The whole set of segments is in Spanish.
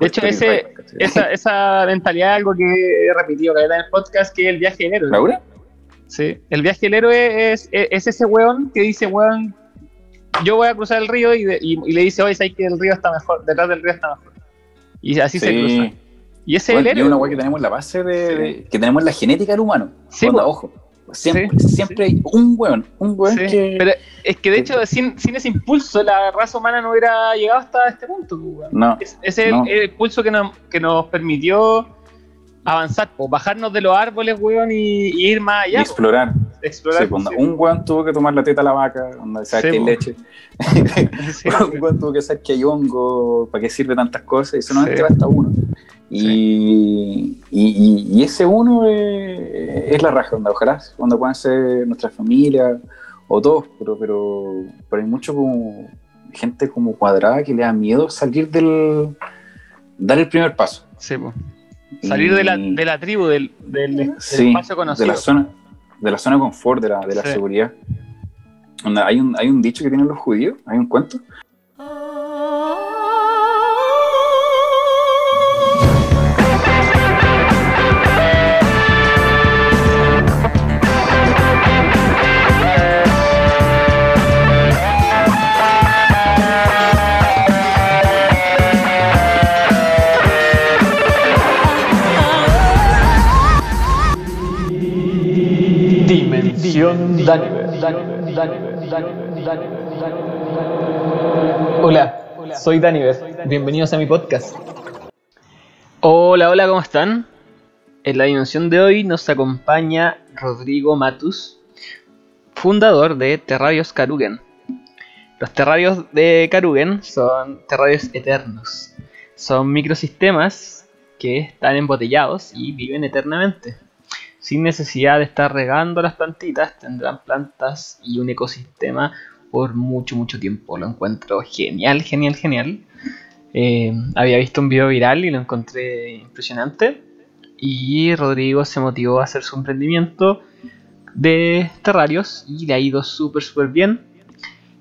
De hecho, ese, esa, esa mentalidad es algo que he repetido vez en el podcast, que es el viaje del héroe. ¿Laura? Sí, el viaje del héroe es, es, es ese weón que dice, weón, yo voy a cruzar el río y, de- y- y le dice, oye, sabes que el río está mejor, detrás del río está mejor. Y así se cruza. Y ese Bueno, es el y es una héroe. weá que tenemos en la base de, Sí. de- que tenemos en la genética del humano. Sí, Onda, ojo. Siempre, Sí, siempre hay un weón, un weón Sí, que. Pero es que de hecho, sin, sin ese impulso, la raza humana no hubiera llegado hasta este punto. pues, weón. No, Es- Ese es No. el, el impulso que nos, que nos permitió avanzar, po, bajarnos de los árboles, weón, y, y ir más allá. explorar. explorar. Sí, sí. Un weón tuvo que tomar la teta a la vaca, onda, Sí, que hay leche. Un weón tuvo que saber que hay hongo, para qué sirve tantas cosas, y solamente basta uno. Y, y, y- ese uno es, es la raja, onda, ojalá cuando puedan ser nuestra familia o todos, pero, pero, pero hay mucho como gente como cuadrada que le da miedo salir del dar el primer paso. sí, po. Salir de la, de la tribu, del, del, del sí, espacio conocido. de la zona de la zona confort, de la, de la Sí. seguridad. Onda, hay, un, hay un dicho que tienen los judíos, hay un cuento, Daniver. Hola, soy Daniver. Bienvenidos a mi podcast. Hola, hola, ¿cómo están? En la dimensión de hoy nos acompaña Rodrigo Matus, fundador de Terrarios Karugen. Los terrarios de Karugen son terrarios eternos. Son microsistemas que están embotellados y viven eternamente. Sin necesidad de estar regando las plantitas, tendrán plantas y un ecosistema por mucho, mucho tiempo. Lo encuentro genial, genial, genial. Eh, había visto un video viral y lo encontré impresionante. Y Rodrigo se motivó a hacer su emprendimiento de terrarios y le ha ido súper, súper bien.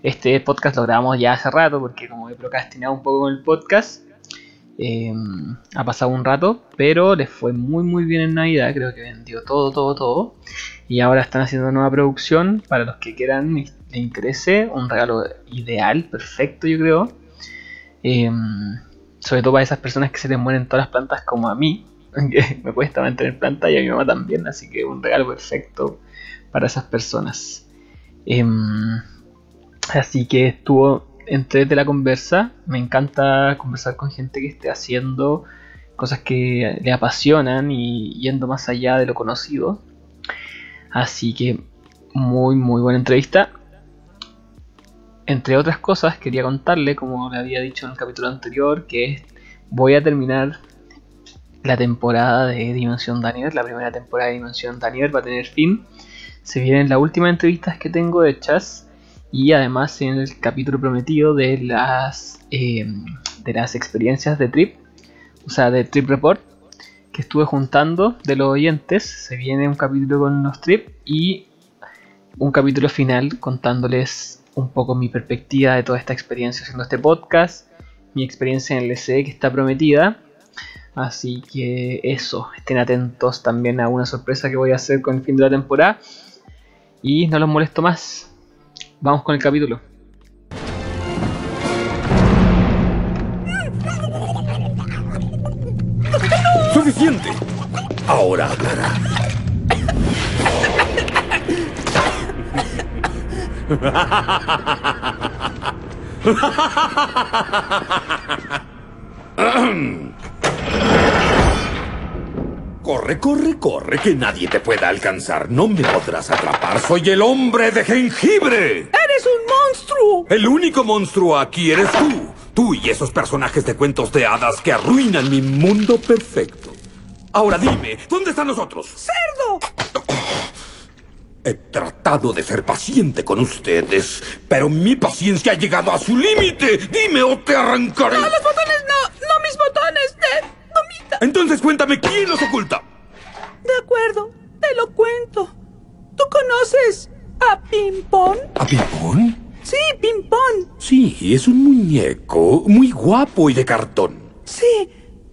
Este podcast lo grabamos ya hace rato porque como he procrastinado un poco con el podcast, eh, ha pasado un rato, pero les fue muy, muy bien en Navidad. Creo que vendió todo, todo, todo. Y ahora están haciendo nueva producción para los que quieran les interese. Un regalo ideal, perfecto, yo creo. Eh, sobre todo para esas personas que se les mueren todas las plantas como a mí, que me cuesta mantener plantas y a mi mamá también, así que un regalo perfecto para esas personas. Em, así que estuvo entre de la conversa, me encanta conversar con gente que esté haciendo cosas que le apasionan y yendo más allá de lo conocido. Así que muy muy buena entrevista. Entre otras cosas, quería contarle, como le había dicho en el capítulo anterior, que voy a terminar la temporada de Dimensión Daniel. La primera temporada de Dimensión Daniel va a tener fin. Se vienen las últimas entrevistas que tengo hechas. Y además en el capítulo prometido de las, eh, de las experiencias de Trip. O sea, de Trip Report. Que estuve juntando de los oyentes. Se viene un capítulo con los Trip. Y un capítulo final contándoles un poco mi perspectiva de toda esta experiencia haciendo este podcast, mi experiencia en el LCD que está prometida. Así que eso, estén atentos también a una sorpresa que voy a hacer con el fin de la temporada. Y no los molesto más. Vamos con el capítulo. ¡Suficiente! Ahora hablará. Corre, corre, corre, que nadie te pueda alcanzar. No me podrás atrapar. Soy el hombre de jengibre. ¡Eres un monstruo! El único monstruo aquí eres tú. Tú y esos personajes de cuentos de hadas que arruinan mi mundo perfecto. Ahora dime, ¿dónde están los otros? ¡Cerdo! He tratado de ser paciente con ustedes, pero mi paciencia ha llegado a su límite. Dime o te arrancaré. ¡No, los botones no! ¡No mis botones! ¡De gomita! Entonces cuéntame quién los oculta. De acuerdo, te lo cuento. ¿Tú conoces a Pimpón? ¿A Pimpón? Sí, Pimpón. Sí, es un muñeco muy guapo y de cartón. Sí,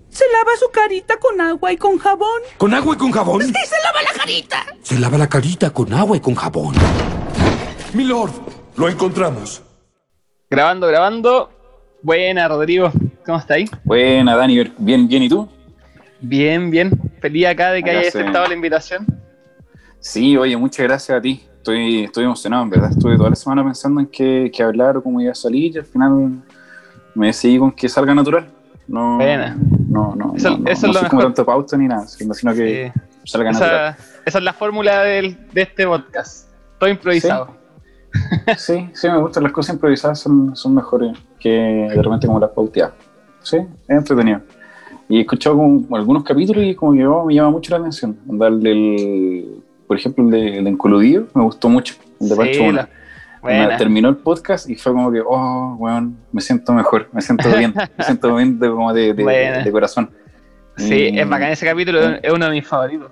Se lava su carita con agua y con jabón. ¿Con agua y con jabón? ¡Sí, se lava la carita! Se lava la carita con agua y con jabón. Milord, lo encontramos. Grabando, grabando. Buena, Rodrigo. ¿Cómo está ahí? Buena, Dani, bien, bien, ¿y tú? Bien, bien. Feliz acá de que hayas aceptado la invitación. Sí, oye, muchas gracias a ti. Estoy, estoy emocionado, en verdad. Estuve toda la semana pensando en qué, qué hablar o cómo iba a salir y al final me decidí con que salga natural. No, Buena. no, no, Eso- no, no, eso no es lo mejor. tanto pauta ni nada, sino que Sí. salga natural. Esa, esa es la fórmula del- de este podcast. Todo improvisado. Sí, sí, me gustan las cosas improvisadas, son, son mejores que de repente como las pauteadas. Sí, es entretenido. Y he escuchado como algunos capítulos y como que oh, me llama mucho la atención. Onda, el por ejemplo, el de, el de Encoludido me gustó mucho, el de Sí, Pancho Una. la- buena. Terminó el podcast y fue como que, oh, weón, me siento mejor, me siento bien, me siento bien de, como de, de- Buena. de corazón. Sí, Y- es bacán ese capítulo, es uno de mis favoritos.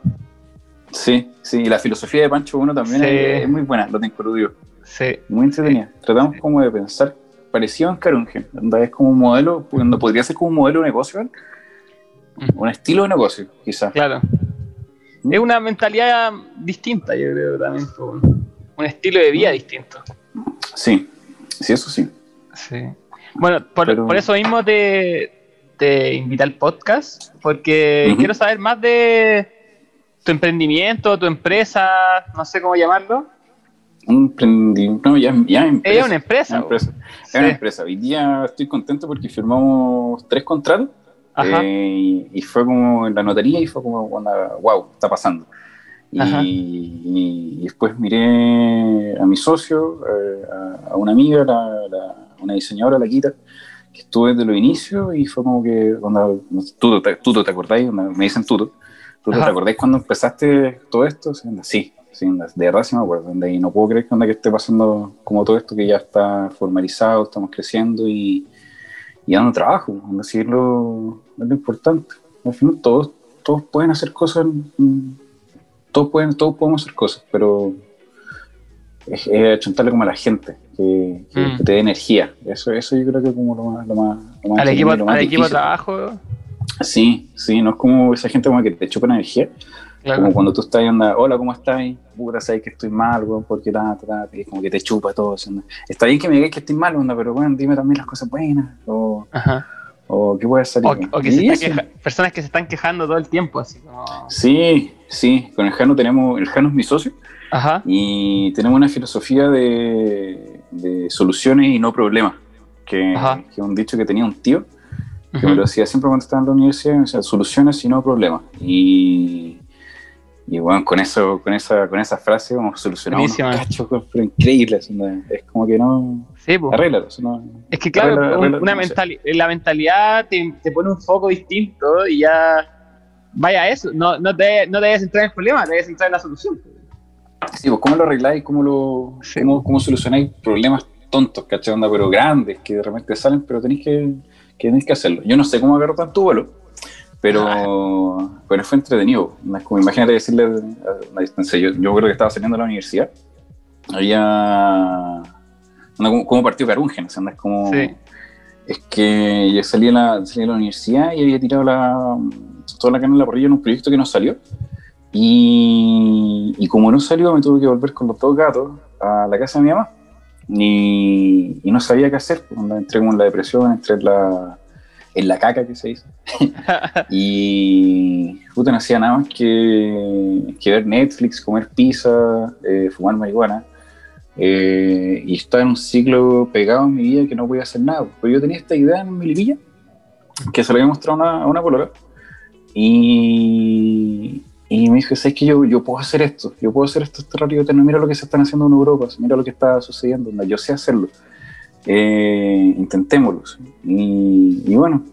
Sí, sí, y la filosofía de Pancho Uno también Sí. es, es muy buena, lo de Encoludido. Sí, Muy entretenida. Tratamos como de pensar parecido en Carunge. Onda es como un modelo, cuando podría ser como un modelo de negocio, ¿vale? un estilo de negocio, quizás. claro. Es una mentalidad distinta, yo creo, también. Un estilo de vida distinto. Sí, sí, eso sí. Sí. Bueno, por, Pero- por eso mismo te, te invité al podcast, porque quiero saber más de tu emprendimiento, tu empresa, no sé cómo llamarlo. Un emprendimiento, no, ya, ya empresa. Es una empresa. Una empresa. Es Sí. una empresa. Hoy día estoy contento porque firmamos tres contratos. Eh, y, fue como en la notaría y fue como, wow, está pasando. Y, y después miré a mi socio, eh, a, a una amiga, la, la- una diseñadora, la Quita, que estuve desde los inicios y fue como que, onda, Tuto, te, Tuto, ¿te acordáis? Onda, me dicen Tuto. Tuto. ¿te acordáis cuando empezaste todo esto? Sí, onda, Sí, sí, onda, de verdad sí me acuerdo. y no puedo creer que, que esté pasando como todo esto que ya está formalizado, estamos creciendo y, y dando trabajo. Así es lo, es lo importante. Al final todos, todos pueden hacer cosas, todos, pueden, todos podemos hacer cosas, pero es, es achuntarle como a la gente, que, que- Mm. que te dé energía. Eso, eso yo creo que es como lo más, lo más, lo más Al equipo, lo más al equipo de difícil. trabajo. Sí, sí, no es como esa gente como que te chupa energía, Claro. como cuando tú estás y onda, hola, ¿cómo estás? Puta, sabes que estoy mal, weón, porque ta, ta, ta, como que te chupa todo. onda. Está bien que me digas que estoy mal, onda, pero bueno, dime también las cosas buenas, o, Ajá. o qué puede salir. O, o que se está queja- personas que se están quejando todo el tiempo, así como. Sí, sí, con el Jano tenemos, el Jano es mi socio, Ajá. y tenemos una filosofía de, de soluciones y no problemas, que, Ajá. que es un dicho que tenía un tío, que Ujú. me lo decía siempre cuando estaba en la universidad, o sea, soluciones y no problemas. Y, y bueno, con eso, con esa, con esa frase hemos solucionado unos cachos pero onda. Es como que no, Sí, eso no- Es que claro, Arregla- un- arregla- una no mentali- la mentalidad te, te pone un foco distinto y ya vaya a eso. No, no, te, no te debes centrar en el problema, te debes centrar en la solución. Sí, pues, ¿cómo lo arregláis? ¿Cómo, lo, Sí. cómo, cómo solucionáis problemas tontos, ¿cachai? Onda, pero grandes, que de repente salen, pero tenéis que, que, tenéis que hacerlo. Yo no sé cómo agarró tanto vuelo, pero, pero fue entretenido. No como, imagínate decirle a una distancia. Yo, yo creo que estaba saliendo de la universidad. Había. como, como partido Carungen, o sea, onda, es como. Sí. Es que yo salí de, la, salí de la universidad y había tirado la, toda la carne en la parrilla en un proyecto que no salió. Y, y como no salió, me tuve que volver con los dos gatos a la casa de mi mamá. Y, y no sabía qué hacer. pues, Entré como en la depresión, entré en la, en la caca que se dice. y puta, no hacía nada más que, que ver Netflix, comer pizza, eh, fumar marihuana. Eh, y estaba en un ciclo pegado en mi vida que no podía hacer nada. Pero yo tenía esta idea en mi lipilla, que se la había mostrado a una, a una polola. Y, y me dijo, ¿sabes que yo, yo puedo hacer esto? Yo puedo hacer esto este radio. Mira lo que se están haciendo en Europa, mira lo que está sucediendo. Yo sé hacerlo. Eh, intentémoslo. Y, y bueno,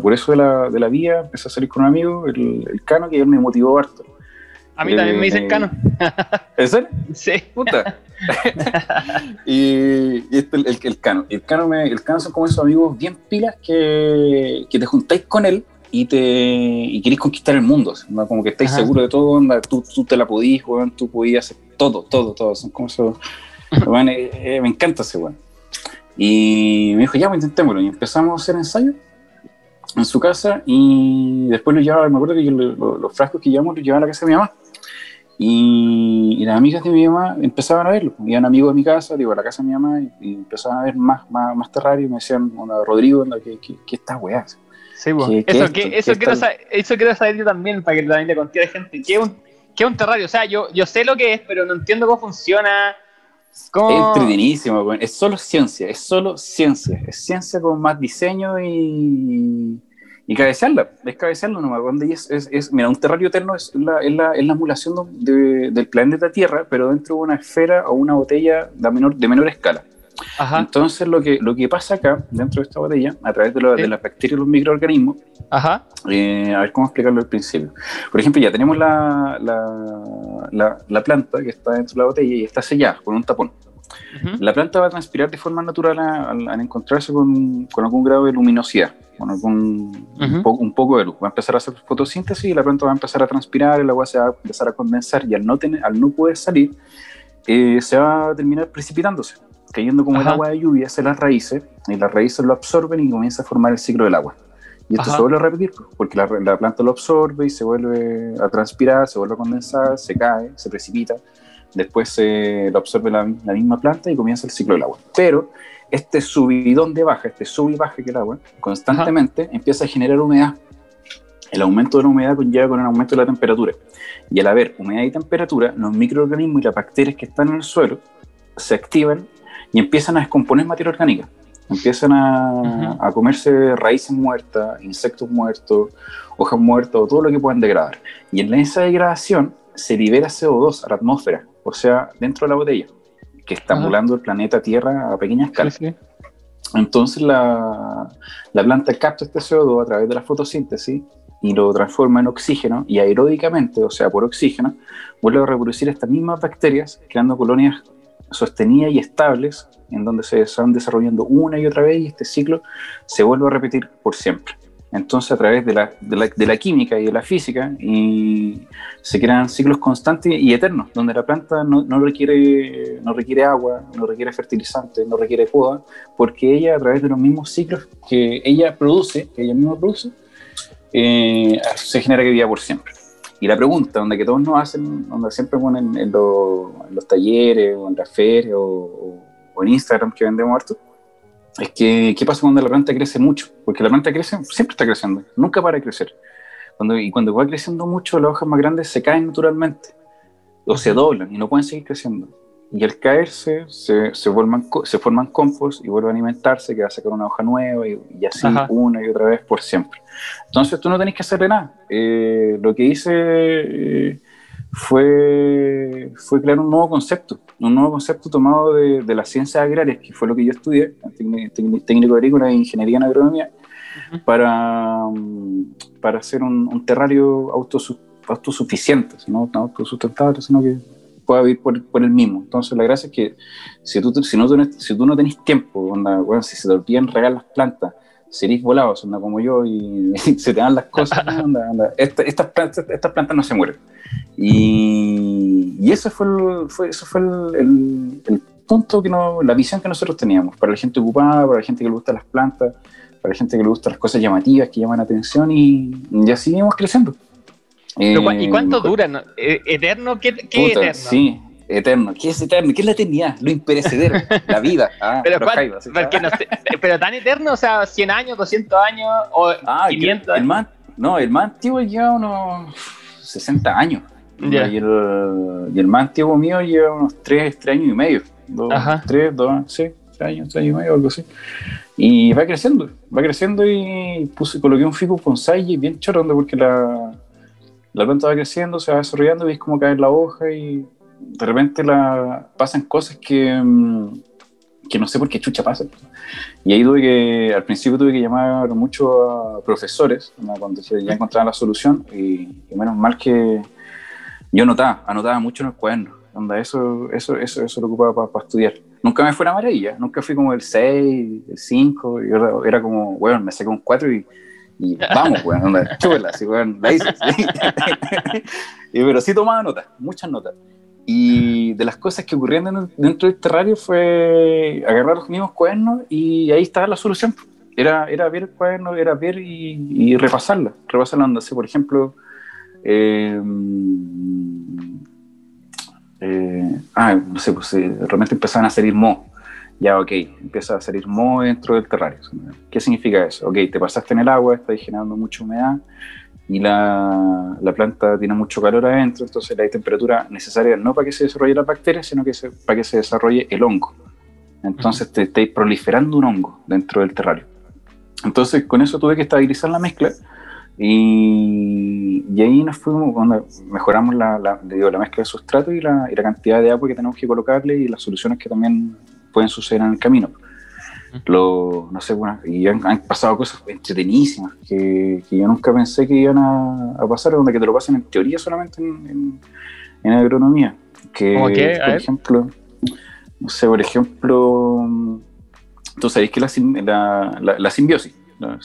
por eso de la, de la vía empecé a salir con un amigo, el, el Cano, que él me motivó harto. A mí también me dicen Eh, cano. ¿Es él? Sí. Puta. y, y este, el, el Cano. El Cano, me- el Cano son como esos amigos bien pilas que, que te juntáis con él y te y queréis conquistar el mundo. ¿no? Como que estáis seguros de todo, onda, tú, tú te la podís, weón, tú podías hacer todo, todo, todo. Son como esos. weón, eh, eh, me encanta ese weón. Y me dijo, ya, pues intentémoslo. Y empezamos a hacer ensayos. en su casa y después lo llevaba, me acuerdo que yo lo- lo- los frascos que llevamos los llevaba a la casa de mi mamá. Y, y las amigas de mi mamá empezaban a verlo. Iban amigos de mi casa, digo, a la casa de mi mamá, y, y empezaban a ver más, más, más terrario y me decían, Rodrigo, ¿qué, qué, qué estas weas? Sí, po. ¿Qué- qué eso, es que- esto? eso, ¿Qué quiero saber, eso quiero saber yo también, para que también le conté a la gente. ¿Qué es un, qué es un terrario? O sea, yo, yo sé lo que es, pero no entiendo cómo funciona. Es entretenidísimo, es solo ciencia, es solo ciencia, es ciencia con más diseño y, y cabecearla, es cabecearla nomás. Y es, es, es- mira, un terrario eterno es la, es la, es la emulación de- del planeta Tierra, pero dentro de una esfera o una botella de menor, de menor escala. Ajá, Entonces lo que, lo que pasa acá, dentro de esta botella, a través de, lo- Sí. de las bacterias y los microorganismos, ajá, eh, a ver cómo explicarlo al principio. Por ejemplo, ya tenemos la, la, la- la planta que está dentro de la botella y está sellada con un tapón. La planta va a transpirar de forma natural al, al encontrarse con, con algún grado de luminosidad, con algún, Ujú. un, poco, un poco de luz. Va a empezar a hacer fotosíntesis y la planta va a empezar a transpirar, el agua se va a empezar a condensar y al no, tener, al no poder salir, eh, se va a terminar precipitándose, cayendo como el agua de lluvia hacia las raíces y las raíces lo absorben y comienza a formar el ciclo del agua. Y esto Ajá. se vuelve a repetir, pues, porque la, la planta lo absorbe y se vuelve a transpirar, se vuelve a condensar, se cae, se precipita, después se lo absorbe la, la misma planta y comienza el ciclo del agua. Pero este subidón de baja, este sub y baja que el agua, constantemente empieza a generar humedad. El aumento de la humedad conlleva con el aumento de la temperatura. Y al haber humedad y temperatura, los microorganismos y las bacterias que están en el suelo se activan y empiezan a descomponer materia orgánica. Empiezan a, Ujú. a comerse raíces muertas, insectos muertos, hojas muertas o todo lo que puedan degradar. Y en esa degradación se libera CO2 a la atmósfera, o sea, dentro de la botella, que está Ajá. volando el planeta Tierra a pequeña escala. sí, sí. Entonces la, la planta capta este CO2 a través de la fotosíntesis y lo transforma en oxígeno y aeróbicamente, o sea, por oxígeno, vuelve a reproducir estas mismas bacterias, creando colonias sostenidas y estables, en donde se van desarrollando una y otra vez y este ciclo se vuelve a repetir por siempre. Entonces, a través de la, de la, de la química y de la física, y se crean ciclos constantes y eternos, donde la planta no, no requiere, no requiere agua, no requiere fertilizante, no requiere poda, porque ella, a través de los mismos ciclos que ella produce, ella misma produce, eh, se genera que viva por siempre. Y la pregunta, donde que todos nos hacen, donde siempre ponen en, los- en los talleres, o en las ferias, o en Instagram que vendemos harto, es que, ¿qué pasa cuando la planta crece mucho? Porque la planta crece, siempre está creciendo, nunca para de crecer. Cuando, y cuando va creciendo mucho, las hojas más grandes se caen naturalmente, o se doblan y no pueden seguir creciendo. Y al caerse, se, se, forman, se forman compost y vuelven a alimentarse, que va a sacar una hoja nueva y, y así Ajá. una y otra vez por siempre. Entonces tú no tenés que hacerle nada. Eh, lo que hice eh, fue, fue crear un nuevo concepto, un nuevo concepto tomado de, de las ciencias agrarias, que fue lo que yo estudié, técnico, agrícola e ingeniería en agronomía, para, mm, para hacer un, un terrario autosu- autosuficiente, no no autosustentable, sino que pueda vivir por, por el mismo. Entonces la gracia es que si tú, si no, tenés- si tú no tenés tiempo, onda, bueno, si se te olvidan regar las plantas, serís volados, onda como yo, y se te dan las cosas, onda, onda, esta- estas, plantas, estas plantas no se mueren. Y, y ese fue, el, fue, eso fue el, el- el punto, que no, la visión que nosotros teníamos, para la gente ocupada, para la gente que le gusta las plantas, para la gente que le gusta las cosas llamativas, que llaman la atención, y, y así íbamos creciendo. Pero ¿Y Eh, cuánto mejor- dura? no? Eh, ¿Eterno? ¿Qué, qué Puta, eterno? Sí, eterno. ¿Qué es eterno? ¿Qué es la eternidad? Lo imperecedero, la vida. Ah, Pero, jaivas, porque no sé, pero tan eterno, o sea, 100 años, 200 años o Ah, que 500 el años. más, no, el más antiguo lleva unos 60 años. Ya. Y, el, y el más antiguo mío lleva unos 3, años y medio. Dos, Ajá. 3, 2, sí, 3 años, 3 años y medio, algo así. Y va creciendo, va creciendo y puse, coloqué un ficus bonsai bien chorando porque la, la planta va creciendo, se va desarrollando, ves cómo cae la hoja y de repente la, pasan cosas que, mm, que no sé por qué chucha pasan. Y ahí tuve que, al principio tuve que llamar mucho a profesores, ¿no? cuando ya encontraban la solución, y, y menos mal que yo anotaba, anotaba mucho en el cuaderno. Onda, eso, eso, eso, eso lo ocupaba para estudiar. Nunca me fue una maravilla, nunca fui como el 6, el 5, y era, era como, bueno, me saqué un 4 y, y vamos, weón, chúpela, así, weón, la hice. sí. Y, pero sí tomaba notas, muchas notas. Y de las cosas que ocurrían dentro, del terrario fue agarrar los mismos cuadernos y ahí estaba la solución. era, era ver el cuaderno, era ver y, y repasarla, repasarla, por ejemplo, eh, eh, ah, no sé, pues eh, realmente empezaban a salir mo. Ya, ok, empieza a salir mo dentro del terrario. ¿Qué significa eso? Ok, te pasaste en el agua, estás generando mucha humedad y la, la, planta tiene mucho calor adentro, entonces la temperatura necesaria no para que se desarrolle la bacteria, sino que se, para que se desarrolle el hongo. Entonces te estáis proliferando un hongo dentro del terrario. Entonces con eso tuve que estabilizar la mezcla y, y ahí nos fuimos, cuando mejoramos la, la, digo, la mezcla de sustrato y la, y la, cantidad de agua que tenemos que colocarle y las soluciones que también pueden suceder en el camino. Lo, no sé, bueno, y han, han pasado cosas entretenísimas que, que, yo nunca pensé que iban a, a, pasar, donde que te lo pasen en teoría solamente en, en, en agronomía. Que, ¿Cómo por ejemplo, no sé, por ejemplo, tú sabéis que la, la, la, la simbiosis, la,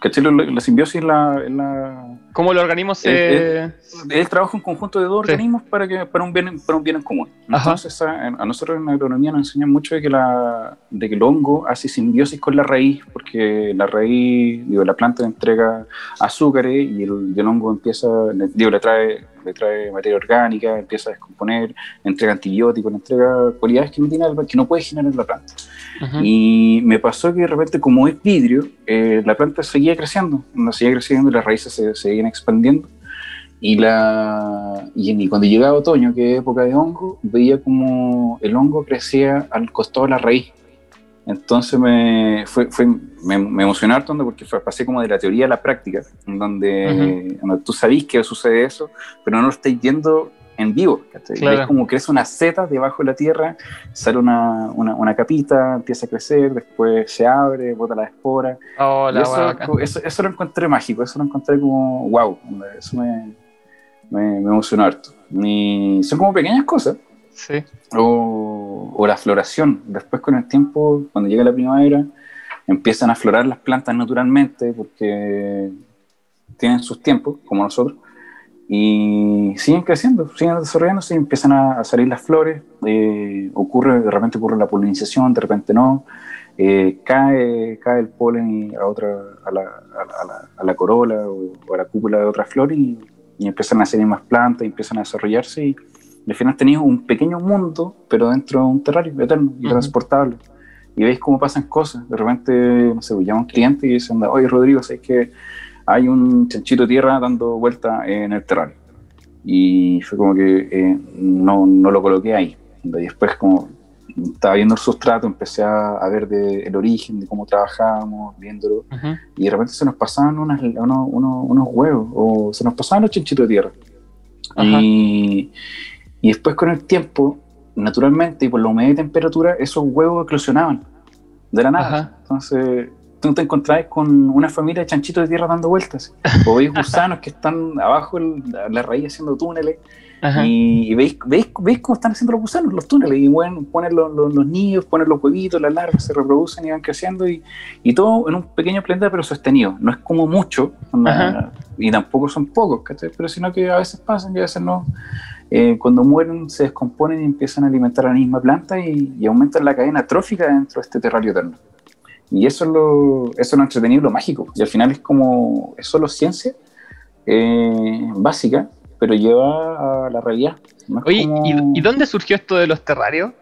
¿cachai? la, simbiosis es la, la, ¿Cómo los organismos se...? Es, el trabajo en conjunto de dos sí. organismos para, que, para, un bien, para un bien en común. Entonces, a, a, nosotros en agronomía nos enseñan mucho de que, la, de que el hongo hace simbiosis con la raíz, porque la raíz, digo, la planta entrega azúcares y el, el hongo empieza, digo, le trae, le trae materia orgánica, empieza a descomponer, entrega antibióticos, le entrega cualidades que no, tiene, que no puede generar la planta. Uh -huh. Y me pasó que de repente, como es vidrio, eh, la planta seguía creciendo, no seguía creciendo y las raíces se, se seguían expandiendo. Y, la, y, y, cuando llegaba otoño, que es época de hongo, veía como el hongo crecía al costado de la raíz. Entonces me, fue, fue, me, me emocionó harto porque fue, pasé como de la teoría a la práctica, donde, uh -huh. donde tú sabís que sucede eso, pero no lo estáis viendo en vivo. Claro. Es como crece una seta debajo de la tierra, sale una, una, una, capita, empieza a crecer, después se abre, bota la espora. Oh, la eso, eso, eso, lo encontré mágico, eso lo encontré como wow, eso me, me, me emocionó harto. Y son como pequeñas cosas. O, la floración. Después con el tiempo, cuando llega la primavera, empiezan a florar las plantas naturalmente porque tienen sus tiempos, como nosotros y siguen creciendo, siguen desarrollándose y empiezan a, salir las flores, eh, ocurre, de repente ocurre la polinización, de repente no, eh, cae, cae el polen a, otra, a, la, a, la, a la corola o, a la cúpula de otra flor y, y, empiezan a salir más plantas, empiezan a desarrollarse y al final tenéis un pequeño mundo, pero dentro de un terrario eterno y uh -huh. transportable. Y veis cómo pasan cosas, de repente, no sé, llama un cliente y dicen, oye Rodrigo, ¿sabes que hay un chanchito de tierra dando vuelta en el terrario. Y fue como que eh, no, no, lo coloqué ahí. Y después, como estaba viendo el sustrato, empecé a, a ver de, el origen, de cómo trabajábamos, viéndolo. Uh -huh. Y de repente se nos pasaban unas, unos, unos, unos, huevos, o se nos pasaban los chanchitos de tierra. Uh -huh. y, y después, con el tiempo, naturalmente, y por la humedad y temperatura, esos huevos eclosionaban de la nada. Entonces tú te encontrás con una familia de chanchitos de tierra dando vueltas, o veis gusanos que están abajo en la raíz haciendo túneles, Ajá. y veis, veis, veis cómo están haciendo los gusanos, los túneles, y bueno, ponen los, los, los, niños, ponen los huevitos, las larvas, se reproducen y van creciendo, y, y todo en un pequeño planeta, pero sostenido. No es como mucho, una, y tampoco son pocos, ¿cachai? pero sino que a veces pasan y a veces no. Eh, cuando mueren se descomponen y empiezan a alimentar a la misma planta y, y aumentan la cadena trófica dentro de este terrario eterno. Y eso es lo, eso es lo entretenido, lo mágico. Y al final es como, es solo ciencia eh, básica, pero lleva a la realidad. Oye, como... ¿y, ¿y, dónde surgió esto de los terrarios?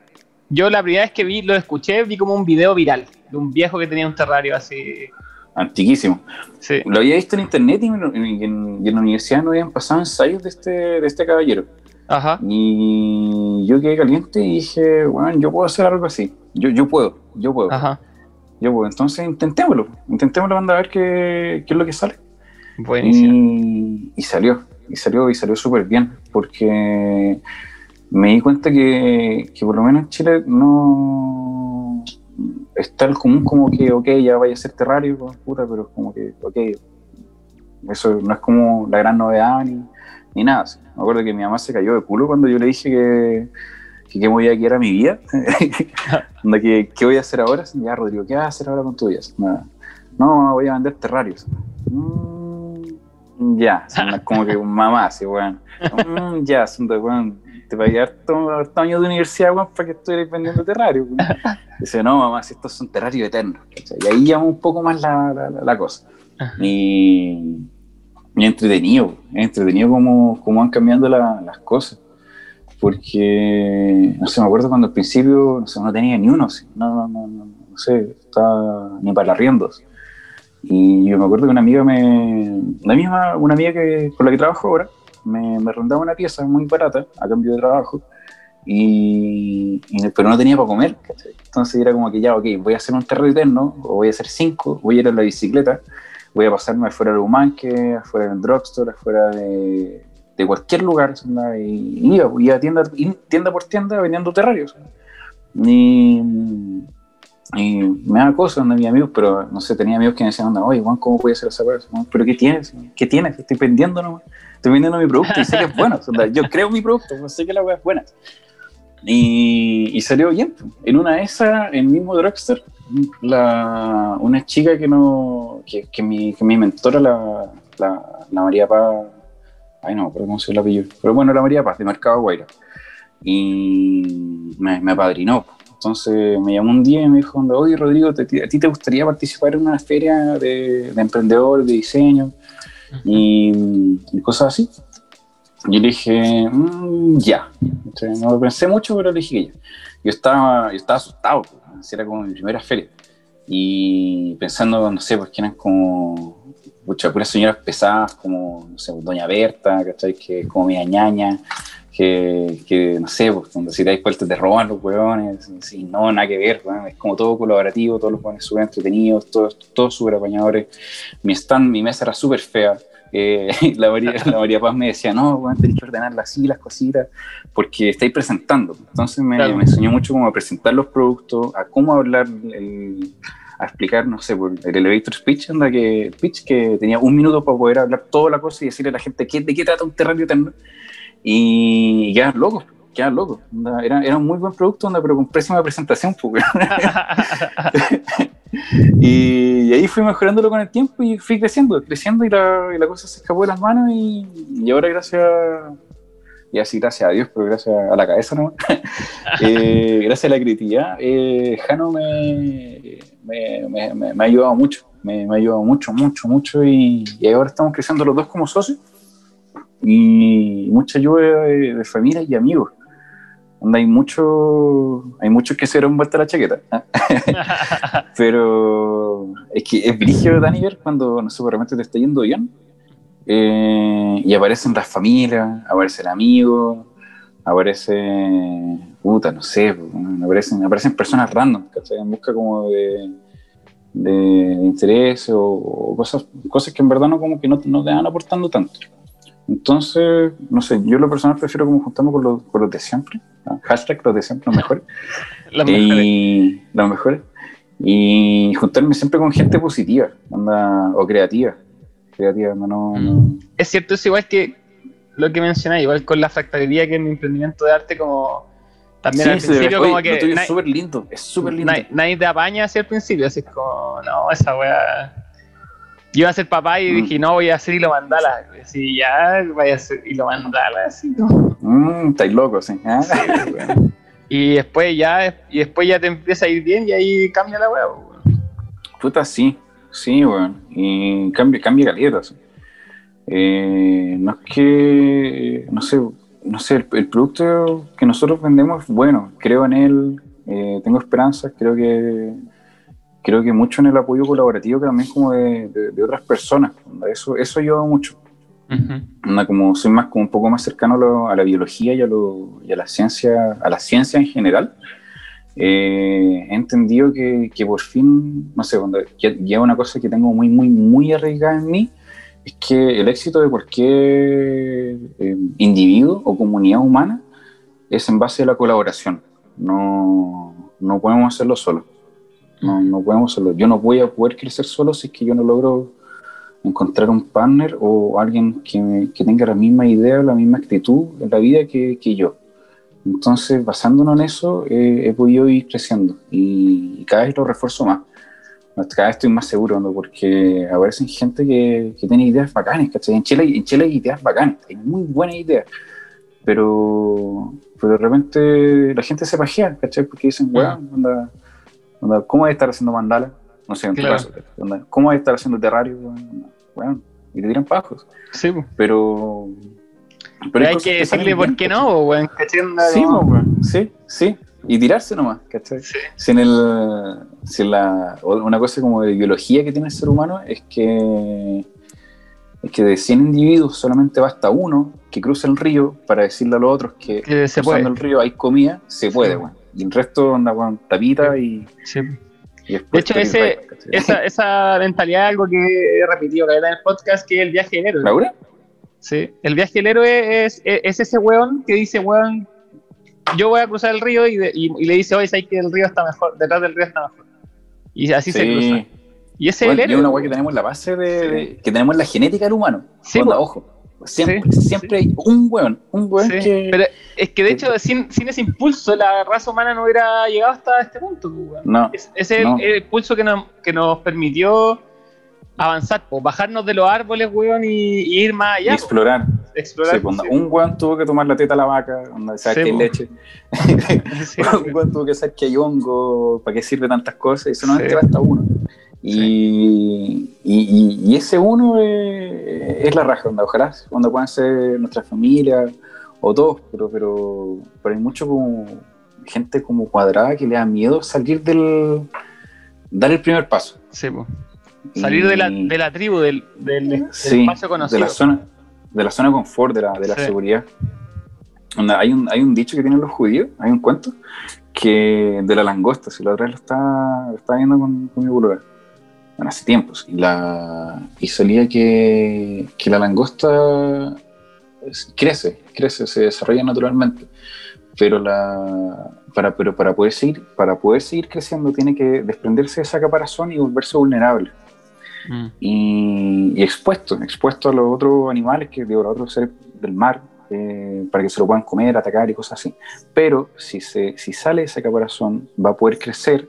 Yo la primera vez que vi, lo escuché, vi como un video viral de un viejo que tenía un terrario así. Antiquísimo. Sí. Lo había visto en internet y en, en, y en la universidad no habían pasado ensayos de este, de este caballero. Ajá. Y yo quedé caliente y dije, bueno, yo puedo hacer algo así. Yo, yo puedo, yo puedo. Ajá. Yo, pues entonces intentémoslo, intentémoslo, anda a ver qué, qué, es lo que sale. Buenísimo. Y, y salió, y salió, y salió súper bien, porque me di cuenta que, que, por lo menos en Chile no está el común como que, ok, ya vaya a ser terrario, puta, pero es como que, ok, eso no es como la gran novedad ni, ni nada. Me acuerdo que mi mamá se cayó de culo cuando yo le dije que que qué voy a quedar a mi vida, ¿Qué, ¿qué voy a hacer ahora? Ya, Rodrigo, ¿qué vas a hacer ahora con tu vida? No, voy a vender terrarios. Mm, ya, como que mamá, sí, bueno. Mm, ya, son de, bueno. te pagué harto, harto años de universidad, weón, para que estuvieras vendiendo terrarios. weón. Dice, no, mamá, si estos son terrarios eternos. Y ahí llama un poco más la, la, la- la cosa. Y, y entretenido, entretenido cómo, cómo van cambiando la- las cosas. Porque, no sé, me acuerdo cuando al principio, no sé, no tenía ni uno, no, no, no, no sé, estaba ni para riendos. Y yo me acuerdo que una amiga me, la misma, una amiga que, con la que trabajo ahora, me, me rondaba una pieza muy barata a cambio de trabajo, y, y- pero no tenía para comer. ¿cachai? Entonces era como que ya, ok, voy a hacer un terreno eterno, o voy a hacer cinco, voy a ir a la bicicleta, voy a pasarme afuera del Humanque, afuera del drugstore, afuera de, de cualquier lugar, y iba, iba tienda, y tienda por tienda vendiendo terrarios. Y, y me da cosas de mis amigos, pero no sé, tenía amigos que me decían, oye, Juan, ¿cómo puede ser esa cosa? ¿Pero qué tienes? ¿Qué tienes? Estoy vendiendo nomás. Estoy vendiendo mi producto y sé que es bueno. yo creo mi producto, sé que la weá es buena. Y, y salió bien. En una de esas, en el mismo drugstore, la, una chica que no que, que mi, que mi mentora, la, la, la María Paz, ay no, pero cómo se la apellido, pero bueno, la María Paz, de Mercado Guaira, y me, me apadrinó. Entonces me llamó un día y me dijo, oye Rodrigo, ¿te- ¿a ti te gustaría participar en una feria de, de emprendedor, de diseño y, y cosas así? Yo dije, "Mm, ya. No lo pensé mucho, pero dije que ya. Yo estaba, yo estaba asustado, pues, era como mi primera feria. Y pensando, no sé, pues que eran como muchas puras señoras pesadas, como, no sé, Doña Berta, ¿cachai? Que es como mi ñaña, que, que, no sé, pues cuando si te dais vueltas te roban los hueones, y no, nada que ver, weón, es como todo colaborativo, todos los hueones súper entretenidos, todos, todos súper apañadores. Mi stand, mi mesa era súper fea. Eh, la, María, la María Paz me decía, no, weón, tenés que ordenarla así, las cositas, porque estáis presentando. Entonces me, Claro. me enseñó mucho cómo presentar los productos, a cómo hablar, el- a explicar, no sé, el elevator speech, anda que, pitch que tenía un minuto para poder hablar toda la cosa y decirle a la gente qué, de qué trata un terreno eterno. Y quedar locos, quedar locos. Onda, Era, era un muy buen producto, onda, pero con pésima presentación. Pues, y, ahí fui mejorándolo con el tiempo y fui creciendo, creciendo y la, y la cosa se escapó de las manos y, ahora gracias, y así gracias a Dios, pero gracias a la cabeza nomás, eh, gracias a la creatividad, eh, Jano me, me, me- ha ayudado mucho, me, me ha ayudado mucho, mucho, mucho y, y ahora estamos creciendo los dos como socios y mucha ayuda de, de familia y amigos. Donde hay mucho, hay muchos que se dieron vuelta la chaqueta. Pero es que es brígido, Daniel, cuando, no sé, de repente te está yendo bien. eh, y aparecen las familias, aparece el amigo, aparece, puta, no sé, aparecen, aparecen personas random, ¿cachai? En busca como de, de, interés o, o cosas, cosas que en verdad no, como que no, no te van aportando tanto. Entonces, no sé, yo lo personal prefiero como juntarme con los, con los de siempre. ¿no? Hashtag los de siempre, los mejores. Los mejores. Y los mejores. Y juntarme siempre con gente positiva onda, o creativa. Creativa, no, no, Es cierto, es igual que lo que mencioné, igual con la fractalería que en mi emprendimiento de arte, como también Sí, al principio, oye, como que es súper lindo, es súper lindo. nadie, nadie te apaña hacia el principio, así es como, no, esa weá. Yo iba a ser papá y Mm. dije, no, voy a hacer hilo mandala. Así, ya, voy a hacer hilo mandala, así. Mm, estáis locos, sí. ¿ah? Sí. Y después ya, y después ya te empieza a ir bien y ahí cambia la weá, weón. Puta, sí, sí, weón. Y cambia, cambia caleta, sí. Eh, no es que, no sé, no sé, el, el producto que nosotros vendemos es bueno, creo en él, eh, tengo esperanzas, creo que creo que mucho en el apoyo colaborativo que también como de, de- de otras personas, eso, eso ayuda mucho. Onda, como soy más como un poco más cercano a, lo- a la biología y a, lo- y a la ciencia, a la ciencia en general, eh, he entendido que, que por fin, no sé, cuando ya, ya una cosa que tengo muy, muy, muy arraigada en mí, es que el éxito de cualquier eh, individuo o comunidad humana es en base a la colaboración. No, no podemos hacerlo solos. No, no podemos hacerlo. Yo no voy a poder crecer solo si es que yo no logro encontrar un partner o alguien que, que tenga la misma idea, la misma actitud en la vida que, que yo. Entonces, basándonos en eso, eh, he podido ir creciendo y, y cada vez lo refuerzo más. Cada vez estoy más seguro, ¿no? porque aparecen gente que, que tiene ideas bacanas, ¿cachai? En Chile, en Chile hay ideas bacanas, hay muy buenas ideas, pero, pero de repente la gente se pajea, ¿cachai? Porque dicen, onda, ¿cómo hay que estar haciendo mandala? No sé, en tu Claro. caso, onda, ¿cómo hay que estar haciendo terrario? Weón, y te tiran pajos. Sí. Pero. Pero hay que decirle por qué no, weón. Sí, weón. sí, sí. Y tirarse nomás, ¿cachai? Sí. Si en el, si en la, una cosa como de biología que tiene el ser humano es que, es que de 100 individuos solamente basta uno que cruza el río para decirle a los otros que, Que se cruzando puede. el río hay comida, se puede, weón. Y el resto anda con tapita y, Sí. y De hecho, ese- ¿cachai? Esa, esa mentalidad es algo que he repetido caleta en el podcast, que es el viaje del héroe. ¿Laura? Sí. El viaje del héroe es, es, es ese weón que dice, weón, yo voy a cruzar el río y, de- y- y le dice, oye, sabes que el río está mejor, detrás del río está mejor. Y así se cruza. Y ese Bueno, es el y es una héroe. weá que tenemos la base de, Sí. de- que tenemos la genética del humano. Sí, Onda, ojo. Siempre, Sí, siempre hay un weón, un weón Sí, que. Pero es que de hecho, sin, sin ese impulso, la raza humana no hubiera llegado hasta este punto. pues, weón. no, Es- Ese es el, el impulso que nos, que nos permitió avanzar, pues, bajarnos de los árboles, weón, y, y ir más allá. pues, explorar. explorar. Pues, onda, un weón tuvo que tomar la teta a la vaca, onda, saber que hay leche. Un weón tuvo que saber que hay hongo, para qué sirve tantas cosas, y solamente basta uno. Y, y, y- y ese uno es, es la raja, onda, ojalá cuando puedan ser nuestra familia o todos, pero, pero, pero hay mucho como gente como cuadrada que le da miedo salir del dar el primer paso. Sí, pues. Salir de la, de la tribu, del, del, del Sí, espacio conocido. de la zona de la zona de confort, de la, de la Sí. seguridad. Onda, hay, un, hay un dicho que tienen los judíos, hay un cuento, que de la langosta, si la otra vez lo estaba, lo estaba viendo con, con mi polola, bueno, hace tiempos, y, la, y salía que, que la langosta es- crece, crece, se desarrolla naturalmente, pero, la, para, pero para, poder seguir, para poder seguir creciendo tiene que desprenderse de esa caparazón y volverse vulnerable Mm. y, y expuesto, expuesto a los otros animales, que digo, a los otros seres del mar, eh, para que se lo puedan comer, atacar y cosas así. Pero si, se, si sale ese caparazón, va a poder crecer,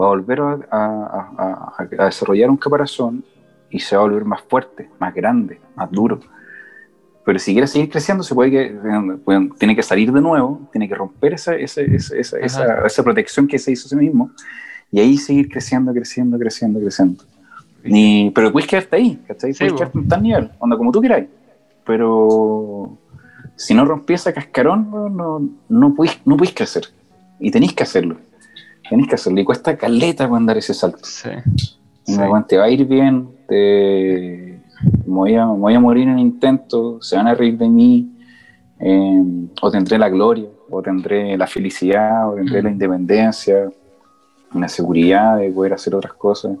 va a volver a, a- a- a- desarrollar un caparazón y se va a volver más fuerte, más grande, más duro. Pero si quiere seguir creciendo, se puede que, bueno, tiene que salir de nuevo, tiene que romper esa, esa, esa, esa, protección que se hizo a sí mismo y ahí seguir creciendo, creciendo, creciendo, creciendo. Ni, pero puedes quedarte ahí, ¿cachai? Sí, puedes po. quedarte en tal nivel, onda como tú queráis. Pero si no rompí ese cascarón, no, no, no, podís, no podís crecer. Y tenéis que hacerlo. Tenéis que hacerlo. Y cuesta caleta cuando dar ese salto. Sí. Aguante, te va a ir bien, te, voy a, voy a morir en el intento, se van a reír de mí, eh, o tendré la gloria, o tendré la felicidad, o tendré Mm. la independencia, la seguridad de poder hacer otras cosas.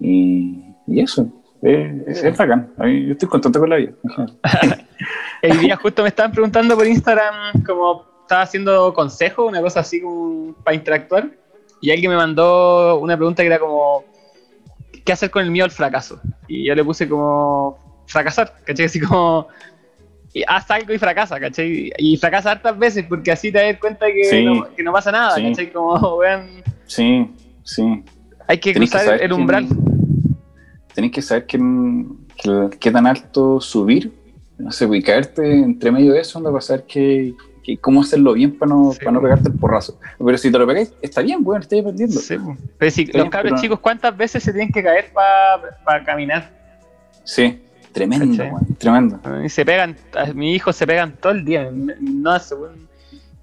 Y, y eso, eh, es, es bacán. Yo estoy contento con la vida. El día justo me estaban preguntando por Instagram como estaba haciendo consejo, una cosa así como para interactuar. Y alguien me mandó una pregunta que era como, ¿qué hacer con el miedo al fracaso? Y yo le puse como, fracasar, ¿cachai? Así como, y haz algo y fracasa, ¿cachai? Y fracasa hartas veces porque así te das cuenta que, Sí. no, que no pasa nada, Sí. ¿cachai? Como, vean, Sí, sí. hay que Tenés que cruzar el umbral. Tenés que saber qué, qué, qué tan alto subir, no sé, y caerte entre medio de eso, onda, para saber qué, qué- cómo hacerlo bien para no, Sí. para no pegarte el porrazo. Pero si te lo pegáis, está bien, bueno, estáis aprendiendo. Sí. Pero si, Está los cabros pero- chicos, ¿cuántas veces se tienen que caer para caminar? Sí, tremendo, weón, tremendo. Se pegan, a mi hijo se pegan todo el día. No hace, weón.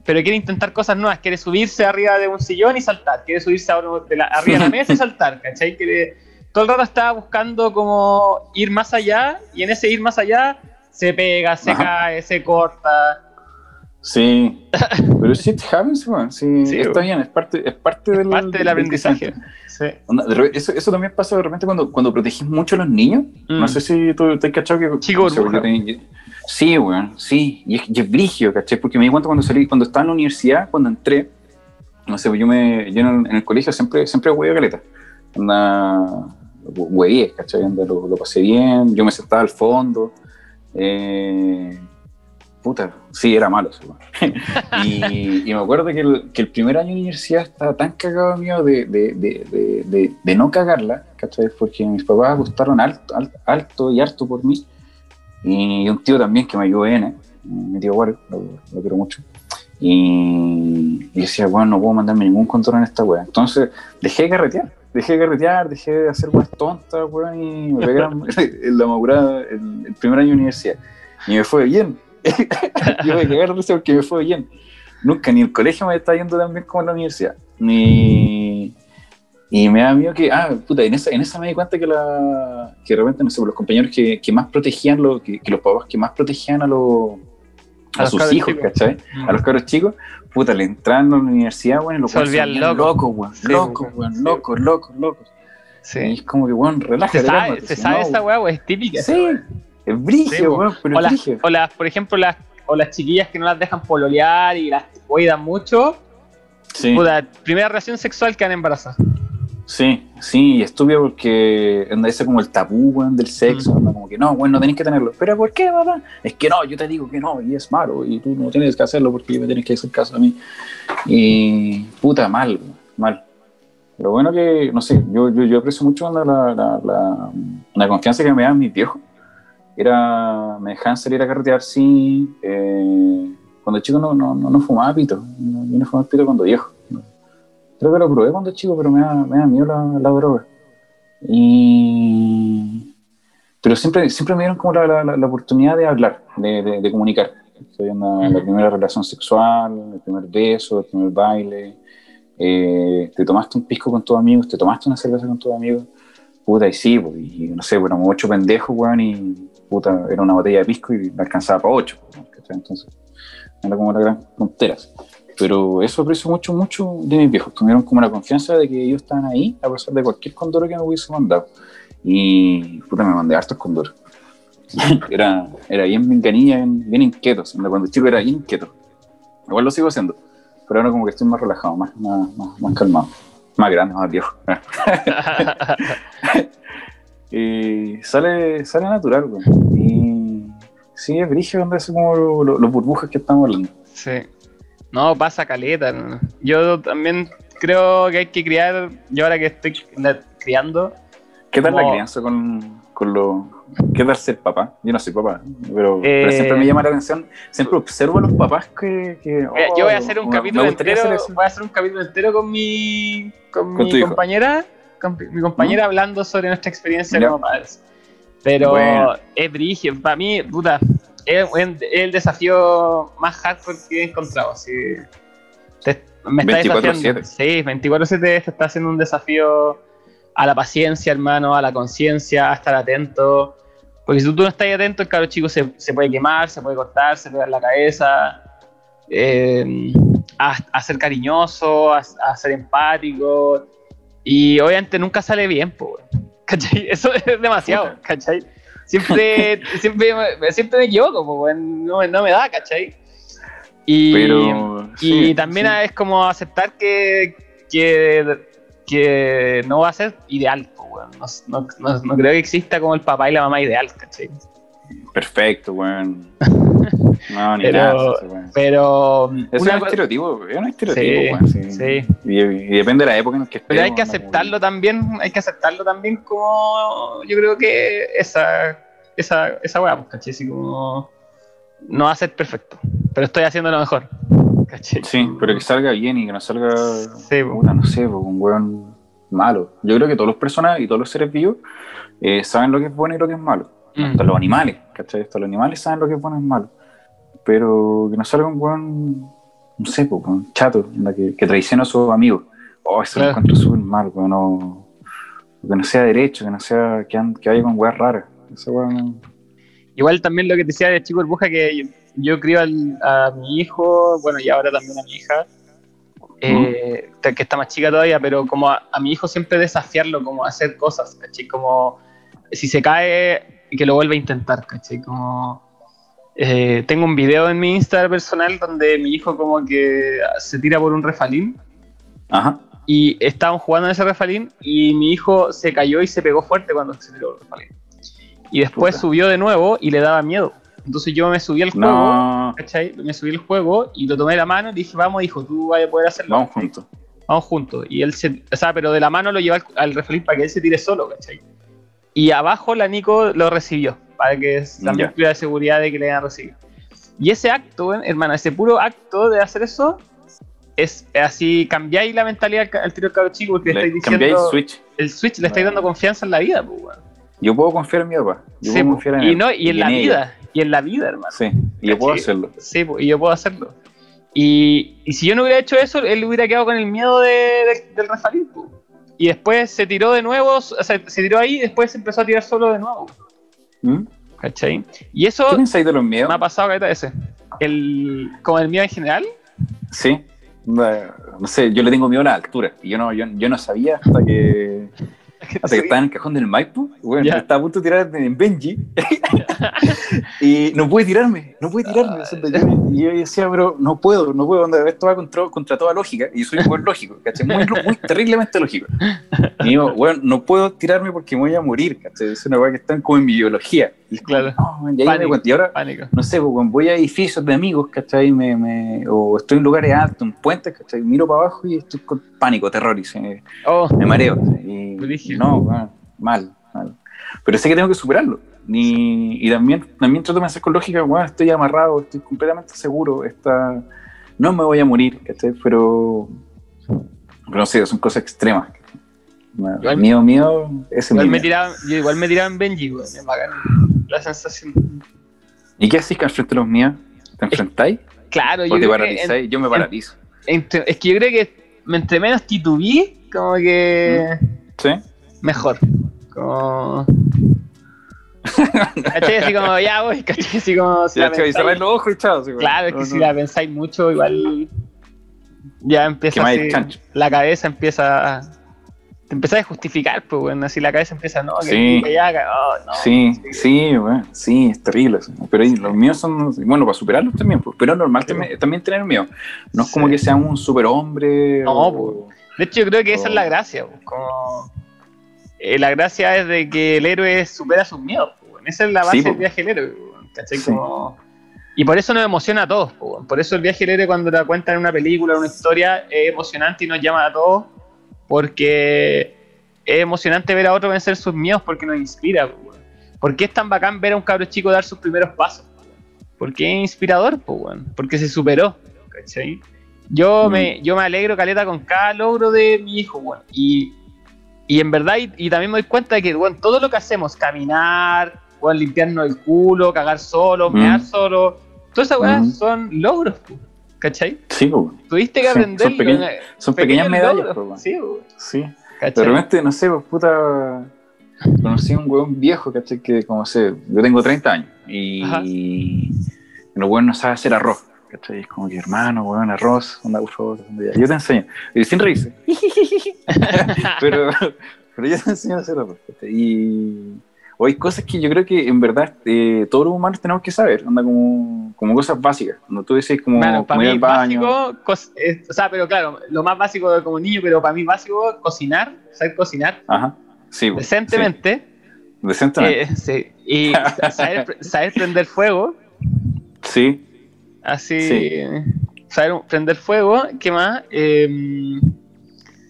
Pero quiere intentar cosas nuevas, quiere subirse arriba de un sillón y saltar, quiere subirse a uno de la- arriba de la mesa y saltar, ¿cachai? Quiere, todo el rato está buscando como ir más allá y en ese ir más allá se pega, se Ajá. cae, se corta. Sí, pero shit happens, weón. Sí, Sí, está bien, es parte, es parte del, Parte del aprendizaje. Sí. Eso, eso también pasa de repente cuando, cuando protegís mucho a los niños. Mm. No sé si tú te has cachado que. Chico no sé, Sí, weón, sí. Y es, y es brigio, ¿cachai? Porque me di cuenta cuando salí, cuando estaba en la universidad, cuando entré, no sé, yo, me, yo en, el, en el colegio siempre, siempre huevé caleta. Onda, huevé, ¿cachai? Lo, lo pasé bien, yo me sentaba al fondo. Eh, puta, sí, era malo. y, y me acuerdo que el, que el primer año de universidad estaba tan cagado mío de, de, de, de, no cagarla, ¿cachai? Porque mis papás gustaron alto, alto, alto y harto por mí. Y un tío también que me ayudó N. mi tío Wario, lo, lo quiero mucho. Y, y decía, bueno, no puedo mandarme ningún control en esta wea. Entonces dejé de carretear, dejé de carretear, dejé de hacer weas tontas, weón, y me pegué en la madurada el, el primer año de universidad. Y me fue bien. Yo me de risa porque me fue bien. Nunca, ni el colegio me está yendo tan bien como en la universidad. Ni... Y me da miedo que, ah, puta, en esa, en esa me di cuenta que, la, que de repente, no sé, los compañeros que, que más protegían, lo, que, que los papás que más protegían a, los A a, los sus hijos, chicos. ¿cachai? Mm. A los cabros chicos, puta, le entraron a la universidad, bueno, los Se volvían locos. weón, Sí, locos, weón, sí. locos, locos, locos. Y Sí. es como que, weón, relájate. Se sabe, cálmate, se si sabe no, esa weá, weón, es típica. Sí, es Sí, brigio, po. weón, pero o, es las, brigio. o las, por ejemplo, las, o las chiquillas que no las dejan pololear y las cuidan mucho. Sí. Puta, primera relación sexual quedan embarazadas. Sí, sí, y estúpido porque anda ese como el tabú, weón, del sexo, Mm. como que no, weón, no tenés que tenerlo. ¿Pero por qué, papá? Es que no, yo te digo que no, y es malo, y tú no tienes que hacerlo porque me tienes que hacer caso a mí. Y puta, mal, mal. Lo bueno que, no sé, yo, yo, yo aprecio mucho la, la, la, la confianza que me dan mis viejos. Era, me dejaban salir a carretear, sí. eh, cuando chico no, no, no, no fumaba pito, no, yo no fumaba pito cuando viejo. Creo que lo probé cuando chico, pero me da, me da miedo la, la droga. Y... Pero siempre, siempre me dieron como la, la, la oportunidad de hablar, de, de, de comunicar. Estoy en la, la primera relación sexual, el primer beso, el primer baile. eh, te tomaste un pisco con tus amigos, te tomaste una cerveza con tus amigos. Puta, y sí, pues, y no sé, bueno, ocho pendejos, weón, y puta, era una botella de pisco y me alcanzaba para ocho. ¿cachai? Entonces, era como la gran frontera. Pero eso aprecio mucho, mucho de mis viejos. Tuvieron como la confianza de que ellos estaban ahí, a pesar de cualquier condoro que me hubiese mandado. Y puta, me mandé hartos condoros. era, era bien venganilla, bien, bien inquieto. Cuando chico era bien inquieto. Igual lo sigo haciendo. Pero ahora como que estoy más relajado, más, más, más, más calmado. Más grande, más viejo. y sale, sale natural, güey. Y sí, es brillo donde es como lo- lo- los burbujas que estamos hablando. Sí. No, pasa caleta. ¿no? Yo también creo que hay que criar, yo ahora que estoy criando, ¿Qué tal la crianza con, con los... ¿Qué tal ser papá? Yo no soy papá, pero, pero Eh, siempre me llama la atención, siempre observo a los papás que... yo voy a oh, hacer un capítulo entero, voy a hacer un capítulo entero con mi, con Con mi hijo. ¿Mm? con mi compañera hablando sobre nuestra experiencia Ya. como padres. Pero Bueno. es brigio, para mí, puta, es, es el desafío más hardcore que he encontrado. así. Te- me está 24/7. desafiando. Sí, 24-7 te está haciendo un desafío a la paciencia, hermano, a la conciencia, a estar atento. Porque si tú, tú no estás atento, el cabro chico se, se puede quemar, se puede cortar, se puede dar la cabeza. eh, a, a ser cariñoso, a, a ser empático. Y obviamente nunca sale bien, po. ¿cachai? Eso es demasiado. ¿cachai? Siempre, siempre, me- siempre me equivoco, po, no, me- no me da, ¿cachai? Y, Pero, y también sí. es como aceptar que, que, que no va a ser ideal, po, no- no- no creo que exista como el papá y la mamá ideal, ¿cachai? Perfecto, weón. No, ni Pero- nada. sí, weón. Pero Es un estereotipo, es un estereotipo, Sí, weón, sí. sí. Y, y depende de la época en la que Pero hay que aceptarlo también, hay que aceptarlo también como yo creo que esa esa esa weá, pues, ¿cachai? Así como no va a ser perfecto, pero estoy haciendo lo mejor. ¿Cachai? Sí, pero que salga bien y que no salga, Sí, puta, no sé, un weón malo. Yo creo que todas las personas y todos los seres vivos eh, saben lo que es bueno y lo que es malo. Mm. Hasta los animales, ¿cachai? Hasta los animales saben lo que es bueno y malo. Pero que no salga un weón, no sé, po, un chato, onda, que, que traiciona a sus amigos. Oh, eso Claro. lo encuentro súper mal, weón. No, que no sea derecho, que no sea, que, and- que vaya con weas raras. Esa no- Igual también lo que te decía de chico burbuja que yo, yo crío al- a mi hijo, bueno, y ahora también a mi hija, eh, que está más chica todavía, pero como a, a mi hijo siempre desafiarlo, como a hacer cosas, ¿cachai? Como si se cae, que lo vuelva a intentar, ¿cachai? Como eh, tengo un video en mi Insta personal donde mi hijo como que se tira por un refalín Ajá. y estaban jugando en ese refalín y mi hijo se cayó y se pegó fuerte cuando se tiró el refalín. Y después Puta. subió de nuevo y le daba miedo. Entonces yo me subí al juego, No, ¿cachai? Me subí al juego y lo tomé de la mano y dije, vamos hijo, tú vas a poder hacerlo. vamos juntos. Vamos juntos. Y él se, o sea, pero de la mano lo lleva al, al refalín para que él se tire solo, ¿cachai? Y abajo la Nico lo recibió, para que también tuviera seguridad de que le iban a recibir. Y ese acto, hermano, ese puro acto de hacer eso, es así, cambiáis la mentalidad al, tiro cabro chico porque le, Le estáis cambiáis diciendo. el switch. El switch le estáis dando confianza en la vida, pues, weón. Yo puedo confiar en mi papá. Yo Sí, puedo confiar en y, él. no, y en la ella. vida, y en la vida, hermano. Sí, y yo puedo hacerlo. Sí, y yo puedo hacerlo. Y, y si yo no hubiera hecho eso, él hubiera quedado con el miedo de, de- del refalín. Y después se tiró de nuevo, o sea, se tiró ahí y después se empezó a tirar solo de nuevo. ¿Mm? ¿Cachai? Y eso ¿Qué pensáis de los miedos? me ha pasado caleta ese. El, como el miedo en general. Sí. No, no sé, yo le tengo miedo a la altura. Y yo no, yo, yo no sabía hasta que, hasta que estaba en el cajón del Maipo. Bueno, estaba a punto de tirar en Benji. y no pude tirarme, no pude tirarme. o sea, yo- y yo decía, pero no puedo, no puedo. onda, Esto va contra, contra toda lógica. Y yo soy muy lógico, ¿cachai? Muy, muy terriblemente lógico. Y digo, bueno, no puedo tirarme porque me voy a morir, ¿cachai? Es una cosa que está como en mi biología. Y Claro. no, y Pánico. Y ahora Pánico. no sé, pues, cuando voy a edificios de amigos, ¿cachai? Me, me, o estoy en lugares altos, en puentes, ¿cachai? Miro para abajo y estoy con pánico, terror, y se me, Oh, me mareo. Y, no, bueno, mal, mal. Pero sé que tengo que superarlo. Ni, y también, también trato de pensar con lógica, bueno, estoy amarrado, estoy completamente seguro, está, no me voy a morir, ¿cachai? Pero, no sé, son cosas extremas. Igual- Miedo, miedo, ese igual me miedo. tiraba, yo igual me tiraba en Benji. Es bacán la sensación. ¿Y qué haces que frente de los míos? ¿Te enfrentáis? Claro, yo ¿O te paralizáis? Yo me paralizo. es que yo creo que entre menos titubeé, como que ¿Sí? mejor. Como. ¿Cachai? Así como, ya voy, ¿cachai? Así como. si Ya, la y pensáis- cerráis los ojos y chao. Claro, es que No, si no. la pensáis mucho, igual. Ya empieza así. La cabeza empieza. a- Te empiezas a justificar, pues, bueno, así la cabeza empieza, no, que Sí. que ya, oh, no. Sí, sí, bueno, sí, es terrible. eso. Pero ahí los míos son, bueno, para superarlos también, pues, pero es normal Sí. también, también tener miedo. No es Sí. como que sea un superhombre. No, o- De hecho, yo creo que esa Oh. es la gracia, pues, como. Eh, la gracia es de que el héroe supera sus miedos, pues. Esa es la base Sí, del viaje del héroe, pues. Como- Y por eso nos emociona a todos, pues, por eso el viaje del héroe cuando la cuentan en una película, en una historia, es emocionante y nos llama a todos, porque es emocionante ver a otro vencer sus miedos porque nos inspira. ¿Por qué es tan bacán ver a un cabro chico dar sus primeros pasos? Porque es inspirador, porque se superó, ¿cachai? Yo, Mm. me, yo me alegro, Caleta, con cada logro de mi hijo, bueno, y, y en verdad, y, y también me doy cuenta de que, bueno, todo lo que hacemos, caminar, bueno, limpiarnos el culo, cagar solo, Mm. mear solo, todas esas weas Mm. son logros, ¿cachai? Sí, Tuviste que aprender son pequeñas- son pequeñas medallas, Sí, sí. ¿cachai? repente, no sé, pues puta. Conocí a un weón viejo, ¿cachai? Que, como sé, yo tengo 30 años y, Ajá. los weón no sabe hacer arroz, ¿cachai? Es como que, hermano, weón, arroz, onda, por favor, onda, ya. yo te enseño. Y sin reírse. pero, pero yo te enseño a hacer arroz. Y o hay cosas que yo creo que en verdad eh, todos los humanos tenemos que saber, onda como, como cosas básicas. Cuando tú dices como, para ir al baño. básico, es- o sea, pero claro, lo más básico como niño, pero para mí básico, cocinar, saber cocinar Ajá. Sí, pues, decentemente, sí, decentemente. eh, sí, y saber, saber prender fuego, sí, así, Sí. saber prender fuego, ¿qué más? Em,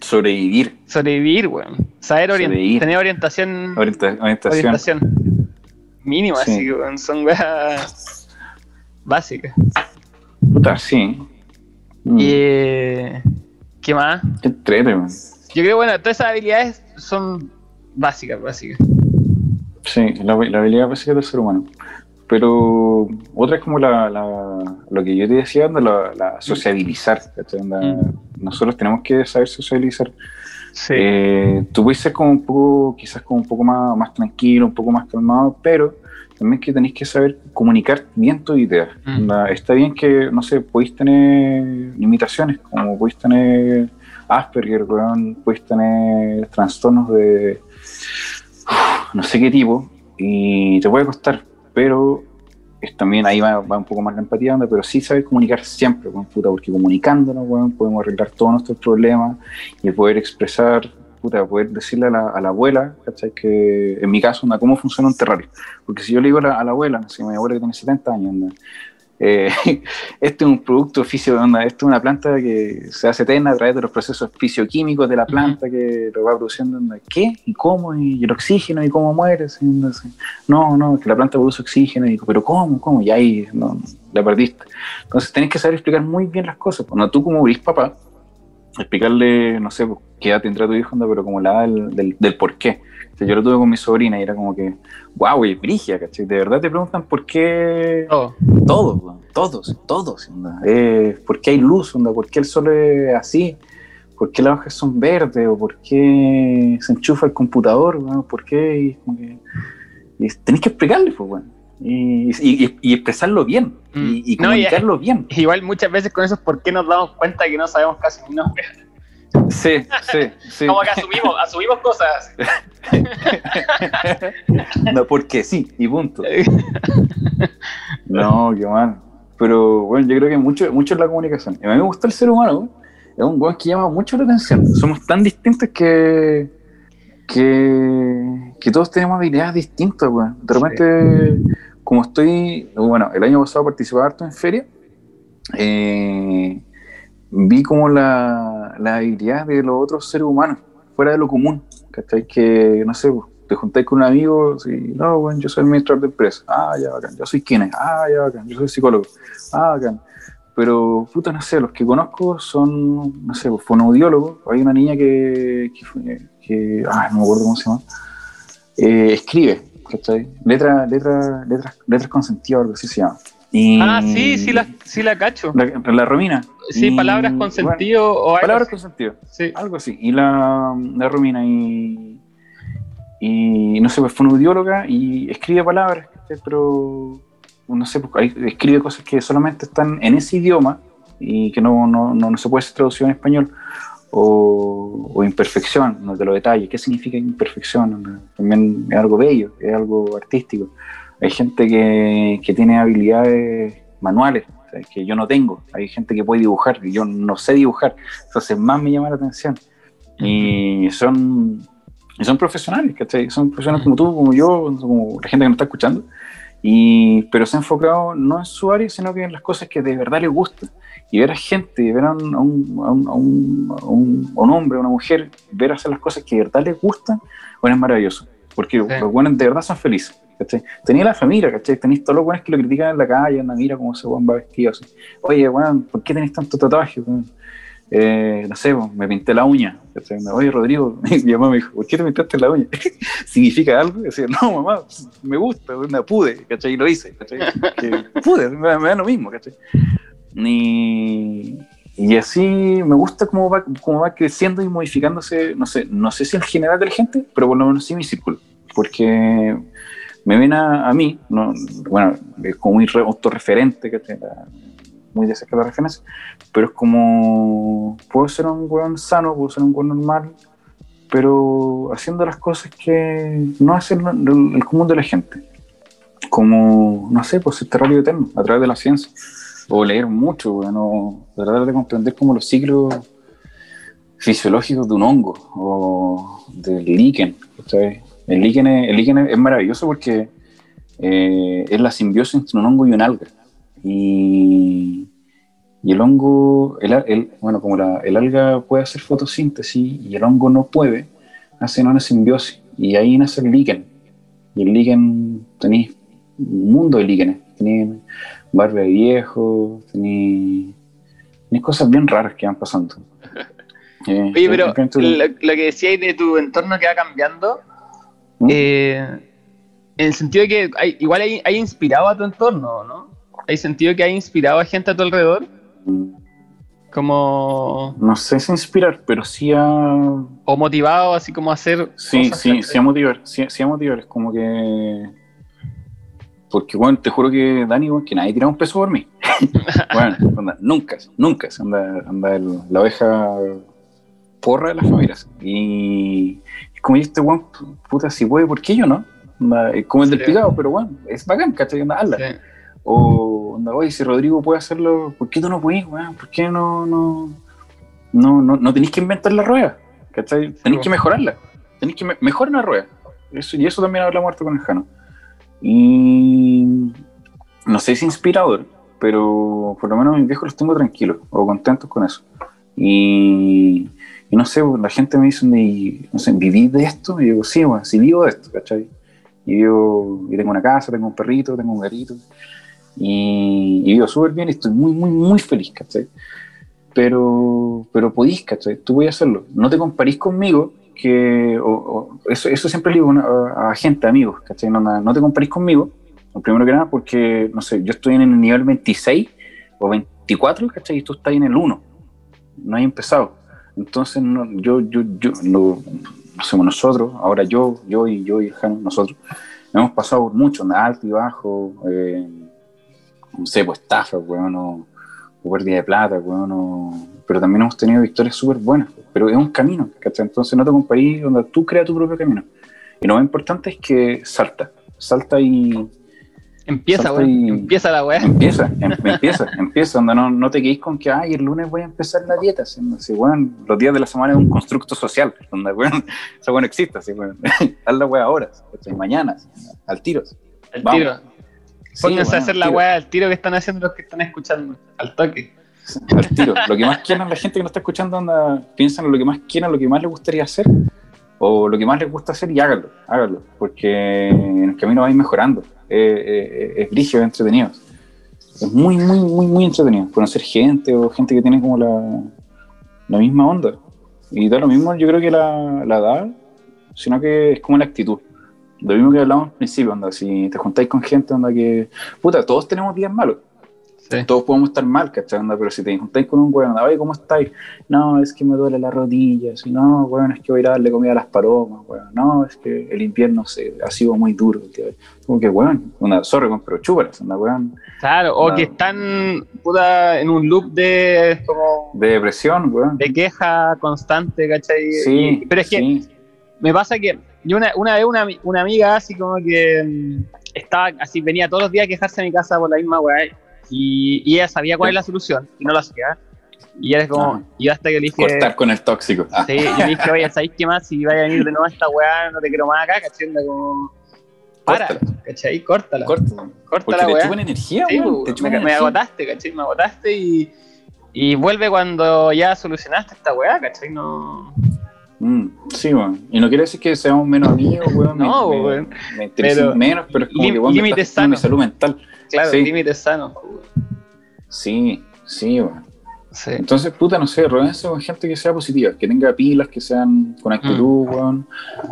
sobrevivir. sobrevivir, weón, saber orien- Sobrevivir. tener orientación, Orienta- orientación. orientación mínima, Sí. así, weón, son weas básicas. Puta, sí. Mm. Y, eh, ¿qué más? Qué entrete, man. Yo creo, bueno, todas esas habilidades son básicas, básicas. Sí, la, la habilidad básica del ser humano. Pero otra es como la, la- lo que yo te decía, anda, la, la sociabilizar. Mm. Nosotros tenemos que saber sociabilizar. Sí. Eh, tú puedes ser como un poco, quizás como un poco más, más tranquilo, un poco más calmado, pero también que tenéis que saber comunicar bien tus ideas. Mm. Está bien que, no sé, podéis tener limitaciones, como podéis tener Asperger, podéis tener trastornos de no sé qué tipo, y te puede costar, pero es también ahí va, va un poco más la empatía, onda, pero sí saber comunicar siempre, weón, puta, porque comunicándonos, weón, podemos arreglar todos nuestros problemas y poder expresar, puta, poder decirle a la, a la abuela, ¿cachai? Que en mi caso, onda, cómo funciona un terrario. Porque si yo le digo a la, abuela, si mi abuela que tiene 70 años, onda, eh, este es un producto fisio, esto es una planta que se hace eterna a través de los procesos fisioquímicos de la planta que lo va produciendo. ¿Qué? ¿Y cómo? ¿Y el oxígeno? ¿Y cómo así, No, no, que la planta produce oxígeno. Y digo, ¿pero cómo? ¿Cómo? Y ahí no, la perdiste. Entonces tenés que saber explicar muy bien las cosas. Cuando tú como eres papá, explicarle, no sé, pues, qué edad tendrá tu hijo, pero como la del, del, del por qué. Yo lo tuve con mi sobrina y era como que, wow, güey, brigia, ¿cachai? De verdad te preguntan por qué. Oh. Todos, todos, todos. Eh, ¿Por qué hay luz? Onda? ¿Por qué el sol es así? ¿Por qué las hojas son verdes? ¿O por qué se enchufa el computador? ¿Por qué? Y, como que, y tenés que explicarle, pues, bueno. Y, y, y, expresarlo bien Mm. y, y No, y- comunicarlo bien. Igual muchas veces con eso, ¿por qué nos damos cuenta que no sabemos casi ni wea? Sí, sí, sí. Como que asumimos, asumimos cosas. No, porque sí, y punto. No, qué mal. Pero bueno, yo creo que mucho, mucho es la comunicación. Y a mí me gusta el ser humano. Es un weón que llama mucho la atención. Somos tan distintos que, que, que todos tenemos habilidades distintas, weón. De repente, como estoy, bueno, el año pasado participaba harto en feria, eh, vi como la, la habilidad de los otros seres humanos, fuera de lo común. ¿Cachai? Que, no sé, pues, te juntáis con un amigo, y, no, bueno, yo soy administrador de empresa, ah, ya, bacán, yo soy quién ah, ya, bacán, yo soy psicólogo, ah, bacán. Pero, puta, no sé, los que conozco son, no sé, pues, fonoaudiólogos. Hay una niña que, que, que ah, no me acuerdo cómo se llama, eh, escribe, ¿cachai? Letra, letra, letras, letras con sentido, algo así se llama. Y- Ah, sí, sí la, sí la cacho. La, la Romina. Sí, Y, palabras con bueno, sentido o algo palabras así. con sentido. Sí. Algo así. Y la, la Romina y, y no sé, pues fue una audióloga y escribe palabras, pero no sé, pues, escribe cosas que solamente están en ese idioma y que no, no, no, no se puede ser traducido en español. O, o imperfección, no te lo detalles. ¿Qué significa imperfección? También es algo bello, es algo artístico. Hay gente que, que tiene habilidades manuales o sea, que yo no tengo. Hay gente que puede dibujar y yo no sé dibujar. Entonces más me llama la atención. Y son, y son profesionales, ¿cachai? Son profesionales como tú, como yo, como la gente que nos está escuchando. Y, pero se ha enfocado no en su área, sino que en las cosas que de verdad les gustan. Y ver a gente, ver a un, a un, a un, a un, hombre, a una mujer, ver hacer las cosas que de verdad les gustan, bueno, es maravilloso. Porque los buenos de verdad son felices. ¿Cachai? Tenía la familia, ¿cachai? Tenéis todos los buenos que lo critican en la calle, anda, mira cómo ese buen va vestido así. Oye, weón, ¿por qué tenéis tanto tatuaje? weón? Eh, no sé, weón, me pinté la uña. Oye, Rodrigo, mi mamá me dijo, ¿por qué te pintaste la uña? ¿Significa algo? Decía, no, mamá, me gusta, me pude, ¿cachai? Y lo hice, ¿cachai? Pude, me, me da lo mismo, ¿cachai? Y, y así me gusta cómo va, cómo va creciendo y modificándose, no sé, no sé si en general de la gente, pero por lo menos sí mi círculo. Porque me ven a, a mí, no, bueno, es como muy re- autorreferente, que muy de cerca la referencia, pero es como, puedo ser un weón sano, puedo ser un weón normal, pero haciendo las cosas que no hacen el, común de la gente. Como, no sé, pues este radio eterno, a través de la ciencia, o leer mucho, bueno, tratar de comprender como los ciclos fisiológicos de un hongo o del líquen. ¿cachai? El líquen, es, el líquen es maravilloso porque eh, es la simbiosis entre un hongo y un alga. Y, y el hongo, el, el- bueno, como la, el alga puede hacer fotosíntesis y el hongo no puede, hacen una simbiosis. Y ahí nace el líquen. Y el líquen, tenéis un mundo de líquenes. Tenéis barba de viejo, tenéis, cosas bien raras que van pasando. Eh, Oye, pero lo, lo que decías de tu entorno que va cambiando. Eh, en el sentido de que hay, igual hay, hay inspirado a tu entorno, ¿no? ¿Hay sentido que hay inspirado a gente a tu alrededor? Como... No sé si inspirar, pero sí a, O motivado así como a hacer... Sí, cosas, sí, sí a motivar, sí, sí a motivar, es como que... Porque, bueno, te juro que Dani, bueno, que nadie tira un peso por mí. bueno, onda, nunca, nunca, anda, anda el- la oveja porra de las familias. Y como, este weón, puta, si puede, ¿por qué yo no? Es como el del Sí. picado, pero bueno, es bacán, ¿cachai? Hazla. Sí. O, onda, oye, si Rodrigo puede hacerlo, ¿por qué tú no puedes, weón? ¿Por qué no, no, no, no, no tenéis que inventar la rueda? ¿Cachai? Tenéis que mejorarla. Tenéis que me mejorar la rueda. Eso, y eso también hablamos harto con el Jano. Y no sé si inspirador, pero por lo menos mis viejos los tengo tranquilos o contentos con eso. Y, y no sé, pues, la gente me dice, "Y, no sé, ¿vivís de esto? Y yo digo, sí, sí vivo de esto, ¿cachai? Y, vivo, y tengo una casa, tengo un perrito, tengo un gatito. Y, vivo súper bien y estoy muy, muy, muy feliz, ¿cachai? Pero, pero podís, ¿cachai? Tú voy a hacerlo. No te comparís conmigo, que eso, eso siempre le digo a, gente, amigos, ¿cachai? No, no, te comparís conmigo, primero que nada, porque, no sé, yo estoy en el nivel 26 o 24, ¿cachai? Y tú estás en el 1. No hay empezado. Entonces, no, yo, yo, yo, no, somos nosotros, ahora yo, yo y yo y Jano, nosotros, hemos pasado por mucho, alto y bajo, no sé, pues estafa, weón, o, pérdida de plata, weón, o- pero también hemos tenido victorias súper buenas, pero es un camino, ¿cachai? Entonces no te comparís, donde tú creas tu propio camino. Y lo más importante es que salta, salta y Empieza, Salta weón. y- Empieza la weá. empieza, em- empieza, empieza, donde no, no te quedéis con que, ay, el lunes voy a empezar la dieta, así, así, weón, los días de la semana es un constructo social, donde, weón, esa weón existe, así, weón, haz la weá ahora, ¿cachai? mañana, al tiro. Al Vamos. tiro. Sí, Pónganse weón, a hacer la weá al tiro que están haciendo los que están escuchando. Al toque. al tiro. Lo que más quieran la gente que nos está escuchando, anda, piensan en lo que más quieran, lo que más les gustaría hacer, o lo que más les gusta hacer y háganlo, háganlo, porque en el camino vais mejorando. Eh, eh, es brillo, es entretenido. Es muy, muy, muy, muy entretenido. Conocer gente o gente que tiene como la, la misma onda. Y da lo mismo, yo creo que la, la edad, sino que es como la actitud. Lo mismo que hablamos al principio, onda, si te juntáis con gente, onda que, puta, todos tenemos días malos Sí. todos podemos estar mal, ¿cachai? Pero si te juntáis con un weón, oye, ¿cómo estáis? No, es que me duele la rodilla, si no, weón, es que voy a ir a darle comida a las palomas, weón, no, es que el invierno se, ha sido muy duro, tío. como que, weón, una sorry, pero chúpalas, onda, weón, Claro, o No. que están puta, en un loop de como de depresión, weón. de queja constante, ¿cachai? Sí, Y- pero es que sí, me pasa que yo una, una vez una, una amiga así como que mm, estaba así, venía todos los días a quejarse a mi casa por la misma weá y, y ella sabía cuál es la solución y no lo hacía. Y era como, Ah. y hasta que le dije, cortar con el tóxico. Ah, sí, yo le dije, oye, ¿sabéis qué más? Si vaya a venir de nuevo a esta weá, no te quiero más acá, ¿cachai? Como, para, Córtala. ¿cachai? Córtala. Córtala. Corta Porque la te weá. chupan energía, Sí, weón, te chupan me, me energía. agotaste, ¿cachai? Me agotaste y, y vuelve cuando ya solucionaste esta weá, ¿cachai? No. Mm, sí, weón. Y no quiere decir que seamos menos amigos, weón. me- No, me, weón. Me interesa Pero menos, pero es como que, weón, me mi salud mental. Claro, Sí. límites sanos. Sí, sí. Sí. Entonces, puta, no sé, rodense con gente que sea positiva, que tenga pilas, que sean con actitud, Mm. weón.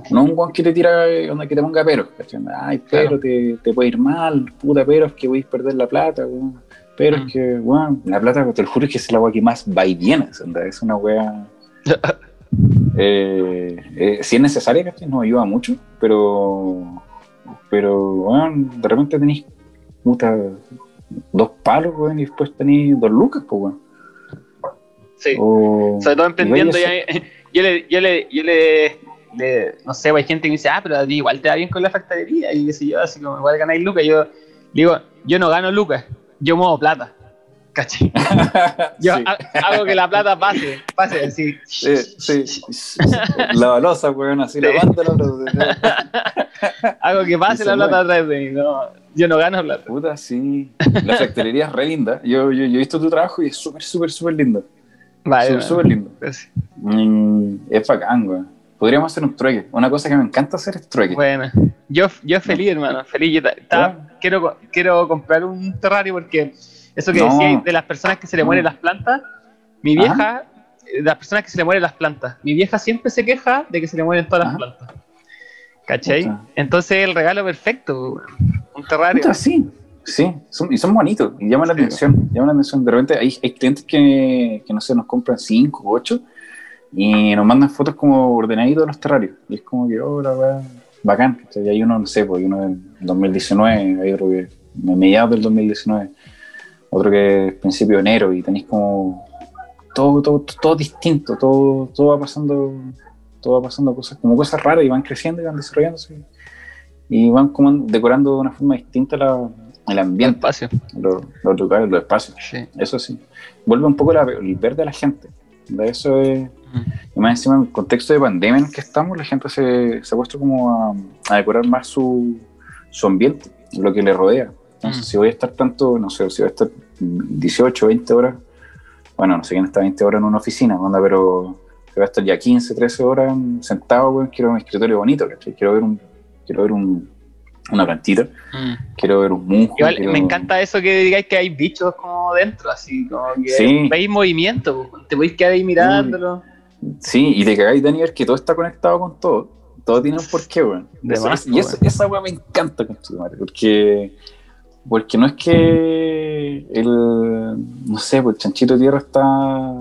No un weón que te tira, eh, onda que te ponga peros, ¿cachai? Ay, pero te, te puede ir mal, puta, pero es que voy a perder la plata, weón. Pero Mm. es que, weón, la plata, te lo juro que es la weá que más va y viene, es una weá. eh, eh, si es necesaria, ¿cachai? Nos ayuda mucho, pero, pero, weón, de repente tenéis, puta, dos palos, weón, y después tenéis dos lucas, pues, weón. Sí. O- Sobre todo emprendiendo, ya, yo le, yo le, yo le, le- no sé, hay gente que me dice, ah, pero a ti igual te va bien con la factoría, y qué sé yo, así como igual ganáis lucas, yo digo, yo no gano lucas, yo muevo plata, ¿cachai? Yo Sí. hago que la plata pase, pase así. Sí, sí. La balosa, weón, así la banda, la Hago que pase la plata atrás de mí, no, yo no gano plata. Puta, sí. La factorería es re linda. Yo, yo, yo he visto tu trabajo y es súper, súper, súper lindo. Vale, Súper, lindo. Pues, Mm, es bacán, weón. Podríamos hacer un trueque. Una cosa que me encanta hacer es trueque. Bueno, yo, yo feliz, hermano, feliz. Yo ta- ta- Bueno. quiero, quiero comprar un terrario porque eso que No. decía de las personas que se le mueren las plantas, mi Ajá. vieja, eh, las personas que se le mueren las plantas, mi vieja siempre se queja de que se le mueren todas Ajá. las plantas. ¿Cachai? Puta. Entonces el regalo perfecto, un terrario. Puta, sí. Sí, son, y son bonitos y llaman la atención. Llaman la atención. De repente hay, hay clientes que, que, no sé, nos compran 5 o 8 y nos mandan fotos como ordenaditos de los terrarios. Y es como que, oh, la weá, bacán. ¿cachai? Y hay uno, no sé, hay uno del 2019, hay otro que de mediados del 2019, otro que es principio de enero y tenéis como todo, todo, todo distinto, todo, todo va pasando, todo va pasando cosas, como cosas raras y van creciendo y van desarrollándose y van como decorando de una forma distinta la, el el ambiente, espacio. los, los lugares, los espacios. Sí. Eso sí. Vuelve un poco la- el verde a la gente. De eso es. Y más encima, en el contexto de pandemia en el que estamos, la gente se, se ha puesto como a, a decorar más su, su ambiente, lo que le rodea. Entonces, Mm. si voy a estar tanto, no sé, si voy a estar 18, 20 horas, bueno, no sé quién está 20 horas en una oficina, onda, pero si voy a estar ya 15, 13 horas sentado, weón, quiero un escritorio bonito, ¿cachai? Quiero ver un, quiero ver un, una plantita. Mm. Quiero ver un musgo. Igual quiero- me encanta eso que digáis que hay bichos como dentro, así como que Sí. veis movimiento, te podéis quedar ahí mirándolo. Sí, y te cagáis, Daniel, que todo está conectado con todo. Todo tiene un porqué, weón. De y eso- esa weá me encanta, porque, porque no es que el, no sé, pues el chanchito de tierra está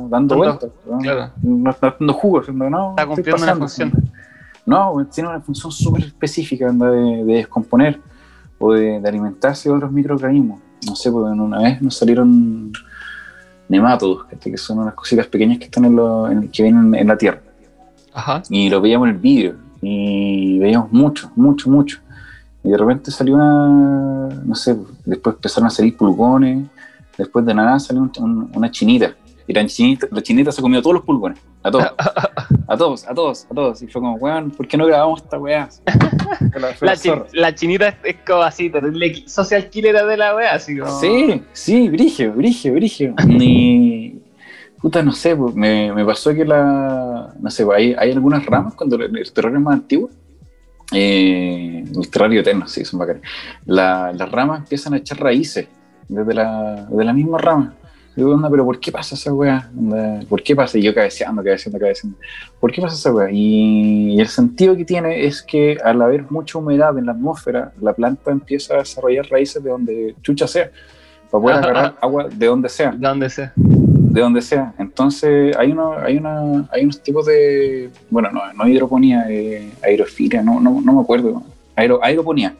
dando vueltas, claro. no está dando jugo, no, Está cumpliendo una función. No, weón, tiene una función súper específica anda, de, de descomponer o de, de alimentarse de otros microorganismos. No sé, porque una vez nos salieron nemátodos, ¿cachai? que son unas cositas pequeñas que están en, lo- en- que vienen en la tierra Ajá. y lo veíamos en el vídeo y veíamos mucho, mucho, mucho. Y de repente salió una, no sé, después empezaron a salir pulgones, después de nada salió un- un- una chinita. Y la chinita, la chinita se comió todos los pulgones, a todos, a todos, a todos, a todos. Y fue como, weón, ¿por qué no grabamos esta weá? La- chi- la chinita es, es como así, terrible social killer de la wea, así como. Sí, sí, brigio, brigio, brigio. Ni. Puta, no sé, pues, me, me pasó que la. No sé, pues, hay, hay algunas ramas cuando el, el terror es más antiguo. Eh, el terrario eterno, sí, son bacanes. La- las ramas empiezan a echar raíces desde la, de la misma rama. Digo, onda, pero ¿por qué pasa esa weá? ¿Por qué pasa? Y yo cabeceando, cabeceando, cabeceando. ¿Por qué pasa esa weá? Y, el sentido que tiene es que al haber mucha humedad en la atmósfera, la planta empieza a desarrollar raíces de donde chucha sea, para poder agarrar agua de donde sea, ¿De dónde sea? De donde sea. Entonces hay uno, hay una, hay unos tipos de, bueno, no, no hidroponía, eh, aerofilia, no, no, no me acuerdo, Aero, aeroponía,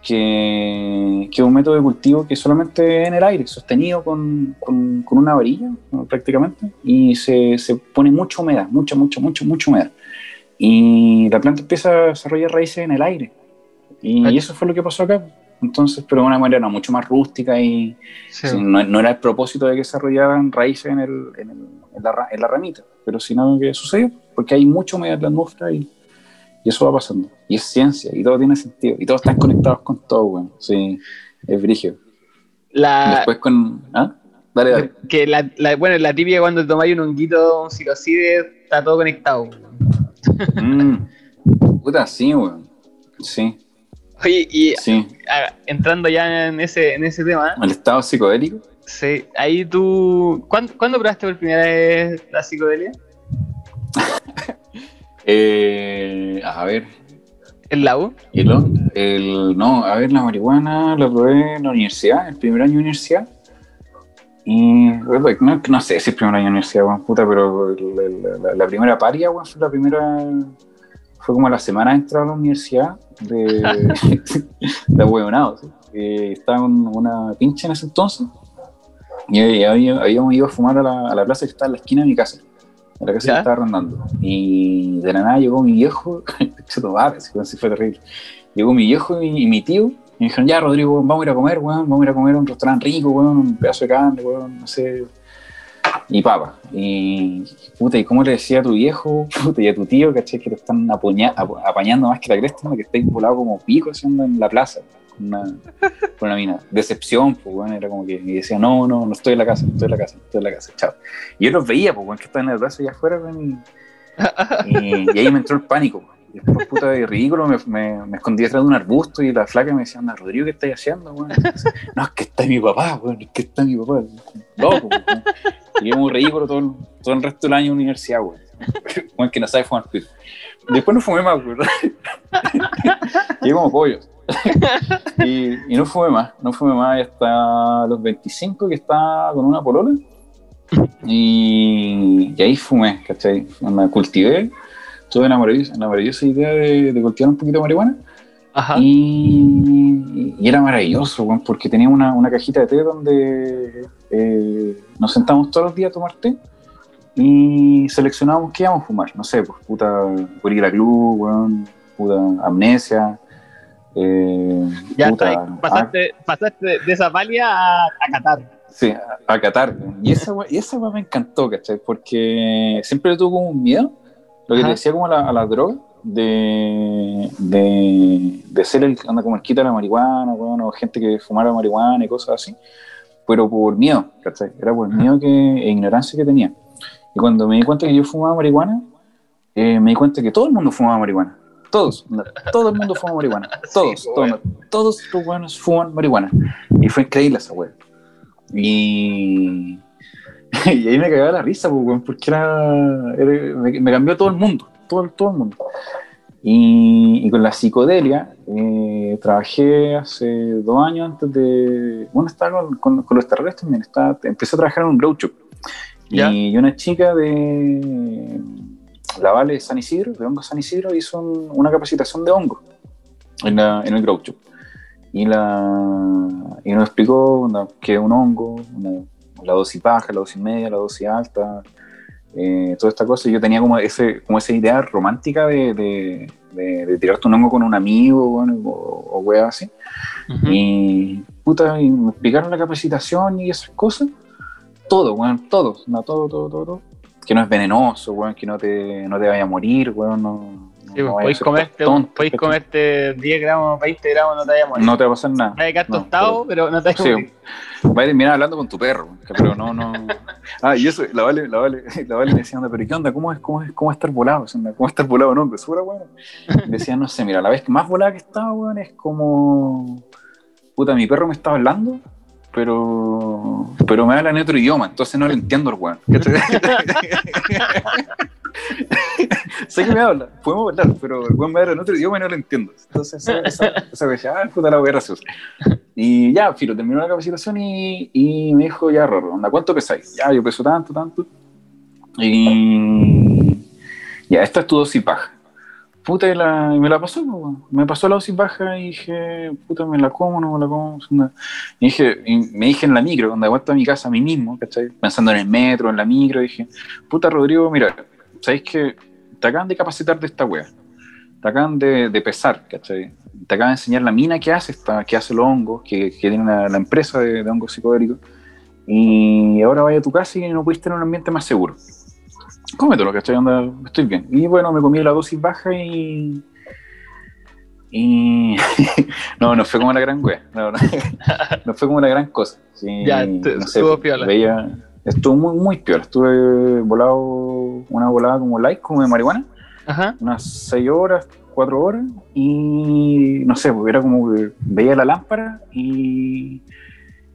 que, que es un método de cultivo que solamente en el aire, sostenido con, con, con una varilla prácticamente, y se, se pone mucha humedad, mucha, mucha, mucha, mucha humedad. Y la planta empieza a desarrollar raíces en el aire. Y, Ay. eso fue lo que pasó acá. Entonces, pero de una manera mucho más rústica y, Sí. Sí, no, no era el propósito de que desarrollaran raíces en, el, en, el- en la, en la ramita, pero sino que sucedió, porque hay mucha humedad en la atmósfera y, y eso va pasando. Y es ciencia, y todo tiene sentido, y todos están conectados con todo, weón. Sí, es brígido. La, Después con... ¿Ah? Dale, dale. que la, la- bueno, la típica cuando tomáis un honguito, un psilocide, está todo conectado. Mm. Puta, sí, weón. Sí, Oye, y sí. entrando ya en ese, en ese tema, El estado psicodélico. sí, ahí tú. ¿cuándo, ¿Cuándo probaste por primera vez la psicodelia? Eh, a ver, ¿En la U? el, el, no, a ver, la marihuana la probé en la universidad, el primer año de universidad. Y no, no sé si es primer año de universidad, weón, puta, pero el- el- la, la primera paria, weón, fue la primera. Fue como la semana de entrar a la universidad de, de ahueonado, ¿sí? Eh, estaba en una pinche en ese entonces y había- habíamos ido a fumar a la, a la plaza que está en la esquina de mi casa, a la casa ¿Ya? que estaba arrendando. Y de la nada llegó mi viejo, se tomaba, así fue terrible. Llegó mi viejo y, y mi tío, y me dijeron, ya Rodrigo, vamos a ir a comer, weón, vamos a ir a comer a un restaurante rico, weón, un pedazo de carne, weón, no sé. Y papa. Y puta, ¿y cómo le decía a tu viejo, puta, y a tu tío, caché, que te están apañando más que la cresta, que estáis volado como pico haciendo en la plaza, con una, con una mina? Decepción, pues, weón, era como que, y decía, no, no, no estoy en la casa, no estoy en la casa, no estoy en la casa, chao. Y yo los veía, pues, weón, que estaban en la plaza allá afuera, y, y, ahí me entró el pánico. Después, puta, de ridículo, me, me, me escondí detrás de un arbusto y la flaca me decía, anda, Rodrigo, ¿qué estás haciendo? No, es que está mi papá, es que está mi papá. Loco. Y yo muy ridículo todo todo el resto del año en universidad, weón. Que no sabe fumar. Después no fumé más, weón. Llegué como pollos. y, no fumé más, no fumé más hasta los 25 que estaba con una polola. Y, y ahí fumé, ¿cachai? Me cultivé, tuve la maravillosa, la maravillosa idea de, de cultivar un poquito de marihuana. Ajá. Y, y era maravilloso, porque tenía una, una cajita de té donde eh, nos sentamos todos los días a tomar té y seleccionábamos qué íbamos a fumar. No sé, pues puta Gorilla Club, weón, puta Amnesia. Eh, Ya puta, ahí. pasaste, pasaste de esa palia a, a Qatar. Sí, a, a Qatar. Y esa, y esa me encantó, ¿cachai? Porque siempre tuve como un miedo, lo que Ajá. te decía como a la, a la droga, de, de, de ser el anda como el quita la marihuana, weón, o gente que fumara marihuana y cosas así, pero por miedo, ¿cachai? Era por miedo que, e ignorancia que tenía. Y cuando me di cuenta que yo fumaba marihuana, eh, me di cuenta que todo el mundo fumaba marihuana. todos, todo el mundo fuma marihuana, todos, Sí, todos, todos los buenos fuman marihuana. Y fue increíble esa weá. Y, y ahí me cagaba la risa, pues, porque era, era- me, me cambió todo el mundo, todo, todo el mundo. Y, y con la psicodelia, eh, trabajé hace dos años antes de. Bueno, estaba con, con- con los terrores también. Estaba, empecé a trabajar en un grow shop. Ya. Y una chica de la Vale de San Isidro, de Hongo San Isidro, hizo un- una capacitación de hongo en, la- en el grow shop. Y, la, y nos explicó onda, qué es un hongo, una- la dosis baja, la dosis media, la dosis alta, eh, toda esta cosa. Yo tenía como, ese, como esa idea romántica de, de, de- de tirarte un hongo con un amigo bueno, o, o weas así. Y puta, y me explicaron la capacitación y esas cosas. Todo, weón, todo, no, todo, todo, todo, todo. Que no es venenoso, weón, que no te, no te vaya a morir, weón, no. Sí, no pues, vaya a podéis comerte, tonto, podéis comerte 10 gramos, 20 gramos, no te vayas a morir. No te va a pasar nada. Vas a quedar tostado, pero no te vayas a Sí, morir. va a terminar hablando con tu perro, pero no, no. Ah, y eso, la Vale, la Vale, la Vale me decía, onda, pero ¿qué onda? ¿Cómo es, cómo es, cómo es estar volado? ¿Cómo es estar volado? No, que. Y Decía, no sé, mira, la vez que más volada que estaba, weón, es como. Puta, mi perro me está hablando, pero. Pero me habla en otro idioma, entonces no le entiendo al weón. sé que me habla, podemos hablar, pero el weón me habla en otro idioma y no lo entiendo. Entonces, esa, esa, vez, ah, puta la wea graciosa. Y ya, Filo, terminó la capacitación y, y me dijo, ya, Rorro, onda, ¿cuánto pesáis? Ya, yo peso tanto, tanto. Y ya, esta es tu dosis baja. Puta, y, la, y me la pasó, me pasó la dosis baja y dije, puta, me la como, no me la como. dije, me dije en la micro, cuando vuelto a mi casa a mí mismo, ¿cachai? Pensando en el metro, en la micro, dije, puta, Rodrigo, mira, ¿sabéis que te acaban de capacitar de esta wea? Te acaban de, de pesar, ¿cachai? Te acaban de enseñar la mina que hace, esta, que hace los hongos, que, tiene la, empresa de, de hongos psicodélicos, y ahora vaya a tu casa y no pudiste tener un ambiente más seguro. Cómetelo, ¿cachai? Onda, estoy bien. Y bueno, me comí la dosis baja y. Y. no, no fue como la gran wea. No, no, no fue como la gran cosa. Sí, Ya, no sé, estuvo piola. Veía, estuvo muy, muy piola. Estuve volado, una volada como light, como de marihuana Ajá. unas 6 horas, 4 horas, y no sé, porque era como que veía la lámpara y,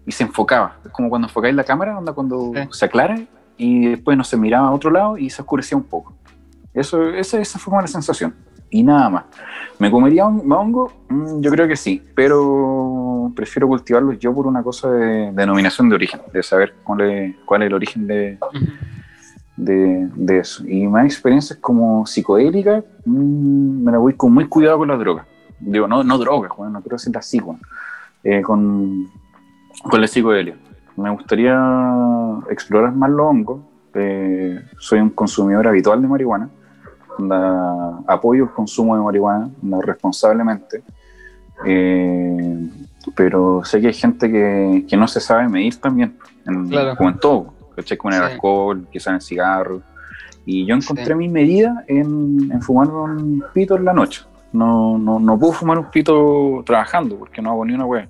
y se enfocaba. Es como cuando enfocáis la cámara, onda cuando Sí. se aclara y después no se miraba a otro lado y se oscurecía un poco. Eso, esa, esa fue la sensación. Y nada más. ¿Me comería un hongo? Mm, yo creo que sí, pero prefiero cultivarlos yo por una cosa de, denominación de origen, de saber cuál es, cuál es el origen de, de, de eso. Y más experiencias como psicodélicas, mm, me la voy con muy cuidado con las drogas. Digo, no, no drogas, bueno, no quiero decir las psico, eh, con, con la psicodelia. Me gustaría explorar más los hongos. eh, soy un consumidor habitual de marihuana. onda, apoyo el consumo de marihuana onda, responsablemente. Eh, pero sé que hay gente que, que no se sabe medir también, en- Claro. como en todo, ¿cachai? Con el Sí. alcohol, quizás en el cigarro. Y yo encontré Sí. mi medida en, en fumar un pito en la noche. No, no, no puedo fumar un pito trabajando porque no hago ni una wea.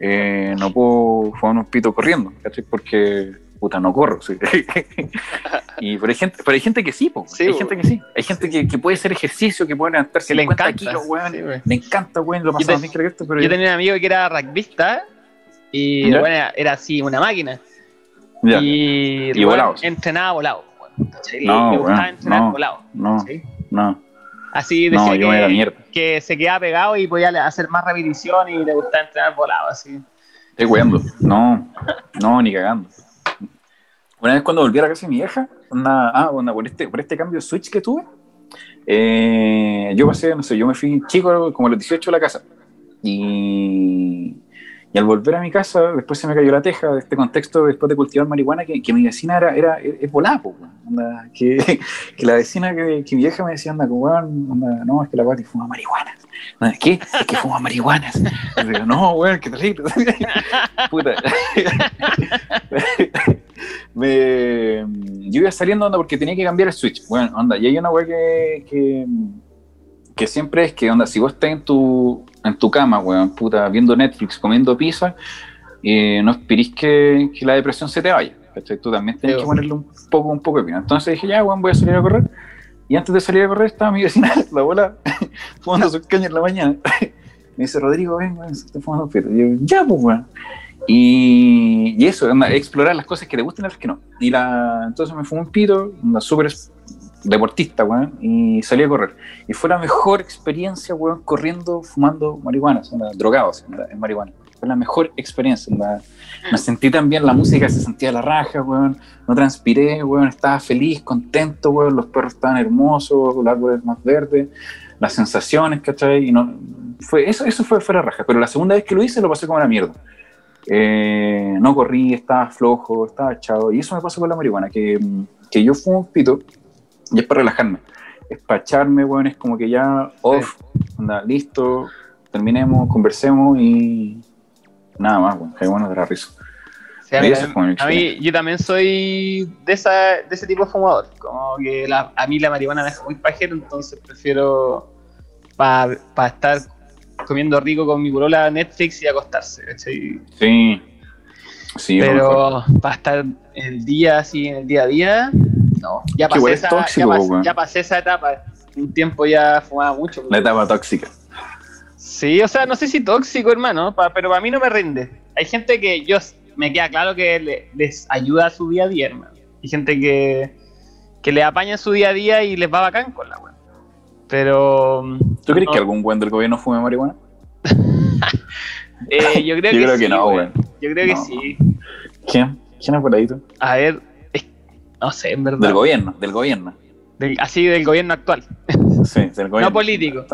Eh, no puedo fumar un pito corriendo, ¿cachai? Porque puta no corro. sí. y, pero, hay gente, pero hay gente que sí, po. Sí, hay gente que sí. Hay gente que, que puede hacer ejercicio, que puede levantar Que le 50 encanta. kilos, weón. Sí. Le encanta, weón, lo Yo que pero tenía un amigo que era rugbyista y ¿Ya? bueno, era, era así, una máquina. ya. Y, Y bueno, volado, entrenaba volado. bueno, ¿cachai? No, le gustaba bueno, entrenar no. volado. No, ¿sí? no, Así no, decía yo que, mierda. que se quedaba pegado y podía hacer más repetición y le gustaba entrenar volado. Así. Estoy weando. No, no, ni cagando. Una vez cuando volví a la casa de mi vieja, onda, ah, onda, por, este, por este cambio de switch que tuve, eh, yo pasé, no sé, yo me fui chico como a los 18 a la casa. Y, y al volver a mi casa, después se me cayó la teja de este contexto, después de cultivar marihuana, que, que mi vecina era, era es volada, po, weón. Onda, que, que la vecina que, mi vieja me decía, anda, weón, no, es que la guati fuma marihuana. ¿Qué? Es que fuma digo, no, weón, qué terrible. Puta. me, yo iba saliendo onda porque tenía que cambiar el switch. Bueno, onda, y hay una weá que, que, siempre es que, onda, si vos estás en tu, en tu cama, weón, puta, viendo Netflix, comiendo pizza, eh, no esperís que, que la depresión se te vaya. ¿cachai? Tú también tienes Sí, que ponerle un poco, un poco de pino. Entonces dije, ya, weón, voy a salir a correr. Y antes de salir a correr estaba mi vecina, la abuela, fumando sus cañas en la mañana. Me dice, Rodrigo, ven, weón, estoy fumando pito. Y yo, ya, pues, weón. Y, y eso, anda, explorar las cosas que te gustan y las que no. Y la, entonces me fumé un pito, una súper deportista, weón, y salí a correr. Y fue la mejor experiencia, weón, corriendo, fumando marihuana, drogados en marihuana. Fue la mejor experiencia. Me sentí tan bien, la música se sentía la raja, weón. No transpiré, weón, estaba feliz, contento, weón. Los perros estaban hermosos, los árboles más verdes, las sensaciones, ¿cachai? Y no, fue, eso, eso fue, fue la raja. Pero la segunda vez que lo hice lo pasé como una mierda. Eh, no corrí, estaba flojo, estaba echado. Y eso me pasó con la marihuana, que, que yo fumo un pito y es para relajarme. Es para echarme, weón, es como que ya off, anda, listo, terminemos, conversemos y nada más, weón, que bueno de la risa. Sí, a mí, a yo también soy de, esa, de ese tipo de fumador. Como que la- a mí la marihuana me deja muy pajero, entonces prefiero para estar comiendo rico con mi polola Netflix y acostarse. Sí, sí, mejor. Pero para estar el día así, en el día a día, no. Ya pasé, esa, tóxico, ya, pas- weón. ya pasé esa etapa. Un tiempo ya fumaba mucho. la etapa tóxica. Sí, o sea, no sé si tóxico, hermano, pa- pero para mí no me rinde. Hay gente que yo me queda claro que le- les ayuda a su día a día, hermano. Hay gente que, que le apaña su día a día y les va bacán con la weá. Pero. ¿Tú crees no, que algún buen del gobierno fume marihuana? eh, yo creo Yo que creo sí, que no, weón. weón. Yo creo que sí. ¿Quién? ¿Quién es por ahí tú? A ver, no sé, en verdad. Del gobierno, del gobierno. Del- así del gobierno actual. Sí, del gobierno. político.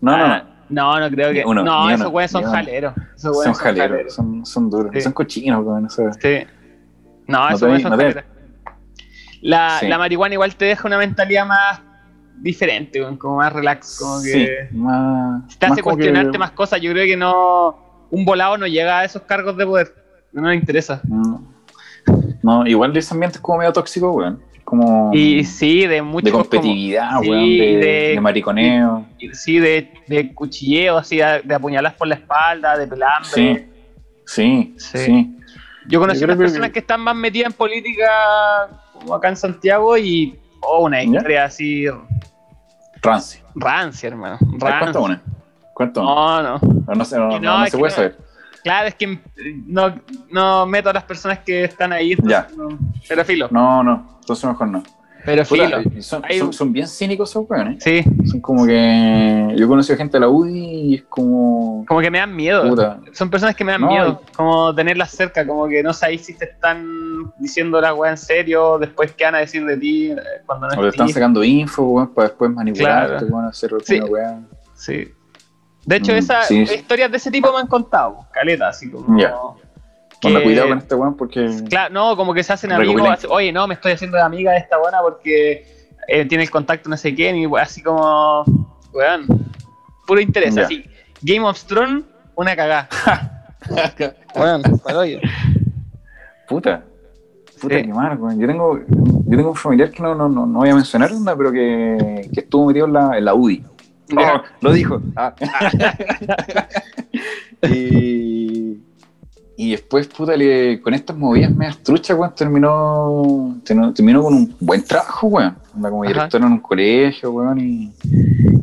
No, no, Ah, no, no creo que. uno, no, esos weones son jaleros. Esos Son jaleros, son, son duros, Sí. son cochinos, weón. o sea, Sí. No, No eso te- no son no jaleras. La, Sí. la marihuana igual te deja una mentalidad más diferente, weón, como más relax, como sí, que más, te más hace que- cuestionarte más cosas. Yo creo que no, un volado no llega a esos cargos de poder, no le interesa. No, no, igual ese ambiente es como medio tóxico, weón. Como Y sí, de mucho de competitividad, sí, weón, de, de- de mariconeo. sí, de, de cuchilleo, así, de, de apuñalas por la espalda, de pelambre. Sí, sí, Sí. sí. Yo conocí Yo unas que- personas que están más metidas en política, como acá en Santiago, y oh, una ¿Ya? historia así Rancy. rancia, hermano. Ay, ¿Cuánto Rancia. una? ¿Cuánto una? No, no. No, no no, no, no, se que puede no. saber. Claro, es que no, no meto a las personas que están ahí. Ya. no. Pero filo. No, no, entonces mejor no. Pero Puta, filo. eh, son, son, son bien cínicos esos weones. Sí, Son como que. Yo he conocido gente de la UDI y es como. como que me dan miedo. Puta. Son personas que me dan No, miedo. Como tenerlas cerca, como que no sabéis si te están diciendo la weá en serio, después qué van a decir de ti eh, cuando no O le están sacando info, weón, para después manipularte, Claro. weón, hacer Sí. alguna weá. Sí. De hecho, Mm, esas sí, sí. historias de ese tipo me han contado, caleta, así como. Que- Onda, cuidado con este weón porque. Claro, no, como que se hacen amigos. así, Oye, no, me estoy haciendo de amiga de esta buena porque eh, tiene el contacto no sé quién y así como. Weón. Puro interés. Así. Game of Thrones, una cagada. weón, para hoyo. Puta. Puta, Sí. qué mal, weón. Yo tengo, yo tengo un familiar que no, no, no, no voy a mencionar, onda, pero que, que estuvo metido en la, en la UDI. Oh, lo dijo. Ah. y, y después, puta, le- con estas movidas medias truchas, weón, terminó, terminó, terminó con un buen trabajo, weón. Anda como Ajá. director en un colegio, weón, y,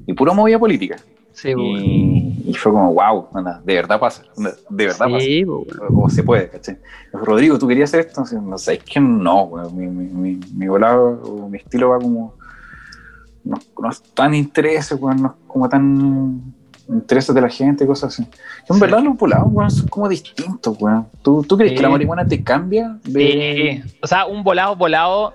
y pura movida política. Sí, weón. Y, y fue como, wow, anda, de verdad pasa, anda, de verdad pasa Sí, weón. como se puede, ¿cachai? Rodrigo, ¿tú querías hacer esto? No sé, es que no, weón. Mi, mi, mi, mi volado, mi estilo va como. No, no es tan interés, weón, no es como tan intereses de la gente y cosas así. En Sí. verdad, los volados, weón, son como distintos, weón. ¿Tú, ¿Tú crees que la marihuana te cambia? De... Sí. O sea, un volado, volado.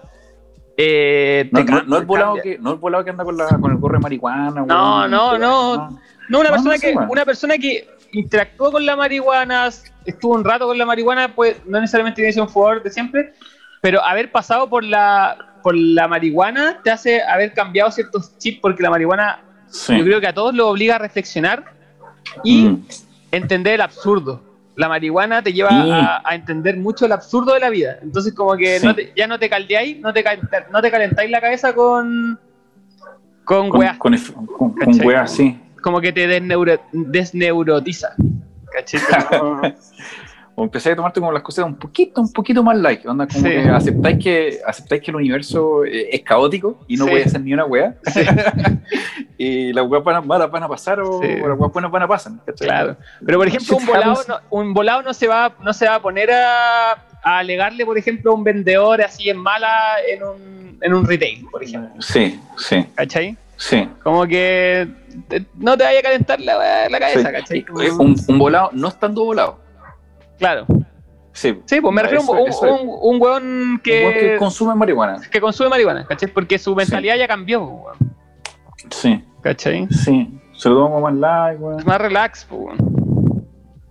Eh, No, el volado que, no el volado que anda con, la, con el gorro de marihuana, weón. No, no, no. No, una persona que una persona que interactuó con la marihuana, estuvo un rato con la marihuana, pues no necesariamente tiene que ser un jugador de siempre, pero haber pasado por la por la marihuana te hace haber cambiado ciertos chips porque la marihuana Sí. yo creo que a todos lo obliga a reflexionar y Mm. entender el absurdo. La marihuana te lleva a, a entender mucho el absurdo de la vida. Entonces como que Sí. no te- ya no te caldeáis, no te, no te calentáis la cabeza con con, Con, weas con, con, con sí. como que te desneuro- desneurotiza. ¿Cachai? O empezáis a tomarte como las cosas un poquito, un poquito más like, onda como Sí. que aceptáis que aceptáis que el universo eh, es caótico y no Sí. voy a hacer ni una wea, Sí, y las weas van a, malas van a pasar o, Sí. o las weas buenas van a pasar. ¿cachai? claro. Pero por ejemplo, un volado, no, un volado no se va, no se va a poner a, a alegarle, por ejemplo, a un vendedor así en mala en un, en un retail, por ejemplo. Sí, sí, ¿Cachai? sí. Como que te- no te vaya a calentar la, la cabeza, sí. ¿cachai? Un, un volado no estando volado. Claro. Sí, Sí, pues me refiero a un, un, un weón Un que, weón que consume marihuana. que consume marihuana, ¿cachai? Porque su mentalidad ya cambió, pues, weón, Sí, ¿cachai? sí. Se lo tomo más like, weón. Es más relax, pues, weón.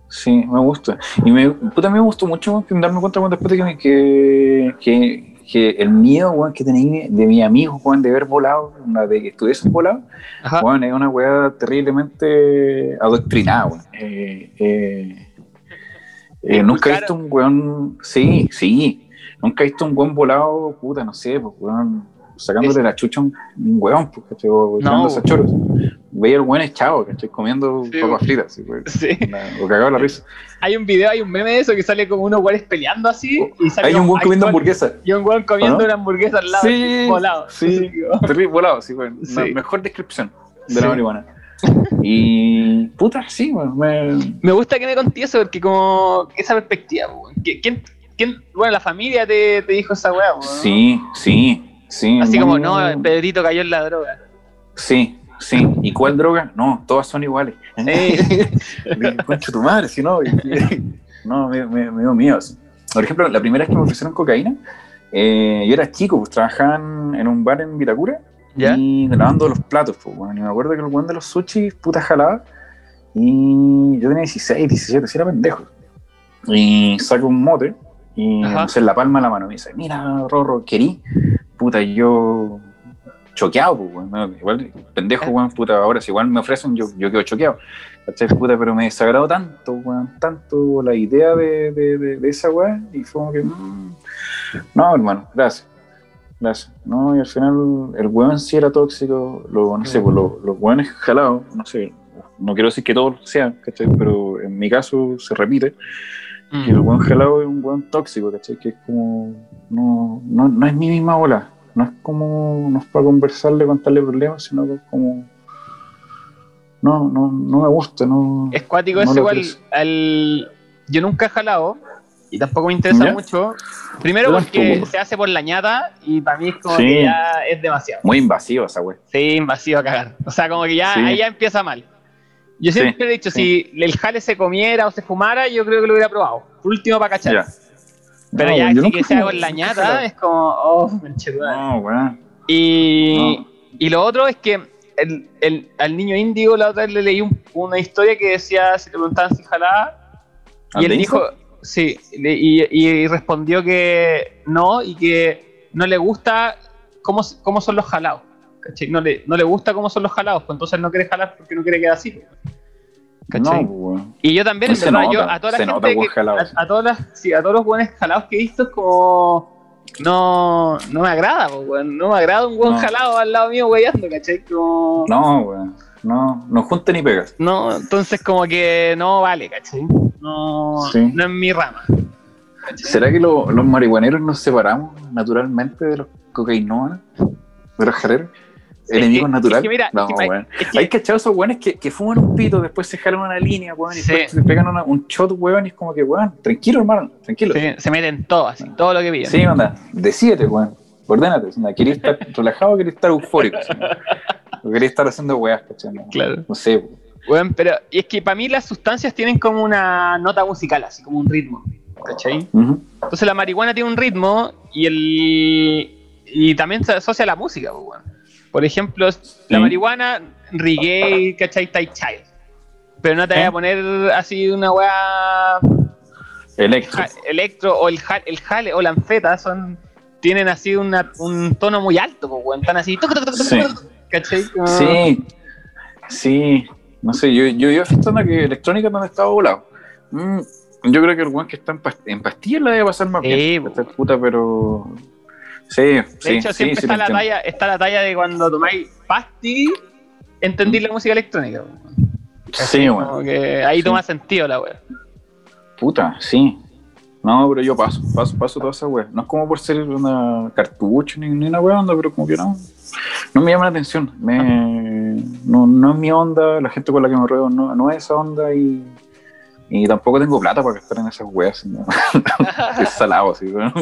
Sí, me gusta. Y me, puta, me gustó mucho weón, darme cuenta weón, después de que, me- que, que, el miedo weón, que tenía de mis amigos weón, de ver volado, de que estuviesen volados, Ajá. weón, es una weá terriblemente adoctrinada. weón. Eh, eh, eh, nunca he visto un weón. Sí, sí. Nunca he visto un weón volado, puta, no sé, pues weón, sacándole Es- la chucha a un, un weón, pues, ¿cachai? O No, a choros. Veía el weón echado, que estoy comiendo Sí, papas weón. fritas, así, weón. Sí. O cagado la risa. Hay un video, hay un meme de eso que sale como unos weones peleando así y sale Hay un weón comiendo hamburguesa. Y un weón comiendo ¿O no? una hamburguesa al lado, Sí, volado. sí. Volado, sí, weón. Una Sí. mejor descripción de Sí. la marihuana. Y. Puta, sí. Me... Me gusta que me conté eso porque como esa perspectiva, weón. ¿Qui- ¿Quién, quién, bueno, la familia te, te dijo esa weá. Sí, sí, sí. Así como, no, Pedrito cayó en la droga. Sí, sí. ¿Y cuál droga? No, todas son iguales. Concha tu madre, si no. no, me, me, me dio miedo. sí. Por ejemplo, la primera vez que me ofrecieron cocaína, eh, yo era chico, pues trabajaban en un bar en Vitacura ¿Ya? y lavando los platos, pues, bueno, y me acuerdo que el weón de los sushi, puta jalaba, y yo tenía 16, 17, si era pendejo. Y saco un mote, y Ajá. no sé, la palma de la mano, me dice, mira, Rorro, querí, puta, yo choqueado, pues, weón, ¿no? igual, pendejo, weón, puta, ahora si igual me ofrecen, yo, yo quedo choqueado. ¿Cachai? Puta, pero me desagradó tanto, weón, tanto la idea de, de, de, de esa weón, y fue como que, mm, no, hermano, gracias. Gracias. No, y al final el weón sí era tóxico, lo, no sé, pues lo- los weones jalados, no sé, no quiero decir que todos sean, ¿cachai? Pero en mi caso se repite, y el Mm. weón jalado es un weón tóxico, ¿cachai? Que es como, no, no, no es mi misma bola, no es como, no es para conversarle, contarle problemas, sino que es como, no, no, no me gusta, no. Es cuático no lo igual. al- Yo nunca he jalado y tampoco me interesa ¿Ya? mucho. Primero porque se hace por la ñata y para mí es como Sí. que ya es demasiado. Muy invasivo esa weón. Sí, invasivo a cagar. O sea, como que ya Sí. ahí ya empieza mal. Yo Sí, siempre he dicho, si el jale se comiera o se fumara, yo creo que lo hubiera probado. Por último, para cachar. Ya. Pero No, ya si nunca que sea con la ñata, es como, oh. No, weón. Y, No. y lo otro es que el, el- al niño índigo la otra vez le leí un- una historia que decía, si le preguntaban si jalaba, y ¿Al él dijo? Sí, le- y, y respondió que no, y que no le gusta cómo, cómo son los jalados. ¿cachai? No le, no le gusta cómo son los jalados, pues entonces no quiere jalar porque no quiere quedar así. ¿cachai? No, weón. Y yo también, en Se verdad, nota, yo a toda la gente que- jalado. a, a todas las, sí, a todos los buenos jalados que he visto es como no, no me agrada, po, weón. no me agrada un buen No. jalado al lado mío weyando, ¿cachai? Como, No, weón. No, no junte ni pegas. no, entonces como que no vale, ¿cachai? No, Sí. no es mi rama. ¿cachai? ¿Será que lo- los marihuaneros nos separamos naturalmente de los cocainómanos? ¿De los jaleros? ¿Enemigos naturales? Hay cachado esos weones que, que fuman un pito, después se jalan una línea, weón, y Sí. después se pegan una- un shot, weón, y es como que, weón, tranquilo, hermano, tranquilo. se, se meten todo, así, todo lo que piden. Sí, onda, decídete, weón. Ordénate, onda, ¿querés estar relajado o querés estar eufórico? querés estar haciendo weas, ¿cachai? No, Claro. No sé, weón. Weón, pero y es que para mí las sustancias tienen como una nota musical, así como un ritmo, ¿cachai? Entonces la marihuana tiene un ritmo y el y también se asocia a la música, pues, weón. Por ejemplo, la marihuana, reggae, ¿cachai? Tai Child. Pero no te voy a ¿Eh? poner así una weá Electro. ja- electro o el, ja- el jale o la anfeta son tienen así una- un tono muy alto, pues, weón. Están así, tuc, tuc, tuc, tuc, Sí. tuc, ¿cachai? Como- Sí, sí. No sé, yo, yo iba a que electrónica donde estaba volado. Mm, yo creo que el weón que está en, past- en pastillas la debe pasar más Sí, bien. Esta puta, pero. Sí, De sí, hecho, siempre sí, está, la talla, está la talla de cuando tomáis pasti, entendí la música electrónica. weón. Sí, weón. que ahí toma sentido la wea. Puta, sí. No, pero yo paso, paso, paso toda esa weá. No es como por ser una cartucho ni, ni una onda, pero como que no. No me llama la atención. Me, no, no es mi onda, la gente con la que me ruego no, no es esa onda y, y tampoco tengo plata para gastar en esas weas. ¿no? es salado, así, weón.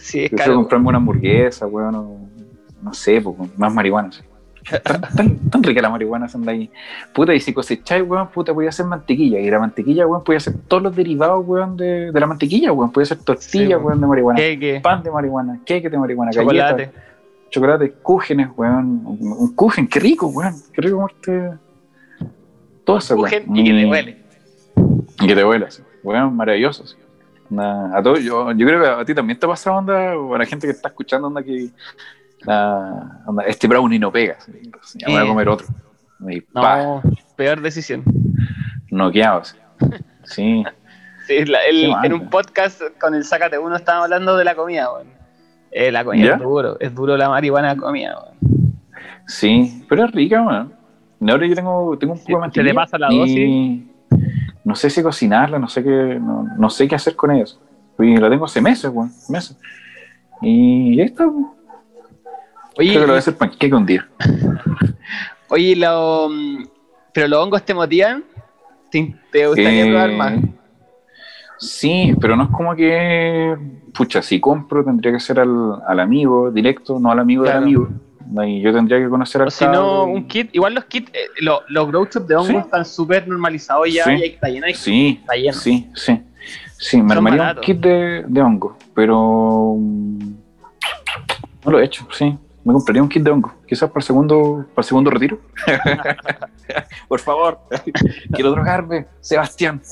Sí, es caro. comprarme una hamburguesa, weón, o no sé, más marihuana. sí. Tan, tan, tan rica la marihuana, se anda ahí. Puta, y si cosecháis, weón, puta, podía hacer mantequilla. Y la mantequilla, weón, podía hacer todos los derivados, weón, de, de la mantequilla, weón. Podía hacer tortilla, Sí, weón. weón, de marihuana. ¿Qué, qué? Pan de marihuana, cake de marihuana, Chocolate. galletas, chocolate, cúgenes, weón. Un cujen, qué rico, weón. Qué rico comerte todo eso, weón. Cogen y que te huele. Y que te huele, weón, maravilloso. Onda, a todo, yo, yo creo que a ti también te pasa onda, o a la gente que está escuchando, onda que la, onda, este brownie no pega. ya voy a Eh. comer otro. Y No, peor decisión. noqueado. así. Sí, Sí, la- el- en un podcast con el Sácate Uno estábamos hablando de la comida, weón. Eh, la ¿Ya? es duro, es duro la marihuana comida, weón. sí, pero es rica, weón. Ahora yo tengo, tengo un poco de mantequilla. le pasa la dosis. No sé si cocinarla, no sé qué, no, no sé qué hacer con ellos. Y la tengo hace meses, weón, meses. Y está, weón. Oye, Creo que lo voy a hacer panqueque un día. oye lo, mm, pero los hongos te motivan. ¿Te, te gustaría Eh, probar más? Sí, pero no es como que, pucha, si compro tendría que ser al, al amigo directo, no al amigo Claro. del amigo. Y yo tendría que conocer al si no, un kit. Igual los kits, eh, lo- los grow shops de hongos Sí. están súper normalizados ya Sí. y está lleno Sí, Está lleno. sí, sí. Sí, me armaría baratos. un kit de, de hongo, pero mm, no lo he hecho, sí. Me compraría un kit de hongo, quizás para el segundo, para el segundo retiro. Por favor, quiero drogarme, Sebastián.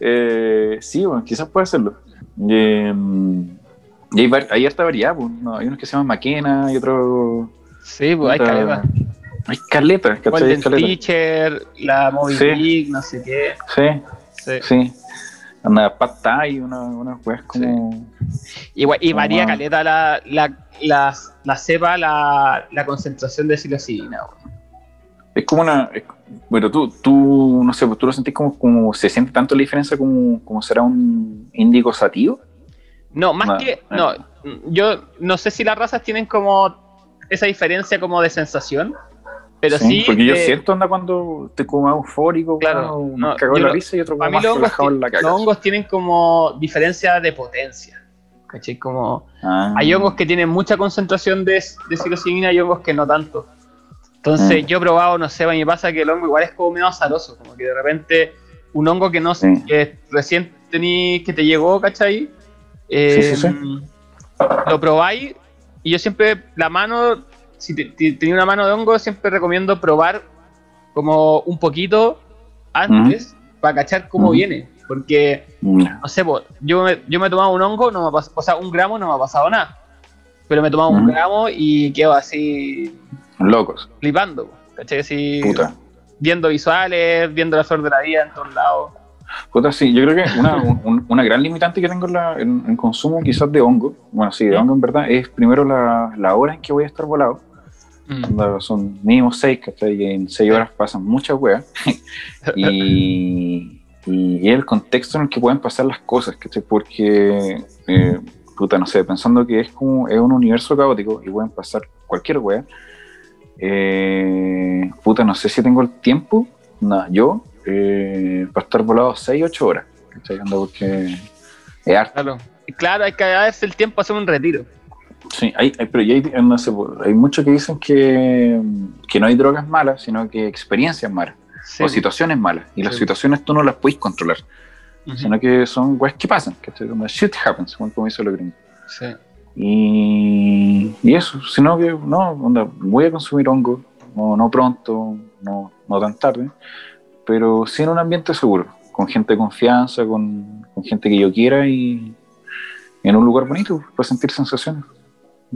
Eh, sí, bueno, quizás puede hacerlo. Eh, y hay, hay harta variedad, pues, no, hay unos que se llaman Maquena, hay otros. Sí, pues hay caleta. Hay caletas, ¿cachai? Teacher, la Moby Sí. Dick, no sé qué. Sí, Sí. sí. Anda, pad thai, una, unas weas como. Igual, y varía Ah. caleta la, la, la, la cepa, la, la concentración de psilocibina. weón. Es como una. es- bueno, tú, tú, no sé, pues tú lo sentís como, como se siente tanto la diferencia como, como será un índico sativo. No, más No, que. eh. No, yo no sé si las razas tienen como esa diferencia como de sensación, pero sí. porque yo de- siento anda cuando te como eufórico, Claro, weón, no, más cagado yo en la risa y otro como más los hongos, en la caca. los hongos tienen como diferencia de potencia. ¿Cachai? Como. Ah. Hay hongos que tienen mucha concentración de, de psilocibina y hongos que no tanto. Entonces, Mm. yo he probado, no sé, me pasa que el hongo igual es como medio azaroso, como que de repente un hongo que no sé, Sí. que recién tení, que te llegó, ¿cachai? Sí, sí, sí. Lo probáis y yo siempre la mano, si te- te- tenía una mano de hongo, siempre recomiendo probar como un poquito antes para cachar cómo viene, porque no sé, po, yo, me, yo me he tomado un hongo, no me ha pas- o sea, un gramo no me ha pasado nada. Pero me he tomado un gramo y quedo así Locos, flipando, ¿cachai? Así, puta. viendo visuales, viendo la flor de la vida en todos lados. Puta, sí, yo creo que una, un- una gran limitante que tengo en, la- en- en consumo quizás de hongo, bueno, sí, de ¿Mm? hongo en verdad, es primero la, la hora en que voy a estar volado. Onda, Son mínimo seis, ¿cachai? Y en seis horas pasan muchas weas. y, y el contexto en el que pueden pasar las cosas, ¿cachai? Porque, eh, puta, no sé, pensando que es como es un universo caótico y pueden pasar cualquier wea. Eh, puta, no sé si tengo el tiempo, no, yo, eh, para estar volado 6, 8 horas, ¿cachai? Onda, porque es harto. Claro. Claro, hay que darse el tiempo a hacer un retiro. Sí, hay, hay- pero hay, no sé, hay muchos que dicen que, que no hay drogas malas, sino que experiencias malas Sí, o situaciones malas. Y las Sí. situaciones tú no las puedes controlar, sino que son weas que pasan, que como shit happens, como dice lo gringo. Sí. Y, y eso, sino que no, onda, voy a consumir hongo, no, no pronto, no, no tan tarde, pero sí en un ambiente seguro, con gente de confianza, con, con gente que yo quiera y en un lugar bonito para sentir sensaciones.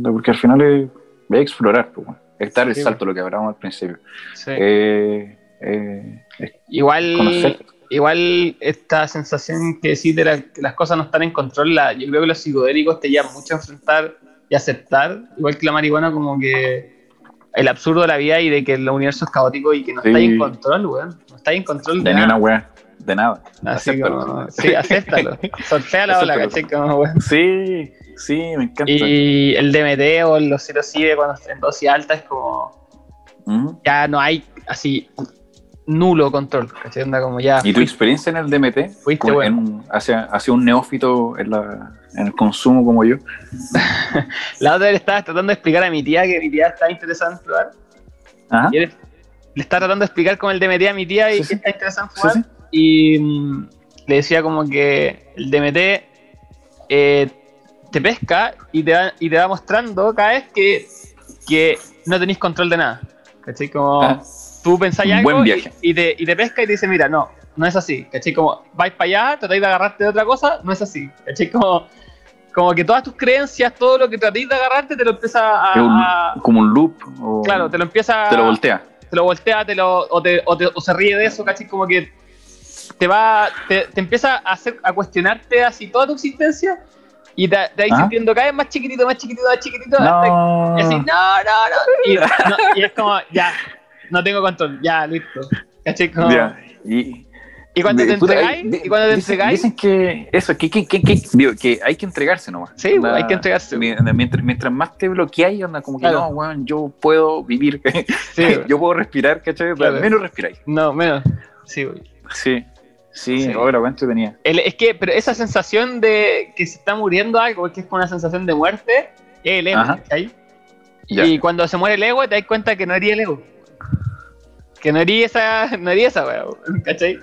Porque al final es, es explorar, pues, bueno, es dar el Sí, salto, lo que hablábamos al principio. sí. Eh, eh, igual, conocer. Igual esta sensación que decís de la- que las cosas no están en control, la- yo creo que los psicodélicos te llevan mucho a enfrentar y aceptar, igual que la marihuana, como que el absurdo de la vida y de que el universo es caótico y que no Sí. está en control, weón. No está en control de de ni una nada. wea. de nada. Así Acéptalo. como, sí, acéptalo. Sortea la ola. ¿cachai? Como, bueno. Sí, sí, me encanta. Y el DMT o los psilocibe cuando en dosis alta es como, ya no hay así nulo control, ¿cachai? Onda como ya. ¿Y tu experiencia en el DMT? Fuiste como bueno. en hacia, hacia un neófito en, la, en el consumo como yo. La otra vez estaba tratando de explicar a mi tía que mi tía está interesada en probar. Ajá. Y él le está tratando de explicar con el DMT a mi tía y Sí, que está interesada en fumar. sí. Y mm, le decía como que el DMT eh, te pesca y te, va, y te va mostrando cada vez que, que no tenéis control de nada. ¿Cachai? Como Ah, tú pensáis algo buen y- viaje. Y, te, y te pesca y te dice, mira, no, no es así. ¿Cachai? Como vais para allá, tratáis de agarrarte de otra cosa, no es así. ¿Cachai? Como, como que todas tus creencias, todo lo que tratáis de agarrarte, te lo empieza a... como un loop. O claro, te lo empieza te lo voltea. te lo voltea, te lo, o, te, o, te- o se ríe de eso, ¿cachai? Como que te va, te, te empieza a hacer, a cuestionarte así toda tu existencia y te, te vas Ajá. sintiendo cada vez más chiquitito, más chiquitito, más chiquitito, hasta No. que- y así, no, no, no. Y, no, y es como, ya, no tengo control, ya, listo. Ya, Y, y cuando te de- entregáis, di- y cuando te dicen, entregáis, dicen que eso, que, que, que, que- digo, que hay que entregarse nomás. Sí, Onda, hay que entregarse. mi- onda, Mientras, mientras más te bloqueáis, anda como que Claro. no, weón, yo puedo vivir, sí, yo puedo respirar, ¿cachai? Claro. Menos respiráis. no, menos, sí, güey. Sí, sí, Sí. ahora cuánto tenía. El- es que, pero esa sensación de que se está muriendo algo, que es como una sensación de muerte, es el ego. Y cuando se muere el ego, te das cuenta que no haría el ego. Que no haría esa, no haría esa weá, ¿cachai?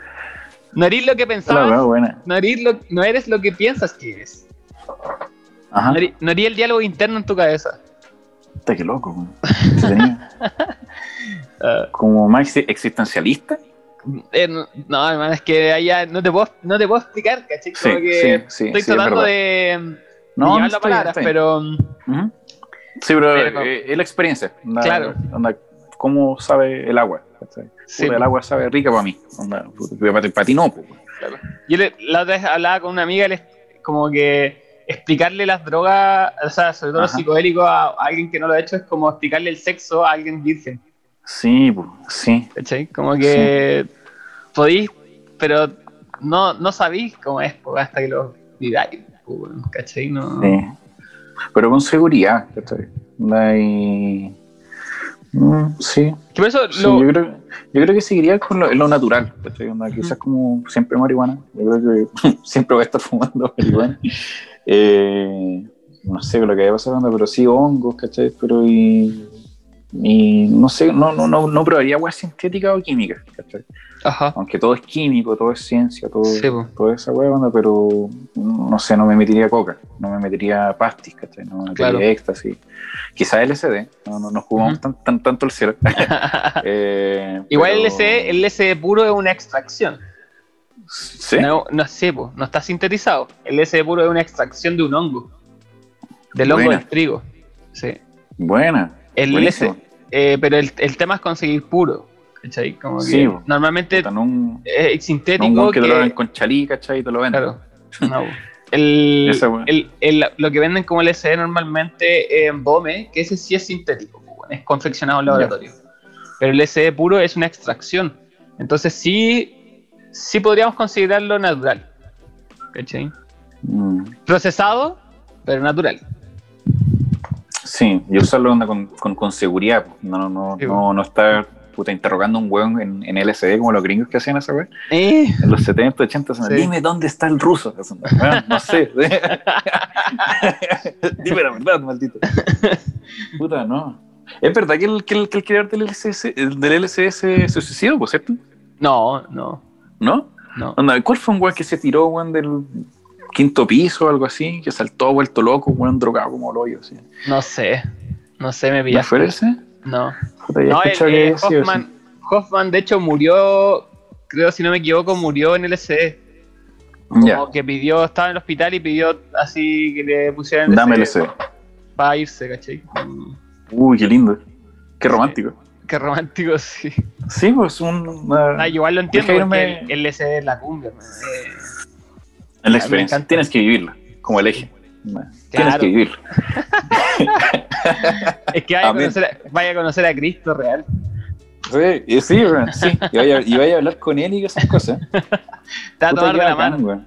No eres lo que pensabas, buena. no, eres lo, no eres lo que piensas que eres. Ajá. No eres, no eres el diálogo interno en tu cabeza. Puta, qué loco, Ah, como más exi- existencialista. eh, no, no, hermano, es que allá no te puedo, no te puedo explicar, ¿cachai? Sí, Como que sí, sí. estoy es tratando de, de No, no, está bien, palabras, está pero. Sí, pero Pero- eh, es la experiencia. Onda- Claro. onda, ¿Cómo sabe el agua? sí, Puta, el agua sabe rica para mí. Onda, para, para ti no, pues. Yo le- la otra vez hablaba con una amiga, les, como que explicarle las drogas, o sea, sobre todo los psicodélicos a, a alguien que no lo ha hecho es como explicarle el sexo a alguien virgen, Sí, pues, sí. ¿cachai? Como que podéis, pero no, no sabéis cómo es hasta que lo viváis, ¿cachai? No, sí. Pero con seguridad, ¿cachai? Onda, y- Mm, sí, Que por eso sí, lo, yo, creo, yo creo que seguiría con lo, lo natural, quizás como siempre marihuana, yo creo que siempre voy a estar fumando marihuana. Eh, no sé lo que haya pasado, pero sí hongos, ¿cachai? Pero y, y no sé, no, no, no, no probaría agua sintética o química, ¿cachai? Ajá. Aunque todo es químico, todo es ciencia, todo, Sí, toda esa hueá, onda, pero no sé, no me metería coca, no me metería pastis, ¿cachai? No me metería Claro. éxtasis. Quizá LSD, no, no, no jugamos tan, tan, tanto el cielo. Eh, Igual pero- el LSD, el LSD puro es una extracción. ¿Sí? No, no sé, po, no está sintetizado. El LSD puro es una extracción de un hongo. Del hongo del trigo. Sí. Buena. El. LSD. eh, pero el, el tema es conseguir puro. ¿Cachai? Como que Sí, po. normalmente un, es no un sintético que, que, te lo hagan con chalí, ¿cachai? Y te lo venden. Claro. No. el, Esa weá. el- el- lo que venden como LSD normalmente en BOME, que ese sí es sintético, po, es confeccionado en laboratorio. Pero el LSD puro es una extracción. Entonces sí, sí podríamos considerarlo natural. ¿Cachai? Mm, Procesado, pero natural. Sí, y usarlo con, con, con seguridad. No, no, no, Sí, no, no estar puta, interrogando a un weón en, en LSD como los gringos que hacían esa weá. Eh, En los 70, 80, son, Sí. dime dónde está el ruso. "Weón, no sé. dime la verdad, maldito. Puta, no. Es verdad que el, que el, que el creador del el del se, suicidó, ¿por cierto? no, no, ¿No? no. Onda, ¿Cuál fue un weón que se tiró, weón, del quinto piso o algo así? Que saltó vuelto loco, weón, drogado como el hoyo, así. No sé. No sé, me ¿No pillaste. fue ese? No. Puta, No, el, que eh, sí o sí. Hoffman, Hoffman, de hecho, murió, creo, si no me equivoco, murió en LSD. Como Ya, que pidió, estaba en el hospital y pidió así que le pusieran dame LSD. para irse, ¿cachai? Uy, qué lindo. Qué romántico. Qué romántico, sí. Sí, pues un. Ah, igual lo entiendo porque irme- el, el es la cumbia. man. Eh, En la experiencia. Tienes que vivirla, como el eje. Claro. que vivirla. es que vaya a, conocer a, vaya a conocer a Cristo real. Sí, y sí. Y vaya, y vaya a hablar con él y esas cosas. Te va a tomar de la mano.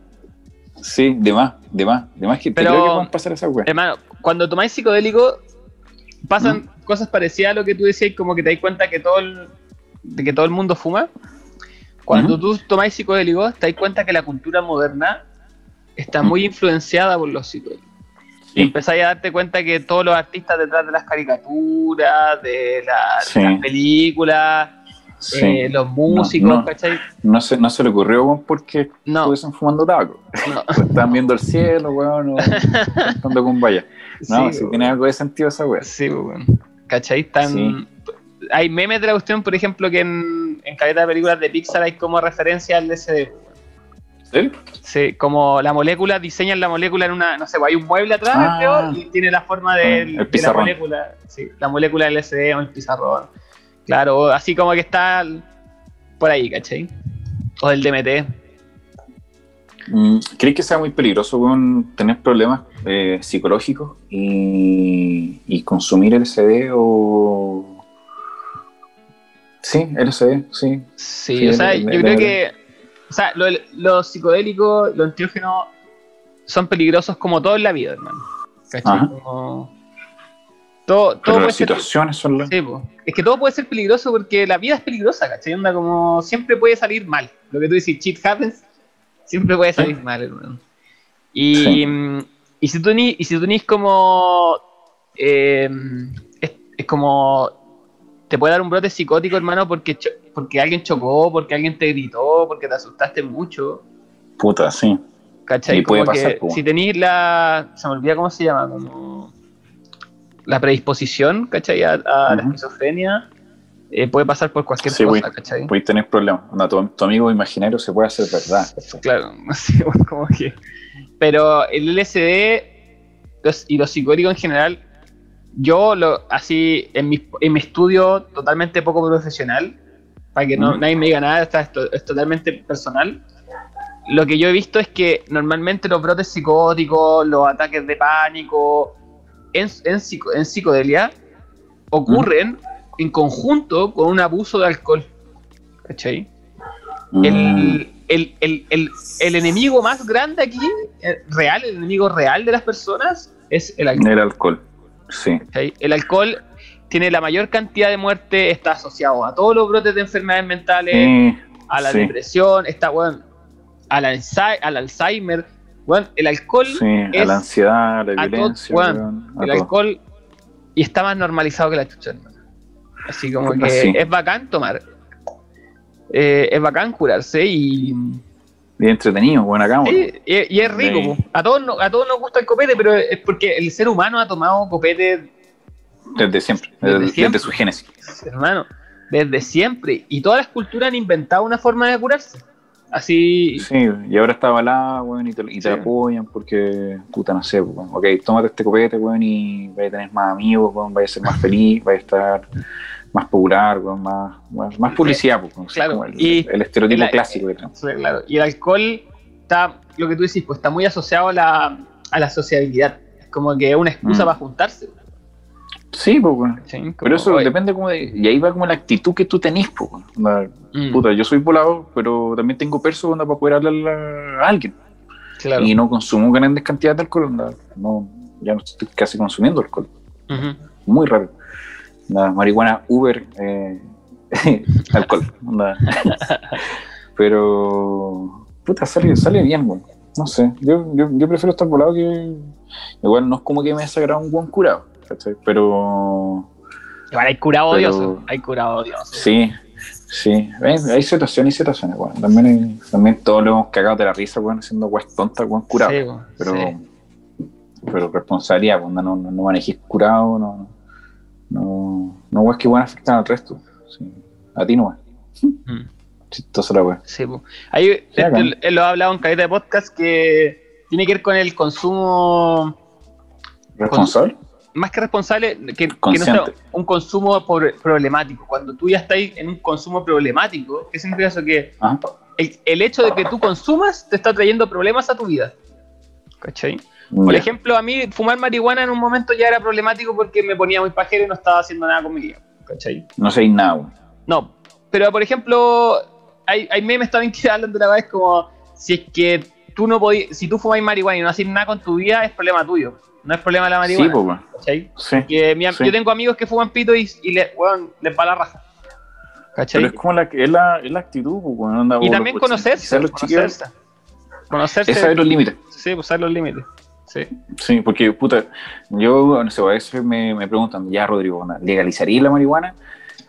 Sí, de más, de más, de más que te Pero- creo que puedan pasar esas weas. Hermano, cuando tomáis psicodélico, pasan cosas parecidas a lo que tú decías, como que te das cuenta que todo el, de que todo el mundo fuma. Cuando tú tomáis psicodélicos, te das cuenta que la cultura moderna está muy influenciada por los psicodélicos. Y Sí. empezáis a darte cuenta que todos los artistas detrás de las caricaturas, de, la- de Sí. las películas, Sí. eh, los músicos, no. ¿cachai? No se, no se le ocurrió, weón, porque No, estuviesen fumando tabaco. no. O Estaban viendo el cielo, weón, o cantando con valla. No, si tiene algo de sentido esa wea. Sí, pues, weón. ¿Cachai? Están... Hay memes de la cuestión, por ejemplo, que en, en de películas de Pixar hay como referencia al LSD. ¿Sí? Sí, como la molécula, diseñan la molécula en una, no sé, hay un mueble atrás, Ah. creo, y tiene la forma del- Ah, el de la molécula. Sí, la molécula del LSD o el pizarrón. Claro, así como que está por ahí, ¿cachai? O del DMT. Mm, ¿Crees que sea muy peligroso tener problemas eh, psicológicos y, y consumir LSD o... Sí, LSD, sí. Sí, Sí, o sea, yo creo que o sea, lo- los psicodélicos, los enteógenos son peligrosos como todo en la vida, hermano. ¿Cachai? Como- Todo, todo Pero puede las ser, situaciones son las... sí, po. es que todo puede ser peligroso porque la vida es peligrosa, ¿cachai? Onda como siempre puede salir mal. Lo que tú dices, shit happens, siempre puede salir mal, hermano. Y, Sí. y si tú ni, y si tú ni es como eh, es, es como te puede dar un brote psicótico, hermano, porque cho- porque alguien chocó, porque alguien te gritó, porque te asustaste mucho, Puta, sí. ¿cachai? Y puede Como pasar, que si tenéis la se me olvida cómo se llama, como la predisposición, ¿cachai? A, a la esquizofrenia, eh, puede pasar por cualquier Sí, cosa, güey. ¿cachai? Puedes tener problemas. Onda, tu, tu amigo imaginario se puede hacer verdad. ¿cachai? Claro, así como que. Pero el LSD los- y los psicodélicos en general, yo lo así en mi, en mi estudio totalmente poco profesional, para que no, Ujú. nadie me diga nada, está- esto es totalmente personal. Lo que yo he visto es que normalmente los brotes psicóticos, los ataques de pánico en, en, psico- en psicodelia ocurren en conjunto con un abuso de alcohol. ¿Cachai? Mm, el, el, el, el, el enemigo más grande aquí, eh, real, el enemigo real de las personas, es el alcohol. el alcohol. Sí. El alcohol tiene la mayor cantidad de muerte, está asociado a todos los brotes de enfermedades mentales, a la sí. depresión, está, bueno, al, Alzheimer, al Alzheimer. Bueno, el alcohol, Sí, es a la ansiedad, a la todo- violencia. a el todo. alcohol, y está más normalizado que la chucha, hermano. Así como que es bacán tomar. Eh, es bacán curarse y, Y entretenido, buena cama. Sí, y, y es rico. Sí. A todos, no- a todos nos gusta el copete, pero es porque el ser humano ha tomado copete, Desde siempre, Desde desde, siempre. desde su génesis. hermano, desde siempre. Y todas las culturas han inventado una forma de curarse. Así, Sí, y ahora está avalada, weón, y te, y te Sí. apoyan porque, puta, no sé, weón. Ok, tómate este copete, weón, y vais a tener más amigos, weón, vais a ser más feliz, vais a estar más popular, más, más, más publicidad, pues, Claro, como el, y el estereotipo clásico que tenemos. sí, claro. Y el alcohol está, lo que tú decís, pues está muy asociado a la, a la sociabilidad. Es como que es una excusa Mm. para juntarse. Sí, pues, Pero eso oye, depende como de, y ahí va como la actitud que tú tenés, pues, mm, Puta, yo soy volado, pero también tengo perso para poder hablarle a alguien. claro. Y no consumo grandes cantidades de alcohol, no, ya no estoy casi consumiendo alcohol. Muy raro. La marihuana Uber, eh, alcohol. Pero, puta, sale, sale bien, weón. No sé, yo, yo, yo prefiero estar volado que. Igual no es como que me desagrada un buen curado, ¿cachai? Pero, Igual hay curado Pero- odioso. Hay curado odioso. sí, sí. Hay, hay situaciones y situaciones, weón. También, hay- también todos lo hemos cagado de la risa, weón, haciendo weas tontas, weón, curado. Sí, pero, sí. pero responsabilidad, pues, no, no, no manejes curado, no, no, no, weas que van a afectar al resto. Sí. A ti no, Mm. Chistosa la wea. Sí, po. Ahí este, él, él lo ha hablado en caleta de podcast que tiene que ver con el consumo ¿Responsable? más que responsable, que, que no sea un consumo por- problemático. Cuando tú ya estás en un consumo problemático, ¿qué significa eso? Que el, el hecho de que tú consumas te está trayendo problemas a tu vida. ¿Cachai? Por ejemplo, a mí fumar marihuana en un momento ya era problemático porque me ponía muy pajero y no estaba haciendo nada con mi vida. ¿Cachai? No sé nada. No, pero por ejemplo, hay, hay memes también que hablan de la vez como si es que tú no podías, si tú fumas marihuana y no haces nada con tu vida, es problema tuyo. No es problema de la marihuana. Sí, pues. Sí. Que mi sí. Yo tengo amigos que fuman pito y, y le, weón, les va la raja. ¿Cachai? Pero es como la, es la, es la actitud, pues, onda, y también conocerse. Conocerse. Conocerse. Es saber los límites. Sí, pues saber los límites. Sí. Sí, porque, puta, yo, no sé, a veces me, me preguntan, ya, Rodrigo, ¿legalizaría la marihuana?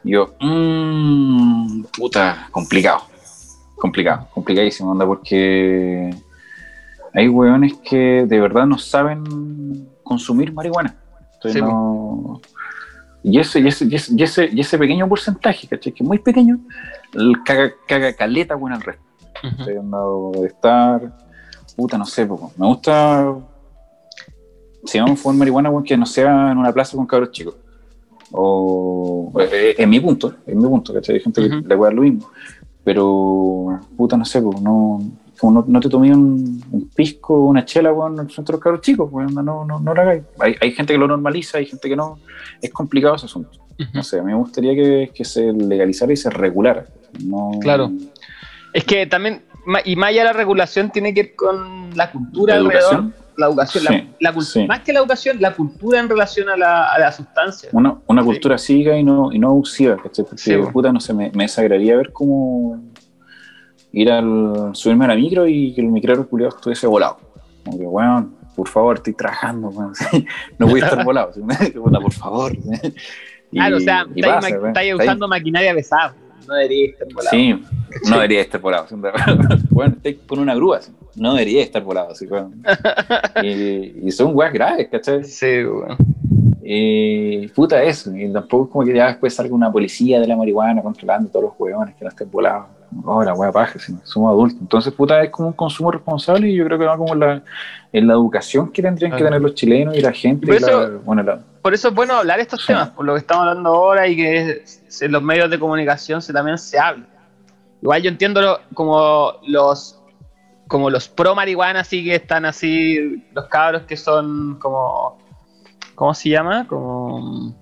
Y yo, mmm, puta, complicado. Complicado, complicadísimo, onda, porque hay weones que de verdad no saben consumir marihuana. Entonces, Sí, no... Y ese, y, ese, y, ese, y, ese, pequeño porcentaje, ¿cachai? Que es muy pequeño, caga, caga caleta, weón, al resto. Ujú. Estoy andando de estar. Puta, no sé, poco. Me gusta. Si vamos a fumar marihuana, weón, que no sea en una plaza con cabros chicos. O. eh, en mi punto, en mi punto, ¿cachai? Hay gente que Ujú. le puede dar lo mismo. Pero. Puta, no sé, pues, no. Como no, no te tomé un, un pisco o una chela, weón, en el centro de los cabros chicos, weón, no, no, no lo hagáis. Hay, hay gente que lo normaliza, hay gente que no. Es complicado ese asunto. No sé, a mí me gustaría que, que se legalizara y se regulara. No, Claro. Es que también, y más allá de la regulación, tiene que ver con la cultura ¿La alrededor. La educación, Sí, la, la sí. más que la educación, la cultura en relación a la, a la sustancia. Una, una cultura cívica y no, y no abusiva, ¿cachai? Porque, bueno. puta, no sé, me, me desagradaría ver cómo ir al subirme a la micro y que el micrero culiado estuviese volado. Como que, weón, por favor, estoy trabajando, weón. no voy a estar volado. Por favor. Y- Claro, o sea, estáis ma- está usando maquinaria pesada. No debería estar volado. Sí, no debería estar volado. Bueno, estáis con una grúa, así. No debería estar volado. Así, weón. y, y son weas graves, ¿cachai? Sí, weón. Y puta eso, y tampoco es como que ya después salga una policía de la marihuana controlando todos los huevones que no estén volados. Oh, la hueá paja, sí, somos adultos. Entonces, puta, es como un consumo responsable y yo creo que va como en la, en la educación que tendrían que tener los chilenos y la gente. Por la- eso- bueno, la- Por eso es bueno hablar estos Sí. temas, por lo que estamos hablando ahora y que en los medios de comunicación se, también se hable. Igual yo entiendo lo- como los como los pro marihuana así que están así, los cabros que son como ¿cómo se llama? Como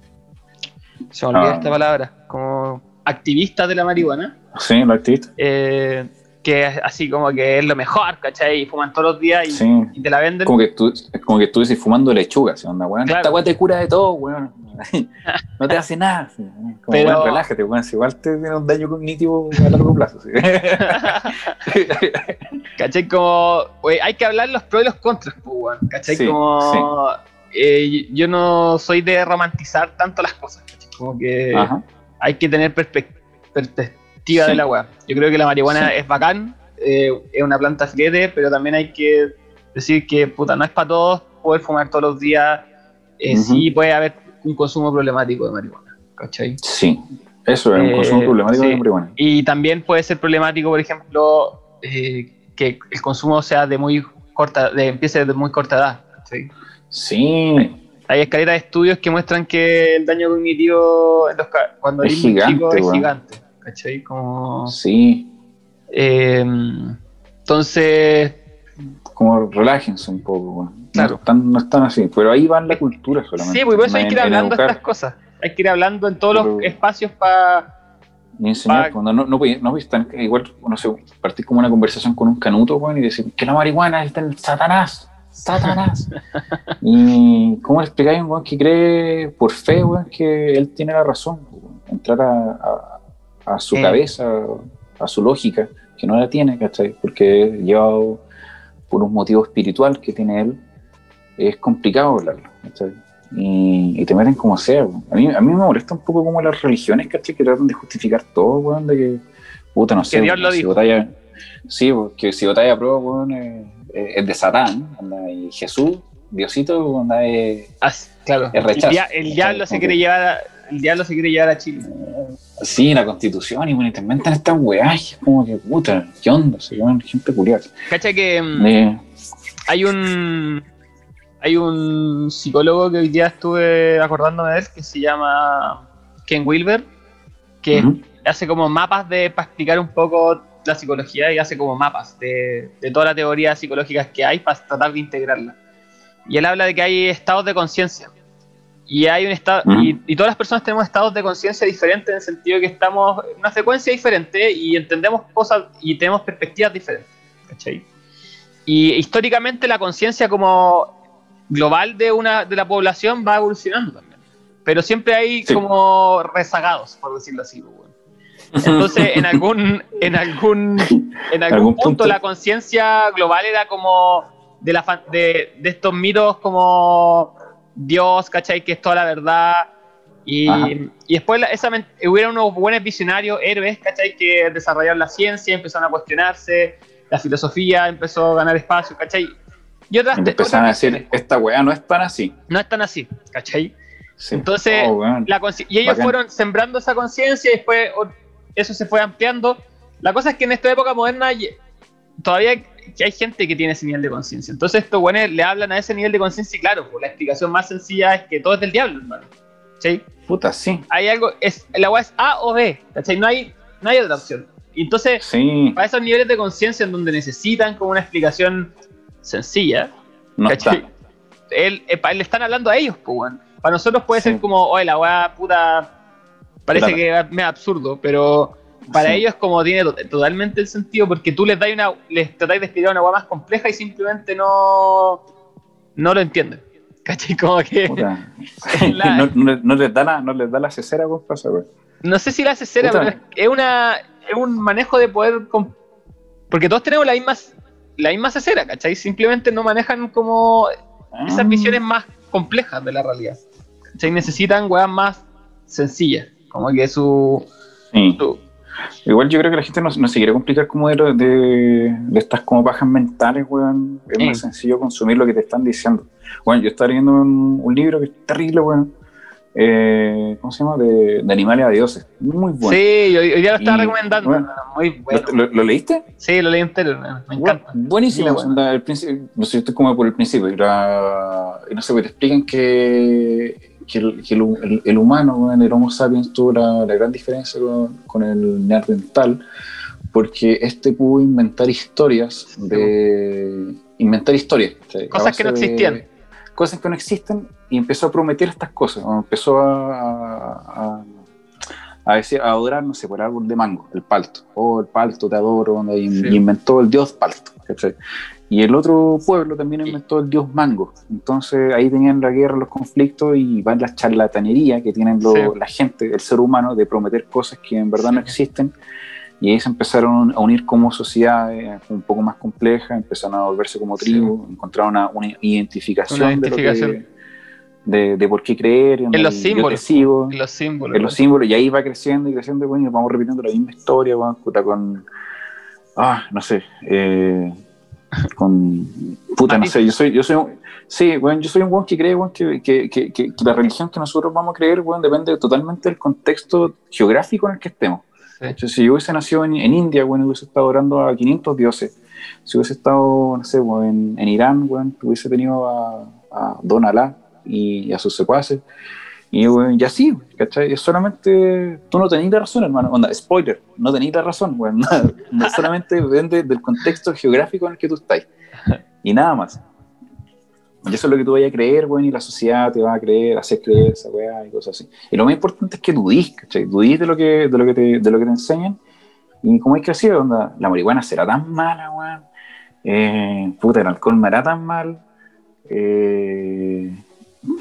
se me olvida Ah. esta palabra, como activistas de la marihuana. sí, los activistas. eh, que es así como que es lo mejor, ¿cachai? Y fuman todos los días y, Sí. y te la venden. Como que tú, es como que estuviese fumando lechuga, ¿sí? onda, weón. Claro. Esta weá te cura de todo, weón. no te hace nada. ¿sí? Como, Pero- weón, relájate, weón. Si igual te tiene un daño cognitivo a largo plazo. ¿sí? ¿Cachai? Como, wey, hay que hablar los pros y los contras, pues, weón. ¿Cachai? Como, eh, yo no soy de romantizar tanto las cosas, ¿cachai? Como que Ajá. hay que tener perspec- perspectiva Sí. de la weá. Yo creo que la marihuana Sí. es bacán, eh, es una planta filete, pero también hay que decir que, puta, no es para todos poder fumar todos los días. Eh. Sí puede haber un consumo problemático de marihuana, ¿cachai? Sí, eso es Eh, un consumo problemático sí. de marihuana. Y también puede ser problemático, por ejemplo, eh, que el consumo sea de muy corta, de, empiece de muy corta edad. ¿cachai? Sí, Hay escaleras de estudios que muestran que el daño cognitivo en los cuando Es gigante, chico es gigante. ¿Cachai? Como, sí. eh, entonces, Como relájense un poco, weón. Claro. No están, no están así, pero ahí va en la cultura solamente. sí, pues por eso hay que ir hablando estas cosas. Hay que ir hablando en todos los espacios para... Y enseñar, Pa- cuando no, no, podía- no, están, igual, no sé, partir como una conversación con un canuto, weón, y decir que la marihuana es del Satanás, Satanás. y cómo le explicáis a un weón que cree por fe, weón, que él tiene la razón, weón? entrar a, a- a su Eh. cabeza, a su lógica, que no la tiene, ¿cachai? Porque llevado por un motivo espiritual que tiene él, es complicado hablarlo, ¿cachai? Y, y te meten como sea. A mí, a mí me molesta un poco como las religiones, ¿cachai? Que tratan de justificar todo, weón, de que, puta, no sé. Dios lo si dijo. sí, porque si votáis a prueba, weón, eh, es de Satán, anda, y Jesús, Diosito, anda, es... ah, claro, Es rechazo. el, dia- el diablo se quiere llevar a, el diablo se quiere llevar a Chile. Sí, la constitución, y bueno, te inventan estas es como que, puta, ¿qué onda? Se llaman gente curiosa. ¿Cacha que mm, Eh, hay un hay un psicólogo que hoy día estuve acordándome de él que se llama Ken Wilber que hace como mapas de para explicar un poco la psicología y hace como mapas de, de toda la teoría psicológica que hay para tratar de integrarla y él habla de que hay estados de conciencia Y hay un estado, y, y todas las personas tenemos estados de conciencia diferentes en el sentido de que estamos en una frecuencia diferente y entendemos cosas y tenemos perspectivas diferentes. ¿cachai? Y históricamente la conciencia como global de una de la población va evolucionando también. Pero siempre hay Sí. como rezagados, por decirlo así. pues. Entonces, en algún, en algún, en algún, Algún punto, punto. la conciencia global era como de, la, de, de estos mitos como Dios, ¿cachai? Que es toda la verdad. Y, y después esa, hubieron unos buenos visionarios, héroes, ¿cachai? Que desarrollaron la ciencia, empezaron a cuestionarse, la filosofía empezó a ganar espacio, ¿cachai? Y otras, empezaron a otras decir, esta weá no es tan así. no están así, ¿cachai? Sí. Entonces, Oh, la y ellos Bacán. fueron sembrando esa conciencia y después eso se fue ampliando. La cosa es que en esta época moderna todavía que hay gente que tiene ese nivel de conciencia. Entonces estos le hablan a ese nivel de conciencia y claro, pues, la explicación más sencilla es que todo es del diablo, hermano. ¿Cachai? Puta, sí. Hay algo, es, el agua es A o B, ¿cachai? No hay, no hay otra opción. Y entonces, Sí, para esos niveles de conciencia en donde necesitan como una explicación sencilla, no ¿cachai? está. Él, eh, le están hablando a ellos, pues. Para nosotros puede Sí. ser como, oye, la weá puta. Parece Claro. que es absurdo, pero para Sí. ellos como tiene to- totalmente el sentido, porque tú les das una, les tratáis de explicar una weá más compleja y simplemente no, no lo entienden. ¿Cachai? Como que. La- no, no- no les da la, no les da la cesera, pasa. No sé si la Puta. pero es, una, es un manejo de poder. Porque todos tenemos la misma, la misma cesera, ¿cachai? Simplemente no manejan como esas Ah. visiones más complejas de la realidad. ¿Cachai? Necesitan weas más sencillas. Como que su. Sí. su- Igual yo creo que la gente no, no se quiere complicar como de, de, de estas como pajas mentales, weón. Es Sí. más sencillo consumir lo que te están diciendo. Bueno, yo estaba leyendo un, un libro que es terrible, weón. Eh, ¿Cómo se llama? De, de animales a dioses. Muy bueno. Sí, hoy, día lo estaba Y, recomendando. bueno. Muy bueno. ¿Lo, lo- lo leíste? Sí, lo leí entero. Me encanta. Bueno, buenísimo. Bueno. el no sé, yo estoy como por el principio. Y, la- y no sé, pues te explican que, que, el, que el el- humano, el Homo sapiens, tuvo la, la gran diferencia con, con el neandertal, porque este pudo inventar historias de. Inventar historias. Cosas que no de- existían. Cosas que no existen y empezó a prometer estas cosas. Empezó a, a, a adorar, no sé, por el árbol de mango, el palto. Oh, el palto, te adoro. onda, Y, Sí. y inventó el dios palto. ¿cachai? Y el otro pueblo también inventó el dios mango. Entonces ahí tenían la guerra, los conflictos y van las charlatanería que tienen lo- Sí. la gente, el ser humano, de prometer cosas que en verdad no existen. Y ahí se empezaron a unir como sociedades un poco más complejas, empezaron a volverse como Sí. tribu, encontraron una, una identificación, Una de lo que- identificación. de, de por qué creer, En los símbolos. sigo, En los símbolos. en los símbolos, y ahí va creciendo y creciendo, bueno, y vamos repitiendo la misma historia, puta, con, ah, no sé, eh, con, puta, no sé, yo soy, yo soy un, sí, weón, yo soy un weón que cree, weón, que, que, que, la religión que nosotros vamos a creer, weón, depende totalmente del contexto geográfico en el que estemos. Sí. Si yo hubiese nacido en, en India, bueno, hubiese estado orando a 500 dioses. Si hubiese estado, no sé, bueno, en, en Irán, bueno, hubiese tenido a, a Don Alá y a sus secuaces. Y, bueno, y así, ¿cachai? Es solamente, tú no tenés la razón, hermano. Onda, spoiler, no tenés la razón, bueno, no, solamente depende del contexto geográfico en el que tú estás. Y nada más. Y eso es lo que tú vayas a creer, bueno, y la sociedad te va a creer, hacer creer esa weá y cosas así. Y lo más importante es que dudís, ¿cachai? Dudís de lo que, de lo que, te, de lo que te enseñan. Y como hay crecido, onda, la marihuana será tan mala, weón. Eh, puta, el alcohol me hará tan mal. Eh,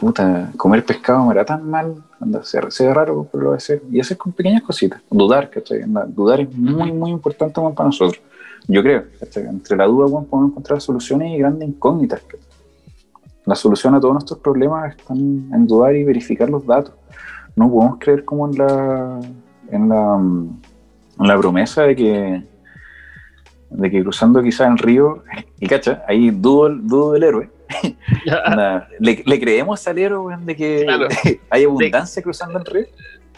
puta, comer pescado me hará tan mal. Onda, se, ve raro, pero lo voy a hacer. Y hacer con pequeñas cositas. Dudar, ¿cachai? Dudar es muy, muy importante weón, para nosotros. Yo creo, ¿cachai? Entre la duda, podemos encontrar soluciones y grandes incógnitas. ¿cachai? La solución a todos nuestros problemas está en dudar y verificar los datos. No podemos creer como en la, en la, en la promesa de que, de que cruzando quizás el río, y cacha, ahí dudo, dudo del héroe. ¿le, le creemos al héroe weón, de que Claro. hay abundancia cruzando el río?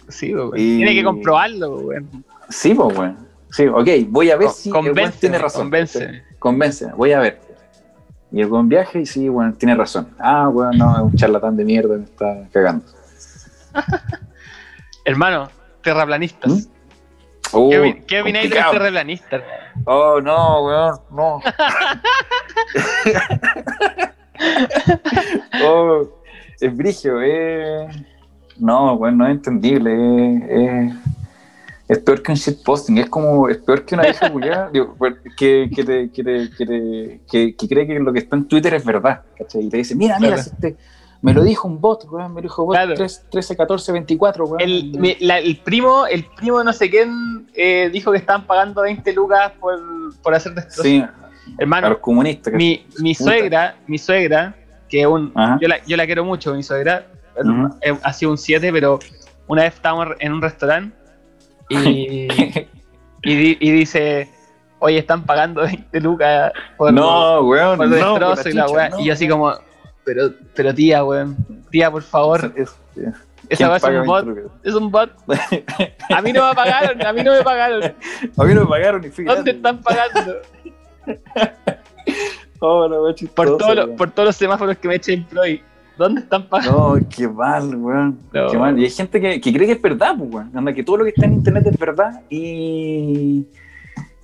Sí, weón. Y- Tiene que comprobarlo, weón. Sí, pues, bueno. Sí, ok, voy a ver si el weón Convénceme, tiene razón. convénceme. Convénceme, voy a ver. Y el buen viaje y sí, bueno, tiene razón. Ah, bueno, no, es un charlatán de mierda, me está cagando. Hermano, terraplanistas. ¿Mm? Oh, ¿Qué, opi- qué opináis de los terraplanistas? Oh, no, weón, no. oh, es brigio, es... No, bueno, no es entendible, es, es, es peor que un shitposting, es como, es peor que una vieja culiada que, que, te, que, te, que, te- que- que cree que lo que está en Twitter es verdad, ¿cachai? Y te dice, mira, mira, si este, me lo dijo un bot, weón, me lo dijo bot Claro. 3, 13, 14, 24, weón. El, mi- la- el primo, el primo no sé quién eh, dijo que estaban pagando 20 lucas por, por hacer destrozos. sí, Hermano, los comunistas. mi, mi suegra, mi suegra, que un, yo, la, yo la quiero mucho, mi suegra, Ujú. eh, ha sido un 7, pero una vez estábamos en un restaurante y, y, di- y dice, oye, están pagando 20 lucas por, no, weón, por no, destrozo por y la weá. no, y yo así como, pero, pero tía, weón, tía, por favor, Es- es- esa ¿quién weá es un bot, 20 lucas? es un bot. A mí no me pagaron, a mí no me pagaron. A mí no me pagaron fíjate. ¿Dónde están pagando? Oh, Por, todos los- weón. por todos los semáforos que me echa Employ. ¿Dónde están pagando? No, qué mal, weón. No. Qué mal. Y hay gente que, que cree que es verdad, pues, weón. Anda, que todo lo que está en internet es verdad y.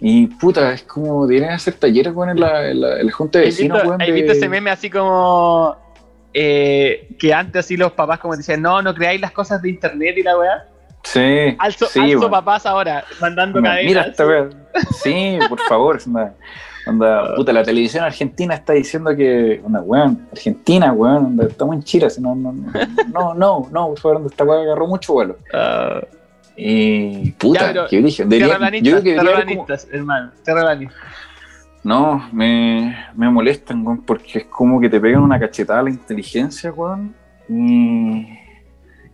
Y puta, es como deberían hacer talleres, weón, en la, en la, en la junta de ¿Has vecinos, weón. de- visto ese meme así como eh, que antes así los papás como decían, no, no creáis las cosas de internet y la weá? Sí, Alzo, sí, alzo weón. papás ahora, mandando Mira, mira esta weá. Sí, por favor. Anda, anda, puta, la televisión argentina está diciendo que. Onda, weón, Argentina, weón, onda, estamos en Chile. así, No, no, no, no, no, no, por favor, onda, esta weá agarró mucho vuelo. Ah, Y puta, Ya, pero qué brillo. Yo creo que hermano. No, me, me molestan, weón, porque es como que te pegan una cachetada a la inteligencia, weón, y,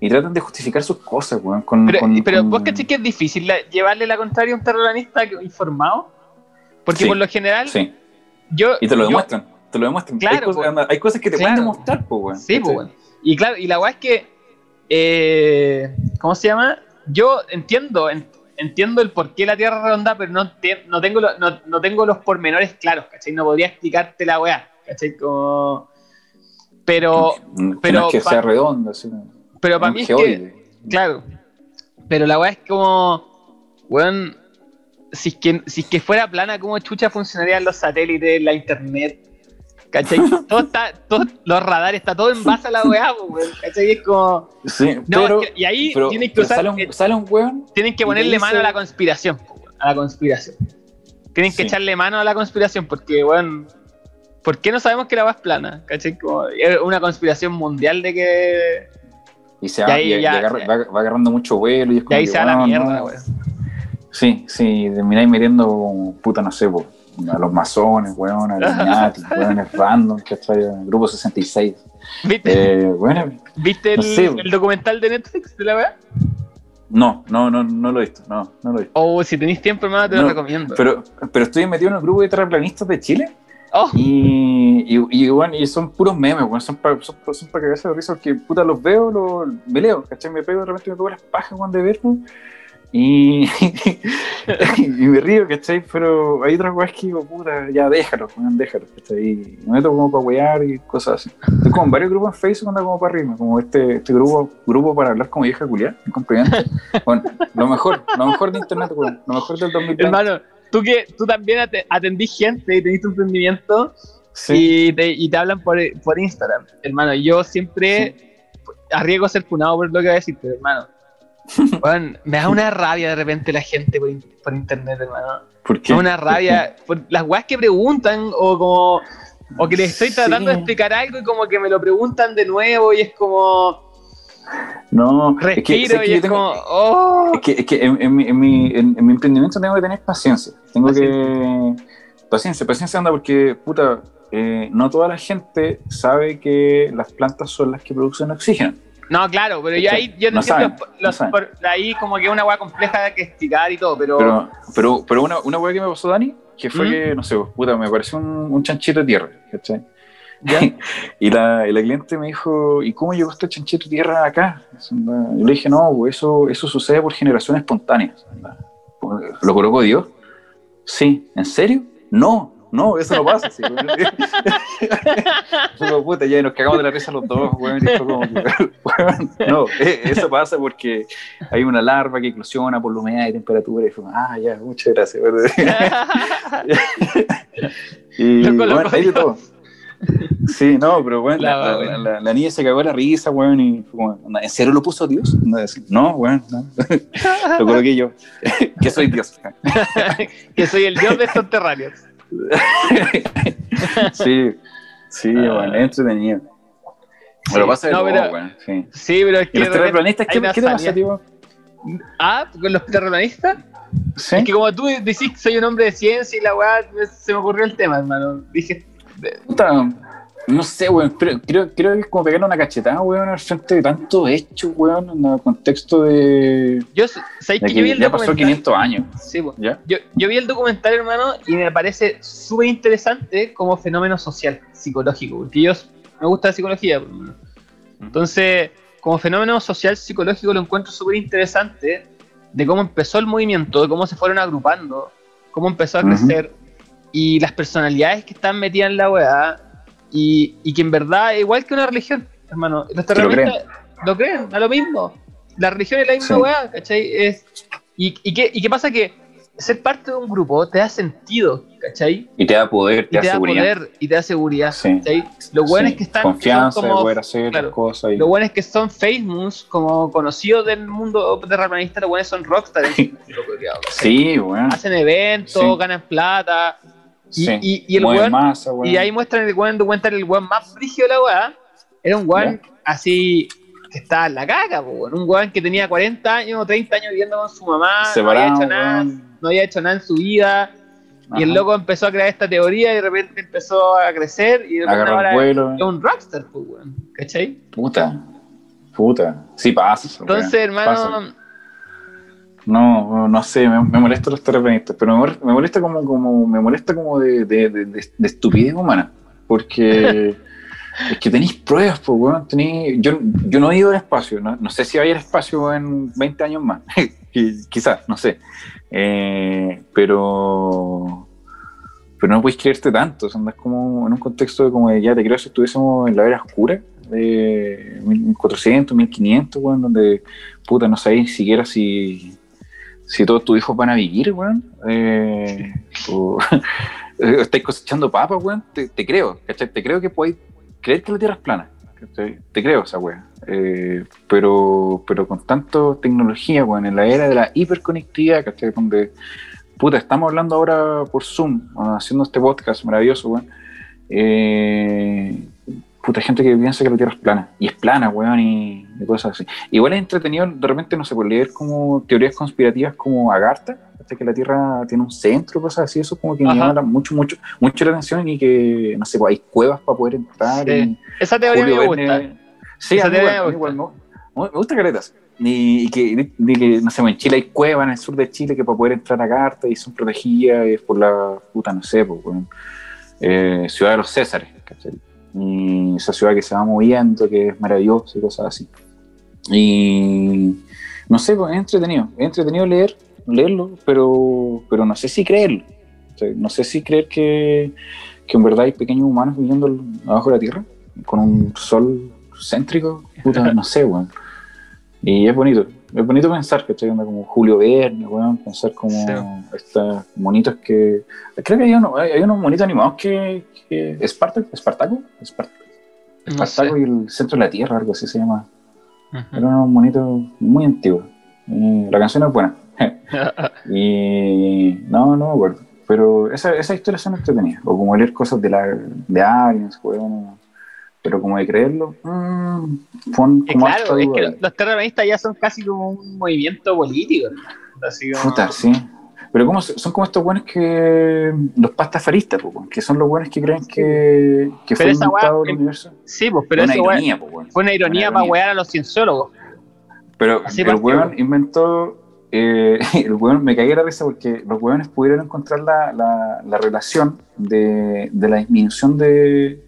y tratan de justificar sus cosas, weón. Con, Pero, con- pero con- vos cachés que es difícil la- llevarle la contraria a un terraplanista que- informado. Porque Sí, por lo general, Sí, yo. y te lo yo- demuestran, te lo demuestran. Claro, hay, cosas, anda, hay cosas que te Claro. pueden demostrar, pues, weón. Sí, pues, weón. Y claro, y la weá es que. eh, ¿Cómo se llama? Yo entiendo, en- entiendo el por qué la Tierra es redonda, pero no, no, tengo lo- no, no tengo los pormenores claros, ¿cachai? No podría explicarte la weá, ¿cachai? Como. Pero, que pero no es que sea redondo, así, pero para mí es que. Claro. Pero la weá es como. Weón. Si es, que, si es que fuera plana, ¿cómo chucha funcionarían los satélites, la internet? ¿Cachai? Todo está, todos los radares, está todo en base a la weá, weón. ¿Cachai? Es como. Sí, No, pero, es que- y ahí pero- tienen que usar. sale, un, sale un weón tienen que ponerle dice- mano a la conspiración, a la conspiración. Tienen que Sí. echarle mano a la conspiración, porque, weón. ¿Por qué no sabemos que la weá es plana? ¿Cachai? Como, es una conspiración mundial de que. Y, se y va, y- y agarra- va, va agarrando mucho vuelo y es como ahí que, se va la weón, mierda, no. weón. Sí, sí, termináis metiendo puta, no sé, po, a los masones, weón, a Illuminati, weones random, ¿cachai? Grupo 66. ¿Viste, Eh, bueno, ¿viste el, no sé, el documental de Netflix de la weá? no, no, no, no lo he visto, no, no lo he visto. Oh, si tenéis tiempo, hermano, te lo No, recomiendo. Pero, pero estoy metido en el grupo de terraplanistas de Chile oh, y, y, y, weón, y son puros memes, weón, son para son, son pa cagarse de risa porque, puta, los veo, los, me leo, ¿cachai? Me pego de repente, me pego las pajas, weón, de verlo y, y me río, ¿cachai? Pero hay otras weas que digo, puta, ya déjalo, weón, déjalo, ¿cachai? Y me meto como para wear y cosas así. Estoy como en varios grupos en Facebook, anda como para arriba, como este, este grupo, grupo para hablar como vieja culiar. Bueno, lo mejor, lo mejor de internet, weón, lo mejor del 2020. hermano, tú que tú también ate- atendís gente y tenés tu emprendimiento Sí. y, te, y te hablan por, por Instagram. Hermano, yo siempre arriesgo a ser funado por lo que voy a decir, pero hermano. weón, me da una rabia de repente la gente por, por internet, hermano. ¿Por Me qué? da una rabia por las weas que preguntan o como. O que les estoy tratando de explicar algo y como que me lo preguntan de nuevo y es como. No, es que, Respiro ¿sabes que y yo es tengo- como. Oh. Es que, es que en, en mi, en, mi, en- en mi emprendimiento tengo que tener paciencia. Tengo que. Paciencia, paciencia anda porque, puta, eh, no toda la gente sabe que las plantas son las que producen oxígeno. No, claro, pero yo ahí yo no, saben, los- no saben. por- ahí como que es una weá compleja que explicar y todo, pero, Pero, pero, pero una, una weá que me pasó, Dani, que fue ¿Mm? que, no sé, puta, me pareció un, un chanchito de tierra, ¿cachai? Y, la, y la cliente me dijo, ¿y cómo llegó este chanchito de tierra acá? Yo le dije, no, pues eso, eso sucede por generación espontánea. ¿Lo colocó Dios? Sí, ¿en serio? No, no, eso no pasa. Sí, como, puta, ya nos cagamos de la risa los dos, weón, no, eh, eso pasa porque hay una larva que eclosiona por la humedad y temperatura y fue, ah, ya, muchas gracias. y bueno, hay de todo. Sí, no, pero bueno, La- la, la- la- la niña se cagó la risa, weón, y fue como, "Onda, ¿en serio lo puso Dios? No, weón, no. lo coloqué yo, que soy Dios. que soy el dios de estos terrarios. sí, sí, weón, es entretenido. Me lo pasa de No, todo, pero- weón, sí. Sí, pero es ¿Y que. los terraplanistas, qué, qué te pasa, tío? Ah, con los terraplanistas. ¿Sí? Es que como tú decís que soy un hombre de ciencia y la weá, se me ocurrió el tema, hermano. Dije, Puta, no sé, weón, pero creo, creo que es como pegarle una cachetada, weón, al frente de tanto hecho, weón, en el contexto de, yo, ¿sabéis de que yo vi que el ya pasó documental? 500 años, Sí. Yo, yo vi el documental, hermano, y me parece súper interesante como fenómeno social, psicológico, porque yo me gusta la psicología. Entonces, como fenómeno social, psicológico, lo encuentro súper interesante de cómo empezó el movimiento, de cómo se fueron agrupando, cómo empezó a crecer, y las personalidades que están metidas en la weá, y, y que en verdad es igual que una religión, hermano. Los Que lo terroristas lo creen, a lo mismo. La religión es la misma Sí. weá, ¿cachai? Es, y, y, qué, ¿Y qué pasa? Que ser parte de un grupo te da sentido, ¿cachai? Y te da poder, Y te da te da seguridad. poder y te da seguridad, Sí. ¿cachai? Los buenos Sí, que están Confianza de como poder hacer claro, las cosas. Y... los buenos que son famous, como conocidos del mundo terraplanista, los buenos son rockstar. Sí, weón. Hacen eventos, Sí. ganan plata. Y, Sí. y, y el weón, masa, weón. y ahí muestran el weón documental, el weón más brígido de la weá. Era un weón así que estaba en la caca, weón. un weón que tenía 40 años o 30 años viviendo con su mamá, Separado, no había hecho nada, weón. no había hecho nada en su vida. Y el Ajá. loco empezó a crear esta teoría y de repente empezó a crecer y de repente ahora el vuelo. es un rockstar, pues, weón. ¿Cachai? Puta. Puta. Sí pasa. Entonces, weá. hermano, Pasa. No, no sé, me, me molestan los terraplanistas, pero me, mol- me molesta como, como, me molesta como de, de, de- de- de estupidez humana, porque es que tenéis pruebas, pues, weón, tenéis, yo, yo no he ido al espacio, no, no sé si va a ir al espacio en 20 años más, Qui- quizás, no sé, Eh, pero, pero no puedes creerte tanto, o sea, andas como en un contexto de como de, ya te creo si estuviésemos en la era oscura, de 1400, 1500, weón, donde, puta, no sabéis siquiera si si todos tus hijos van a vivir, weón, eh, o estáis cosechando papas, weón, te, creo, ¿cachai? Te creo que podéis creer que la Tierra es plana, ¿cachai? Te creo esa weá. Eh, pero, pero con tanto tecnología, weón, en la era de la hiperconectividad, ¿cachai? Donde, puta, estamos hablando ahora por Zoom, haciendo este podcast maravilloso, weón. Eh, puta, gente que piensa que la Tierra es plana, y es plana, weón, y, y cosas así. Igual es entretenido, de repente, no se puede leer como teorías conspirativas como Agartha, hasta que la Tierra tiene un centro, cosas así, eso como que me Ajá. llama la- mucho, mucho, mucho la atención y que, no sé, pues, hay cuevas para poder entrar. Sí. esa teoría Julio me Verne- gusta. Sí, Esa teoría igual, me a mí igual, me, me gusta caretas. Y, y que, no sé, en Chile hay cuevas en el sur de Chile que para poder entrar a carta y son protegidas es por la puta, no sé, pues, weón. Eh, ciudad de los Césares, ¿cachai? Y esa ciudad que se va moviendo, que es maravillosa y cosas así. Y no sé, es entretenido, es entretenido leer, leerlo, pero, pero no sé si creerlo. No sé si creer que, que en verdad hay pequeños humanos viviendo abajo de la Tierra, con un sol céntrico, puta, no sé, weón. Y es bonito, es bonito pensar que estoy viendo como Julio Verne, weón, pensar como Sí. estos monitos que... Creo que hay, uno- hay unos monitos animados que... que Espartaco, Espartaco, No. Espartaco y el centro de la Tierra, algo así se llama. Era unos monitos muy antiguos. Y la canción es buena. y no, no me acuerdo. Pero esa- esas historias son entretenidas. O como leer cosas de, la, de aliens, weón. Pero como de creerlo, mmm, Que como claro, es que los, terraplanistas ya son casi como un movimiento político. Así como- Puta, sí. Pero como, son como estos buenos que. Los pastafaristas, po, que son los buenos que creen que, que fue inventado el universo. Sí, pues, pero Es una weón, ironía, po, fue una ironía Una para wear a los cienciólogos. Pero Así el weón inventó. eh, el weón me cagué la risa porque los weones pudieron encontrar la, la, la relación de, de la disminución de.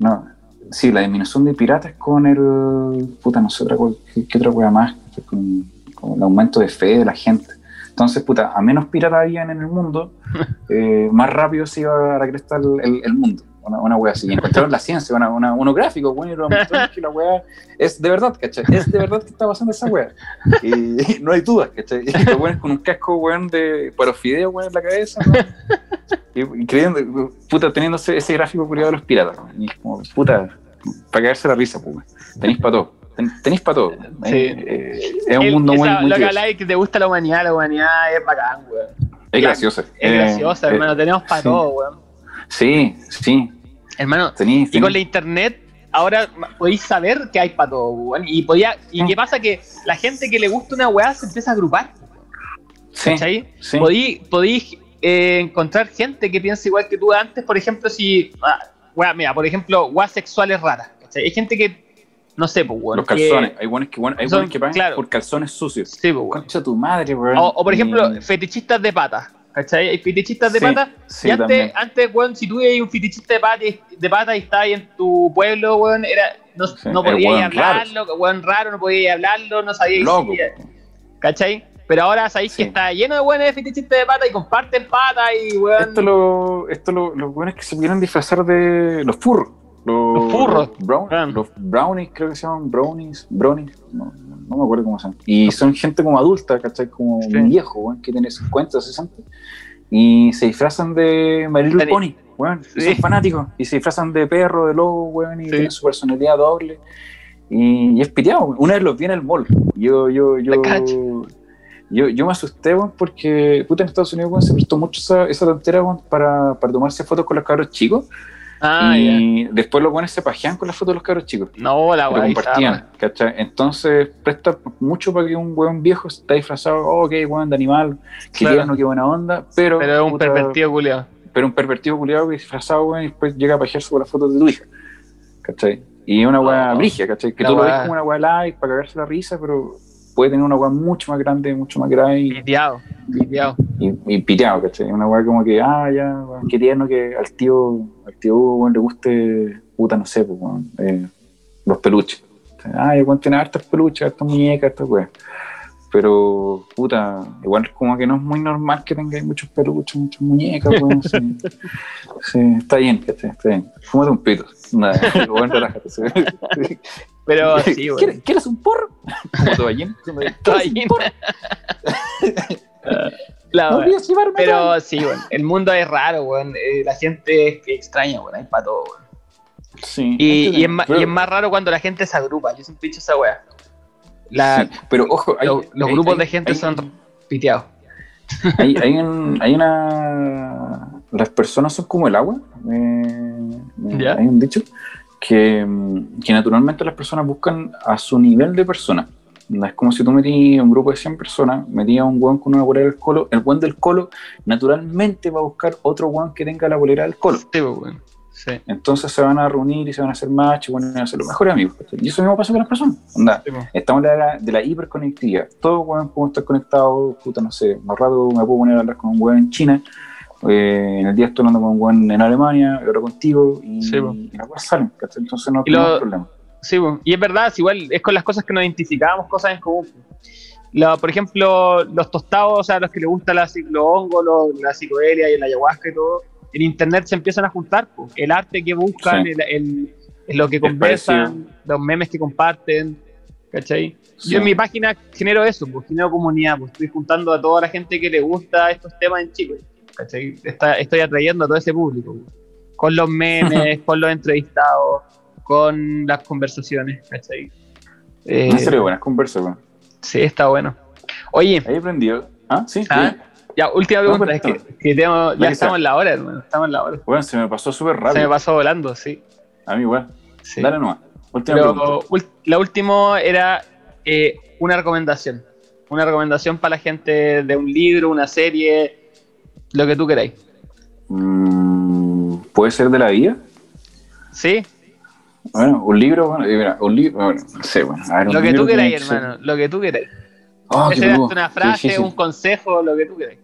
No, sí, la disminución de piratas con el. Puta, no sé otra cosa. ¿Qué, qué otra wea más? Con, con el aumento de fe de la gente. Entonces, puta, a menos piratas habían en el mundo, eh, más rápido se iba a la cresta el, el- el mundo. una, una wea así. Y encontraron la ciencia, una, una, unos gráficos, bueno, y lo que la wea es de verdad, ¿cachai? Es de verdad que está pasando esa wea. Y, no hay dudas, ¿cachai? Y los weones con un casco, weón, de parofideo, weón, en la cabeza, weón. Creyendo, puta, teniendo ese, gráfico culiado de los piratas, como, puta, para caerse la risa, pues. Tenéis para todo. Ten- Tenéis para todo. Sí. Eh, eh, es un El- mundo muy, esa- muy lo que te gusta la humanidad, la humanidad es bacán, weón. Es gracioso. Es Eh, graciosa, eh, hermano. Tenemos para sí. todo, weón. Sí, sí. Hermano, Tenéis, y con la internet ahora podéis saber que hay para todo, weón. Y, podía, y Sí. qué pasa que la gente que le gusta una weá se empieza a agrupar, sí, ¿cachai? sí. Podí, podí, eh, encontrar gente que piensa igual que tú antes, por ejemplo, si. ah, weá, mira, por ejemplo, weas sexuales raras. ¿cachai? Hay gente que. No sé, pues, weón. Los que- calzones. Hay buenos que, bueno, hay son- que pagan claro. por calzones sucios. Sí, pues. Concha tu madre, weón. O, o, por ejemplo, Y- fetichistas de patas. ¿Cachai? Hay fetichistas de Sí, patas. sí, y antes, también. antes, weón, si tú eres un fetichista de patas de pata y estás ahí en tu pueblo, weón, era, no, Sí, no podías hablarlo, weón raro, no podías hablarlo, no sabías Loco. ¿Cachai? Pero ahora sabéis Sí. que está lleno de weones de fetichistas de patas y comparten patas y weón. Esto lo, esto lo, los buenos que se quieren disfrazar de los furros. Los, Los furros. Los, brown- Ah. los brownies, creo que se llaman brownies. Brownies, no, me acuerdo cómo se llaman. Y son gente como adulta, ¿cachai? Como Sí. viejo, weón, que tiene 50, 60. Y se disfrazan de Dani. Pony, weón. Y son fanáticos. Y se disfrazan de perro, de lobo, weón. Y tienen su personalidad doble. Y, y es piteado. Una vez los vi en el mall. Yo, yo, yo. Yo, yo me asusté, weón, porque puta en Estados Unidos se prestó mucho esa, esa tontera para, para tomarse fotos con los cabros chicos. ah, y después los buenos se pajean con las fotos de los cabros chicos. No, la weá. compartían, ¿cachai? Entonces presta mucho para que un weón viejo está disfrazado, oh, ok, weón, de animal, Claro. tierno, qué buena onda, pero, Pero es un puta, pervertido culiado. pero un pervertido culiado que disfrazado, weón, y después llega a pajearse con las fotos de tu hija, ¿cachai? Y una weá Oh. brigia, ¿cachai? Que La tú lo ves como una weá light para cagarse la risa, pero puede tener una weá mucho más grande, mucho más grave y, Piteado, piteado. y, y piteado, ¿cachai? Una weá como que, ah, ya, qué tierno que al tío, al tío weón, le guste, puta, no sé, pues, eh, los peluches. Ah, ya, weón, tiene hartas peluches, hartas muñecas, hartas weas. Pero, puta, igual como que no es muy normal que tengáis muchos peluches, muchas muñecas, weón. sí. Sí, está bien, ¿cachai? Está bien. Fúmate un pito. Nada, weón, relájate. sí. Pero sí, weón. ¿Quieres, ¿Quieres un porro? Como tu ballena. ¿Quieres Toallín. porro? La ¿No? Pero sí, weón. El mundo es raro, weón. Eh, la gente es extraña, weón. Hay para todo, weón. Sí, Y, es que- y es más, pero- y es más raro cuando la gente se agrupa. Yo siempre he dicho esa weá. La- sí, pero ojo, hay- lo- los hay- grupos hay- de gente son piteados. Hay, hay, un- hay una. Las personas son como el agua. eh, eh, ¿Ya? Hay un dicho que, mm, que naturalmente las personas buscan a su nivel de persona. Es como si tú metías un grupo de 100 personas, metías a un guan con una bolera del colo. El guan del colo naturalmente va a buscar otro guan que tenga la bolera del colo. Sí, pues, weón. Sí. Entonces se van a reunir y se van a hacer match y van a ser los mejores amigos. Y eso mismo pasa con las personas. Onda, Sí. Estamos en la de la hiperconectividad. Todos weón, podemos estar conectados. Puta, no sé, más rato me puedo poner a hablar con un weón en China. eh, en el día estoy hablando con un weón en Alemania, ahora contigo. Y, Sí, po. y las cosas salen. ¿cachai? Entonces no lo- tenemos problema. Sí, y es verdad, es igual es con las cosas que nos identificamos, cosas en común. La- por ejemplo, los tostados, o sea, los que les gusta la, los hongos, los- la psicodelia y la ayahuasca y todo, en internet se empiezan a juntar. pues. El arte que buscan, Sí. el, el- lo que conversan, los memes que comparten, ¿cachai? Sí. Yo en mi página genero eso, pues genero comunidad, pues estoy juntando a toda la gente que le gusta estos temas en Chile, ¿cachai? Está- estoy atrayendo a todo ese público, pues. con los memes, con los entrevistados, con las conversaciones, ¿cachai? Eh, En serio, buenas conversas, sí, está bueno. Oye, Ahí aprendido. Ah, sí. ah, sí. Ya, última pregunta, es que, perfecto. que tengo- ya estamos en la hora, hermano, estamos en la hora. Bueno, se me pasó súper Se me rápido. pasó volando, sí. A mí igual. sí. Dale nomás. Última pregunta. Pero la última era eh, una recomendación. Una recomendación para la gente de un libro, una serie, lo que tú queráis. Mm, ¿Puede ser de la vida? ¿Sí? Bueno, un libro, bueno, mira, un libro, bueno, no sé, bueno, a ver, Lo que tú queráis, hermano. Lo que tú queráis. Oh, una frase, un consejo, lo que tú queráis.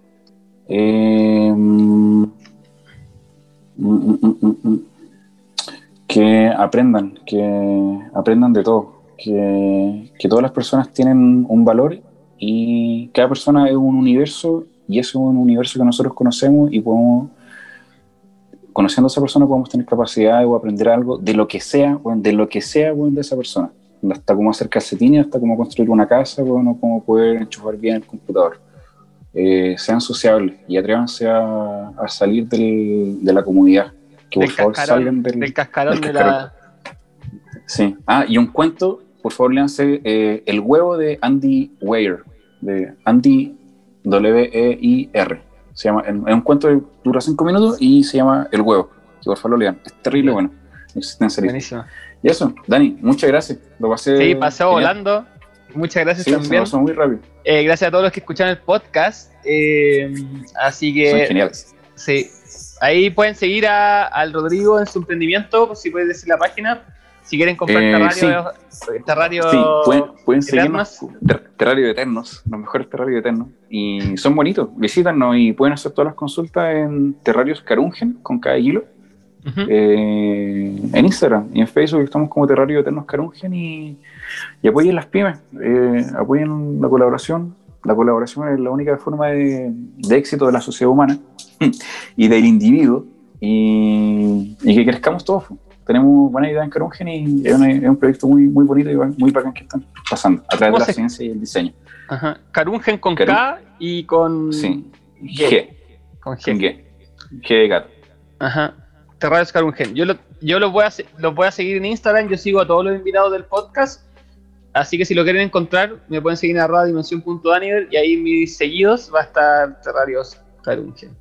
Eh, mm, mm, mm, que aprendan, que aprendan de todo, que, que todas las personas tienen un valor y cada persona es un universo y ese es un universo que nosotros conocemos y podemos conociendo a esa persona podemos tener capacidad o aprender algo de lo que sea, de lo que sea, de esa persona. Hasta cómo hacer calcetines, hasta cómo construir una casa, weón, o cómo poder enchufar bien el computador. Eh, sean sociables y atrévanse a, a salir del- de la comunidad. Que por Del favor cascarón, salgan del, del cascarón del de la. Sí. Ah, y un cuento, por favor, léanse eh, El huevo de Andy Weir, de Andy W-E-I-R. Se llama, es un cuento que dura cinco minutos y se llama El huevo. Que por favor lo lean. Es terrible bueno. Existencia lista. Buenísimo. Y eso, Dani, muchas gracias. Lo pasé. Sí, genial. volando. Muchas gracias Sí, también. pasó muy rápido. Eh, gracias a todos los que escuchan el podcast. Eh, así Son que geniales. sí, ahí pueden seguir a- al Rodrigo en su emprendimiento, si puedes decir la página. Si quieren comprar Eh, terrario, terrario Sí, pueden. Eternos. Ter- Terrario de Eternos, los mejores Terrarios de Eternos. Y son bonitos. Visítanos y pueden hacer todas las consultas en Terrarios Carungen con cada hilo. Eh, en Instagram y en Facebook estamos como Terrario Eternos Carungen y, y apoyen las pymes, eh, apoyen la colaboración. La colaboración es la única forma de, de éxito de la sociedad humana y del individuo y, y que crezcamos todos. Tenemos buena idea en Carungen y es, una- es un proyecto muy, muy bonito y muy bacán que están pasando a través ¿Cómo de la se- ciencia y el diseño. Ajá. Carungen con K y con Sí, G. G, Con G. con G, G de gato. Ajá. Terrarios Carungen. Yo, lo, yo los, voy a, los voy a seguir en Instagram. Yo sigo a todos los invitados del podcast. Así que si lo quieren encontrar, me pueden seguir en arroba dimensión.aniver y ahí mis seguidos va a estar Terrarios Carungen.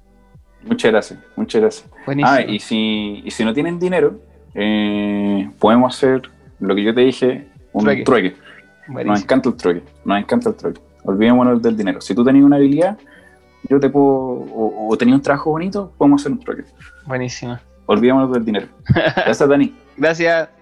Muchas gracias, muchas gracias. Buenísimo. Ah, y si, y si no tienen dinero, eh, podemos hacer lo que yo te dije, un Trueque. trueque. Nos encanta el trueque, nos encanta el trueque. Olvidémonos del dinero. Si tú tenías una habilidad, yo te puedo, o, o tenías un trabajo bonito, podemos hacer un trueque. Buenísimo. Olvidémonos del dinero. Gracias, Dani. Gracias.